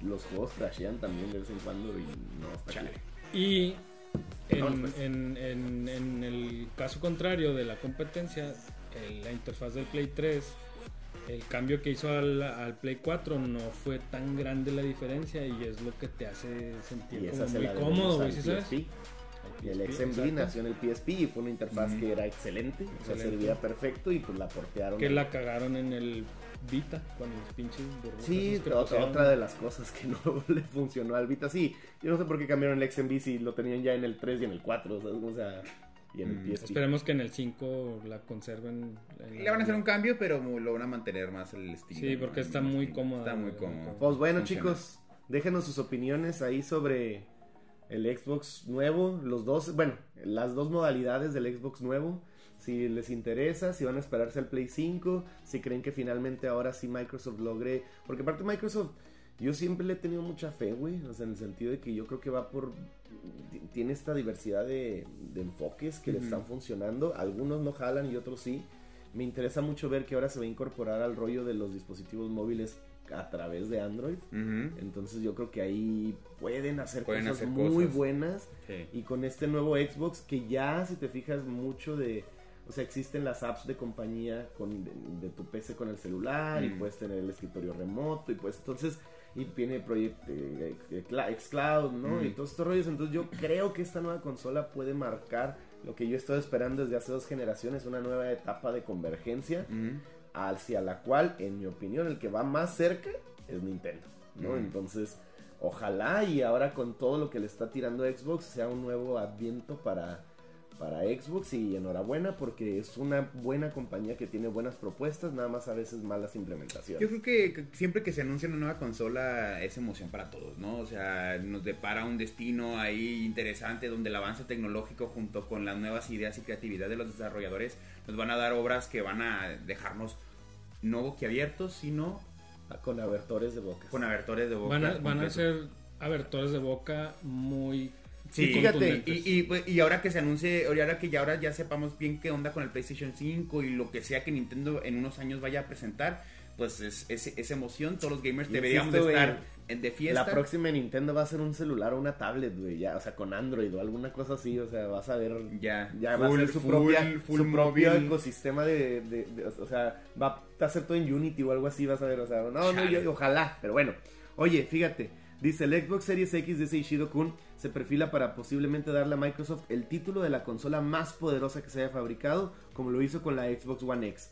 los juegos crashean también de vez en cuando y no está Chale. Y en, pues. en- en- en el caso contrario de la competencia, el- la interfaz del Play 3, el cambio que hizo al, al Play 4 no fue tan grande la diferencia y es lo que te hace sentir como muy cómodo, güey, ¿sí sabes? PSP. Y el XMB exacto. nació en el PSP y fue una interfaz que era excelente, o sea, servía perfecto y pues la portearon. Que la cagaron en el Vita con los pinches burbujas Sí, que otra, otra de las cosas que no le funcionó al Vita. Sí, yo no sé por qué cambiaron el XMB si lo tenían ya en el 3 y en el 4, ¿sabes? O sea, y en el Mm, PSP. Esperemos que en el 5 la conserven. en Le van a hacer un cambio, pero lo van a mantener más el estilo. Sí, porque ¿no? está muy cómoda, Está muy güey, cómodo. Pues bueno, Funciona. chicos, déjenos sus opiniones ahí sobre el Xbox nuevo, los dos, bueno, las dos modalidades del Xbox nuevo. Si les interesa, si van a esperarse al Play 5, si creen que finalmente ahora sí Microsoft logre. Porque aparte Microsoft, yo siempre le he tenido mucha fe, güey. O sea, en el sentido de que yo creo que va por tiene esta diversidad de, enfoques que le están funcionando. Algunos no jalan y otros sí. Me interesa mucho ver que ahora se va a incorporar al rollo de los dispositivos móviles a través de Android. Entonces yo creo que ahí pueden hacer cosas muy buenas. Y con este nuevo Xbox que ya, si te fijas, mucho de... O sea, existen las apps de compañía con, de, tu PC con el celular y puedes tener el escritorio remoto y pues entonces y viene Project eh, eh, Xcloud, ¿no? Y todos estos rollos. Entonces yo creo que esta nueva consola puede marcar lo que yo he estado esperando desde hace dos generaciones, una nueva etapa de convergencia hacia la cual, en mi opinión, el que va más cerca es Nintendo, ¿no? Entonces, ojalá y ahora con todo lo que le está tirando Xbox sea un nuevo adviento para para Xbox y enhorabuena porque es una buena compañía que tiene buenas propuestas, nada más a veces malas implementaciones. Yo creo que siempre que se anuncia una nueva consola es emoción para todos, ¿no? O sea, nos depara un destino ahí interesante donde el avance tecnológico junto con las nuevas ideas y creatividad de los desarrolladores nos van a dar obras que van a dejarnos no boquiabiertos, sino con abertores de boca. Con abertores de boca. Van a, van a ser abertores de boca muy Sí, fíjate, y, pues, y, ahora que se anuncie, ahora que ya ahora ya sepamos bien qué onda con el PlayStation 5 y lo que sea que Nintendo en unos años vaya a presentar, pues es, esa emoción, todos los gamers deberíamos de estar de fiesta. La próxima Nintendo va a ser un celular o una tablet, güey, ya, o sea, con Android o alguna cosa así, o sea, vas a ver, ya, ya va a ser su, propia, su propio ecosistema de, o sea, va a hacer todo en Unity o algo así, vas a ver, o sea, no, no, yo, ojalá, pero bueno, oye, fíjate, dice el Xbox Series X de Seishido Kun se perfila para posiblemente darle a Microsoft el título de la consola más poderosa que se haya fabricado, como lo hizo con la Xbox One X.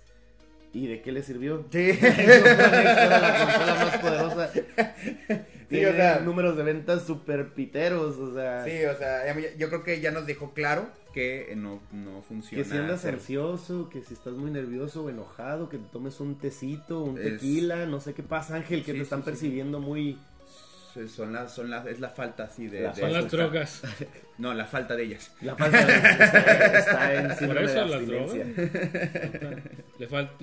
¿Y de qué le sirvió? Sí. la consola más poderosa. Tiene o sea, números de ventas super piteros, o sea. Sí, o sea, yo creo que ya nos dejó claro que no, no funciona. Que si andas ansioso, que si estás muy nervioso o enojado, que te tomes un tecito, un tequila, no sé qué pasa, Ángel, que te están percibiendo muy son las, son las, es la falta así de. son las drogas. No, la falta de ellas. La falta de ellas está, en Por eso las drogas. le falta,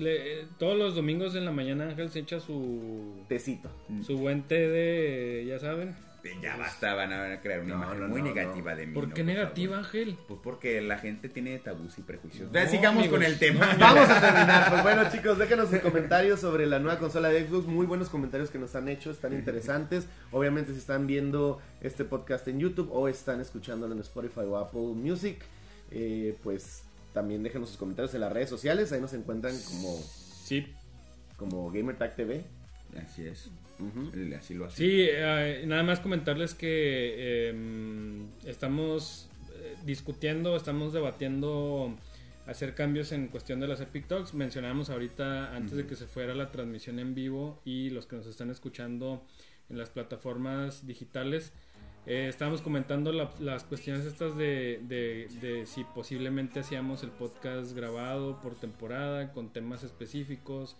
todos los domingos en la mañana Ángel se echa su tecito. Su buen té de, ya saben. Ya basta, van a crear una imagen muy negativa de mí. ¿Por qué negativa, Ángel? Pues porque la gente tiene tabús y prejuicios. sigamos con el tema. Vamos a terminar. Pues bueno, chicos, déjenos sus comentarios sobre la nueva consola de Xbox. Muy buenos comentarios que nos han hecho, están interesantes. Obviamente, si están viendo este podcast en YouTube o están escuchándolo en Spotify o Apple Music, eh, pues también déjenos sus comentarios en las redes sociales. Ahí nos encuentran como. Sí. Como GamerTag TV. Así es. Así lo hace. Sí, eh, nada más comentarles que em, estamos eh, discutiendo, estamos debatiendo hacer cambios en cuestión de las Epic Talks. Mencionamos ahorita antes de que se fuera la transmisión en vivo y los que nos están escuchando en las plataformas digitales. Eh, estábamos comentando las cuestiones estas de, de, si posiblemente hacíamos el podcast grabado por temporada con temas específicos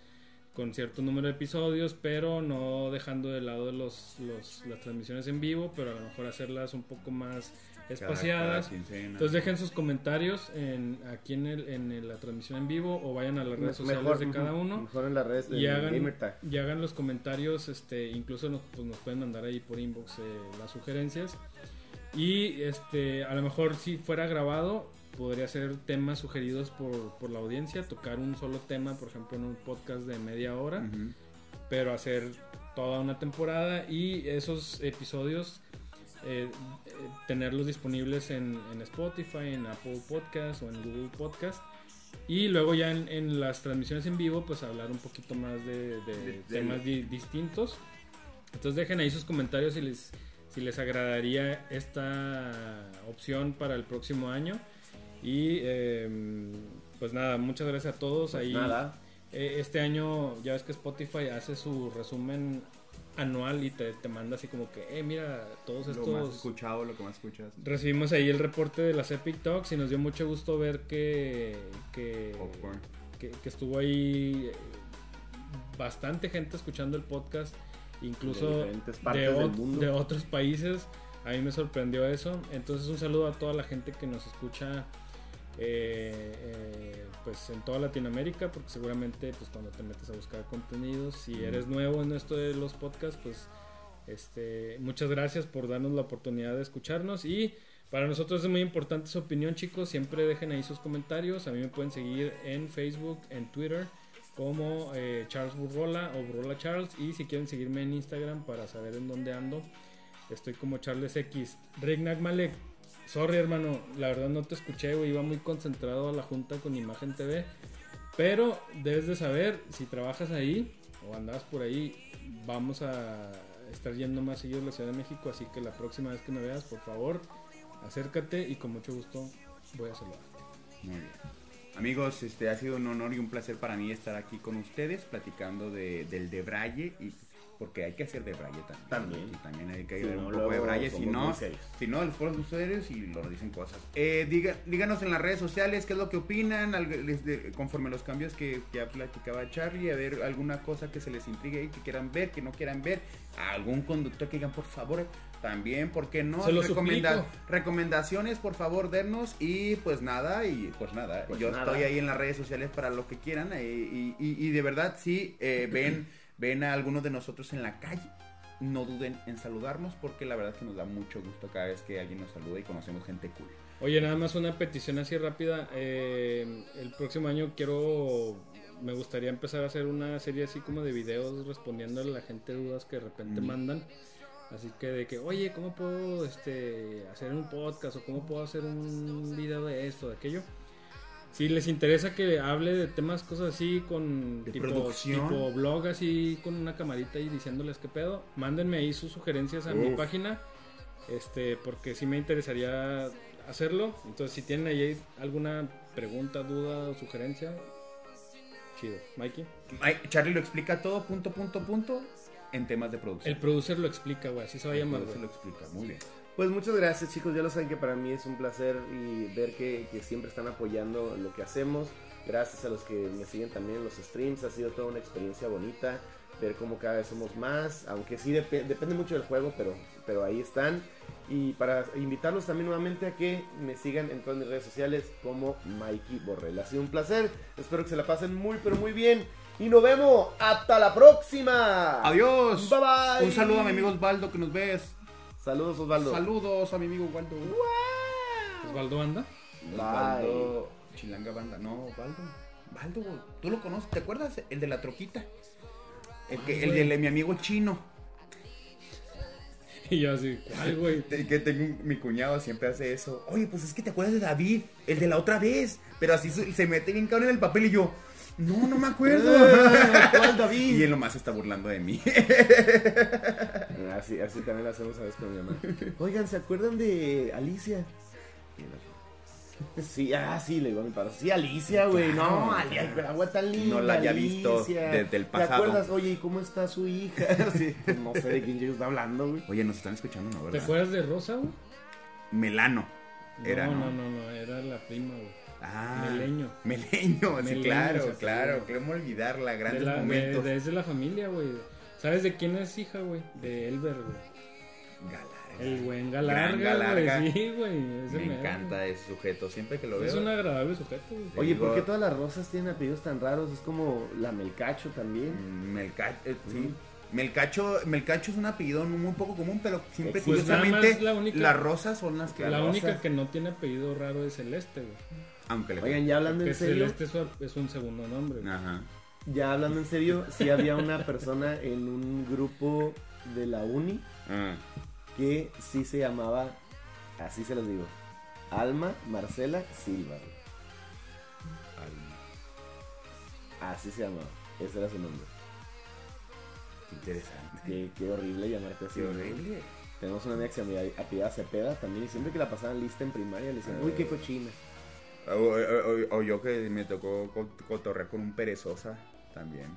con cierto número de episodios, pero no dejando de lado los, las transmisiones en vivo, pero a lo mejor hacerlas un poco más espaciadas. Entonces dejen sus comentarios en, aquí en, el, en la transmisión en vivo o vayan a las redes sociales de cada uno. Mejor en las redes y, hagan, y hagan los comentarios, este, incluso nos, pues nos pueden mandar ahí por inbox eh, las sugerencias. Y este, a lo mejor si fuera grabado, podría ser temas sugeridos por, la audiencia, tocar un solo tema, por ejemplo, en un podcast de media hora, pero hacer toda una temporada y esos episodios eh, eh, tenerlos disponibles en, Spotify, en Apple Podcast o en Google Podcast. Y luego ya en, las transmisiones en vivo, pues hablar un poquito más de, temas distintos. Entonces dejen ahí sus comentarios si les, si les agradaría esta opción para el próximo año. Y em, pues nada, muchas gracias a todos. Pues Ahí, nada. Eh, este año ya ves que Spotify hace su resumen anual y te, te manda así como que, eh, mira, todos estos... Lo más escuchado, lo que más escuchas. Recibimos ahí el reporte de las Epic Talks y nos dio mucho gusto ver que... Que, que, que estuvo ahí bastante gente escuchando el podcast, incluso de, de otros países. A mí me sorprendió eso. Entonces un saludo a toda la gente que nos escucha eh, pues en toda Latinoamérica, porque seguramente pues cuando te metes a buscar contenidos, si eres nuevo en esto de los podcasts, pues Este, muchas gracias por darnos la oportunidad de escucharnos y para nosotros es muy importante su opinión, chicos. Siempre dejen ahí sus comentarios. A mí me pueden seguir en Facebook, en Twitter como eh, Charles Burrola o Burrola Charles y si quieren seguirme en Instagram para saber en dónde ando, estoy como Charles X. Rignac Malek, sorry hermano, la verdad no te escuché, güey, iba muy concentrado a la junta con Imagen TV, pero debes de saber si trabajas ahí o andas por ahí, vamos a estar yendo más seguido a la Ciudad de México, así que la próxima vez que me veas, por favor, acércate y con mucho gusto voy a saludarte. Muy bien. Amigos, este ha sido un honor y un placer para mí estar aquí con ustedes platicando de, del de Braille y porque hay que hacer de Braille también. También. Y también hay que Si ayudar no, un poco de Braille, si no, si no, los pueblos son serios y lo dicen cosas. Eh, diga- díganos en las redes sociales qué es lo que opinan, algo- les de- conforme los cambios que ya platicaba Charlie, a ver alguna cosa que se les intrigue y que quieran ver, que no quieran ver, algún conductor que digan, por favor, también, ¿por qué no? Se lo Recomenda- suplico. recomendaciones, por favor, dennos y pues nada, y pues nada, Pues yo nada. estoy ahí en las redes sociales para lo que quieran eh, y, y- y de verdad si ven, ven a algunos de nosotros en la calle, no duden en saludarnos porque la verdad es que nos da mucho gusto cada vez que alguien nos saluda y conocemos gente cool. Oye, nada más una petición así rápida. eh, el próximo año quiero, me gustaría empezar a hacer una serie así como de videos respondiendo a la gente dudas que de repente Mm. mandan. Así que de que, oye, ¿cómo puedo este, hacer un podcast o cómo puedo hacer un video de esto, de aquello? Si les interesa que hable de temas, cosas así, con De tipo, producción. tipo blog, así con una camarita y diciéndoles qué pedo, mándenme ahí sus sugerencias a mi página, este, porque sí me interesaría hacerlo. Entonces, si tienen ahí alguna pregunta, duda o sugerencia, chido. Mikey. Charlie lo explica todo punto, punto, punto en temas de producción. El producer lo explica, güey, así se va a El llamar, producer güey. lo explica, muy bien. Pues muchas gracias chicos, ya lo saben que para mí es un placer y ver que, que siempre están apoyando lo que hacemos. Gracias a los que me siguen también en los streams, ha sido toda una experiencia bonita ver cómo cada vez somos más, aunque sí dep- depende mucho del juego, pero, pero ahí están. Y para invitarlos también nuevamente a que me sigan en todas mis redes sociales como Mikey Borrell. Ha sido un placer, espero que se la pasen muy pero muy bien y nos vemos hasta la próxima. Adiós. Bye bye. Un saludo a mi amigo Osvaldo que nos ves. Saludos Osvaldo. Saludos a mi amigo Osvaldo. Osvaldo anda. Osvaldo. Chilanga Banda. No, Osvaldo. Osvaldo, tú lo conoces. ¿Te acuerdas? El de la troquita. El, que, Ay, el de mi amigo chino. Y yo así, ¿cuál, güey? Que tengo mi cuñado siempre hace eso. Oye, pues es que te acuerdas de David, el de la otra vez. Pero así se, se mete bien cabrón en el papel y yo, no, no me acuerdo. ¿Cuál David? y él nomás se está burlando de mí. Así, así también lo hacemos a veces con mi mamá. Oigan, ¿se acuerdan de Alicia? Sí, ah, sí, le digo a mi padre. Sí, Alicia, güey. Claro, no, Ali- ay, pero agua tan linda. No la había visto Alicia. desde el ¿Te pasado. acuerdas? Oye, ¿y cómo está su hija? Sí, pues no sé de quién está hablando, güey. Oye, nos están escuchando, ¿no? ¿Te ¿Verdad? acuerdas de Rosa, güey? Melano. Era, ¿no? no, no, no, era la prima, güey. Ah, Meleño. Meleño, sí, Meleño, claro, sí, claro. sí. ¿Cómo olvidarla? De Grandes la, momentos. de- es de la familia, güey. ¿Sabes de quién es hija, güey? De Elber, güey. Galarga. El buen Gran Galarga, Galarga. güey. Sí, güey. Me mero. encanta ese sujeto. Siempre que lo veo. Es un agradable sujeto, güey. Oye, ¿por qué todas las rosas tienen apellidos tan raros? Es como la Melcacho también. Mm, Melca- eh, sí. Melcacho, Melcacho es un apellido muy poco común, pero siempre Pues curiosamente la única- las rosas son las que La rosas, única que no tiene apellido raro es Celeste, güey. Aunque le Oigan, ya hablando en serio, Celeste es, un segundo nombre. Ajá. ya hablando en serio, sí había una persona en un grupo de la uni Ah. que sí se llamaba, así se los digo, Alma Marcela Silva. Ay, Así se llamaba, ese era su nombre. qué interesante. Qué, qué horrible llamarte así. Qué ¿no? horrible. Tenemos una amiga que se apellida Cepeda también y siempre que la pasaban lista en primaria le decían, uy, qué cochina. O, o- o- o yo que me tocó co- cotorrear con un perezosa también.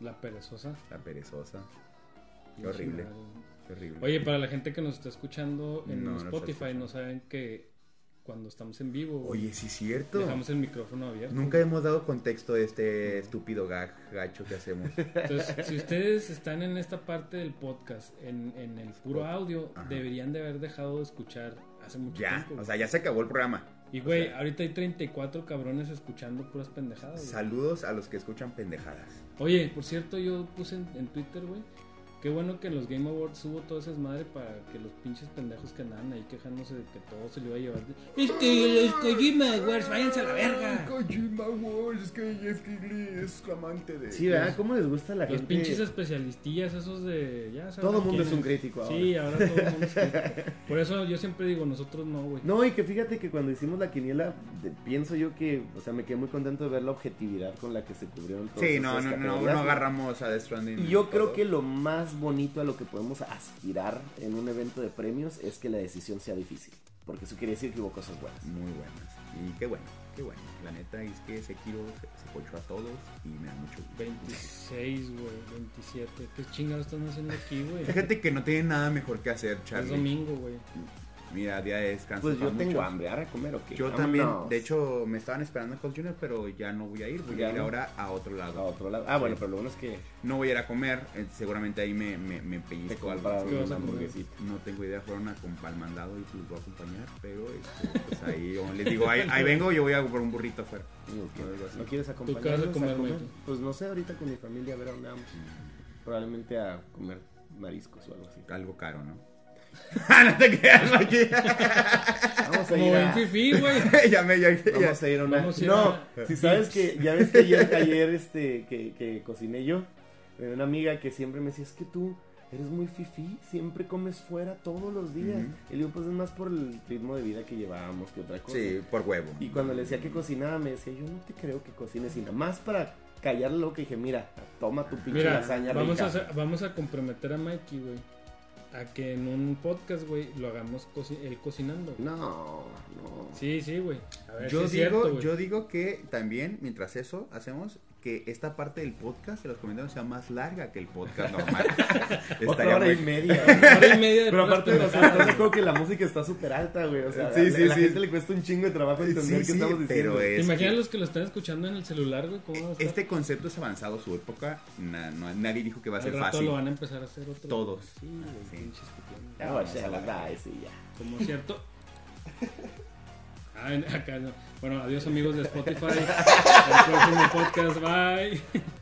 La perezosa. La perezosa. Qué No horrible. Qué horrible. Oye, para la gente que nos está escuchando en No, no Spotify, escuchando. no saben que cuando estamos en vivo, Oye, sí es cierto. dejamos el micrófono abierto. Nunca hemos dado contexto de este estúpido gag gacho que hacemos. Entonces, si ustedes están en esta parte del podcast, en, en el puro audio, Ajá. deberían de haber dejado de escuchar hace mucho ya, tiempo. o sea, ya se acabó el programa. Y güey, o sea- ahorita hay 34 cabrones escuchando puras pendejadas. güey. Saludos a los que escuchan pendejadas. Oye, por cierto, yo puse en, en Twitter, güey, qué bueno que en los Game Awards hubo todo ese desmadre para que los pinches pendejos que andaban ahí quejándose de que todo se lo iba a llevar. Es que los Kojima Awards, váyanse a la verga. Kojima Wars, es que Jeff Kigley es amante de. Sí, ¿verdad? ¿Cómo les gusta la Los gente? pinches especialistillas esos de... Ya saben Todo mundo quién es un crítico ahora. Sí, ahora todo el mundo es crítico. Por eso yo siempre digo, nosotros no, güey. No, y que fíjate que cuando hicimos la quiniela, de- pienso yo que, o sea, me quedé muy contento de ver la objetividad con la que se cubrieron todas Sí, no, no, no, no, agarramos a Death Stranding. Y yo creo todo. que lo más bonito a lo que podemos aspirar en un evento de premios es que la decisión sea difícil. Porque eso quiere decir que hubo cosas buenas. Muy buenas. Y qué bueno, qué bueno. La neta es que Sekiro se, se a todos y me da mucho gusto. 26, güey, 27. ¿Qué chingados están haciendo aquí, güey? Fíjate que no tienen nada mejor que hacer, Es Charlie. domingo, güey. Mira, día de descanso. Pues yo tengo hambre, ¿ahora comer o qué? Yo Vámonos. también, de hecho, me estaban esperando en Cold Junior, pero ya no voy a ir. Voy Ya a ir no. ahora a otro lado. A otro lado. Ah, bueno, pero lo bueno es que No voy a ir a comer, eh, seguramente ahí me, me, me pellizco algo. compraron ¿Qué vas una a comer? hamburguesita. No tengo idea, fueron a comp- al mandado y los voy a acompañar, pero este, pues ahí yo les digo, ahí, ahí vengo, yo voy a por un burrito afuera. ¿No quieres qué vas a acompañarnos comer? Pues no sé, ahorita con mi familia a ver a dónde vamos. Probablemente a comer mariscos o algo así. Algo caro, ¿no? Ah, no te creas, Mikey. Vamos a ir a... Fifi, güey. ya me, ya, ya. Vamos a ir a una... Vamos a ir no, a- si sabes que... Ya ves que ayer, ayer este, que, que cociné yo. Una amiga que siempre me decía, es que tú eres muy fifí, siempre comes fuera todos los días. Ujú. Y le digo, pues es más por el ritmo de vida que llevábamos que otra cosa. Sí, por huevo. Y cuando le decía que cocinaba, me decía, yo no te creo que cocines. Y nada más para callarle lo que dije, mira, toma tu pinche Mira, lasaña vamos rica". a, hacer- vamos a comprometer a Mikey, güey. A que en un podcast, güey, lo hagamos él cocinando. No, no. Sí, sí, güey. A ver, Yo sí es digo, cierto, yo digo que también, mientras eso hacemos, que esta parte del podcast de los comentarios sea más larga que el podcast normal. Otra hora y muy- media. Hora y media de Pero aparte, o sea, de acuerdo que la música está súper alta, güey. O sea, Sí, sí, a la sí. gente le cuesta un chingo de trabajo entender Sí, qué sí, estamos diciendo. pero ¿Te es imaginas que los que lo están escuchando en el celular, güey? ¿Cómo va a estar? este concepto es avanzado su época. na- no- nadie dijo que va a ser rato fácil. lo van a empezar a hacer otro. Todos. Sí, güey, Sí. Ya, Vamos bueno, a la va, ese ya. Como cierto. Ah, acá no. Bueno, adiós amigos de Spotify. El próximo podcast, bye.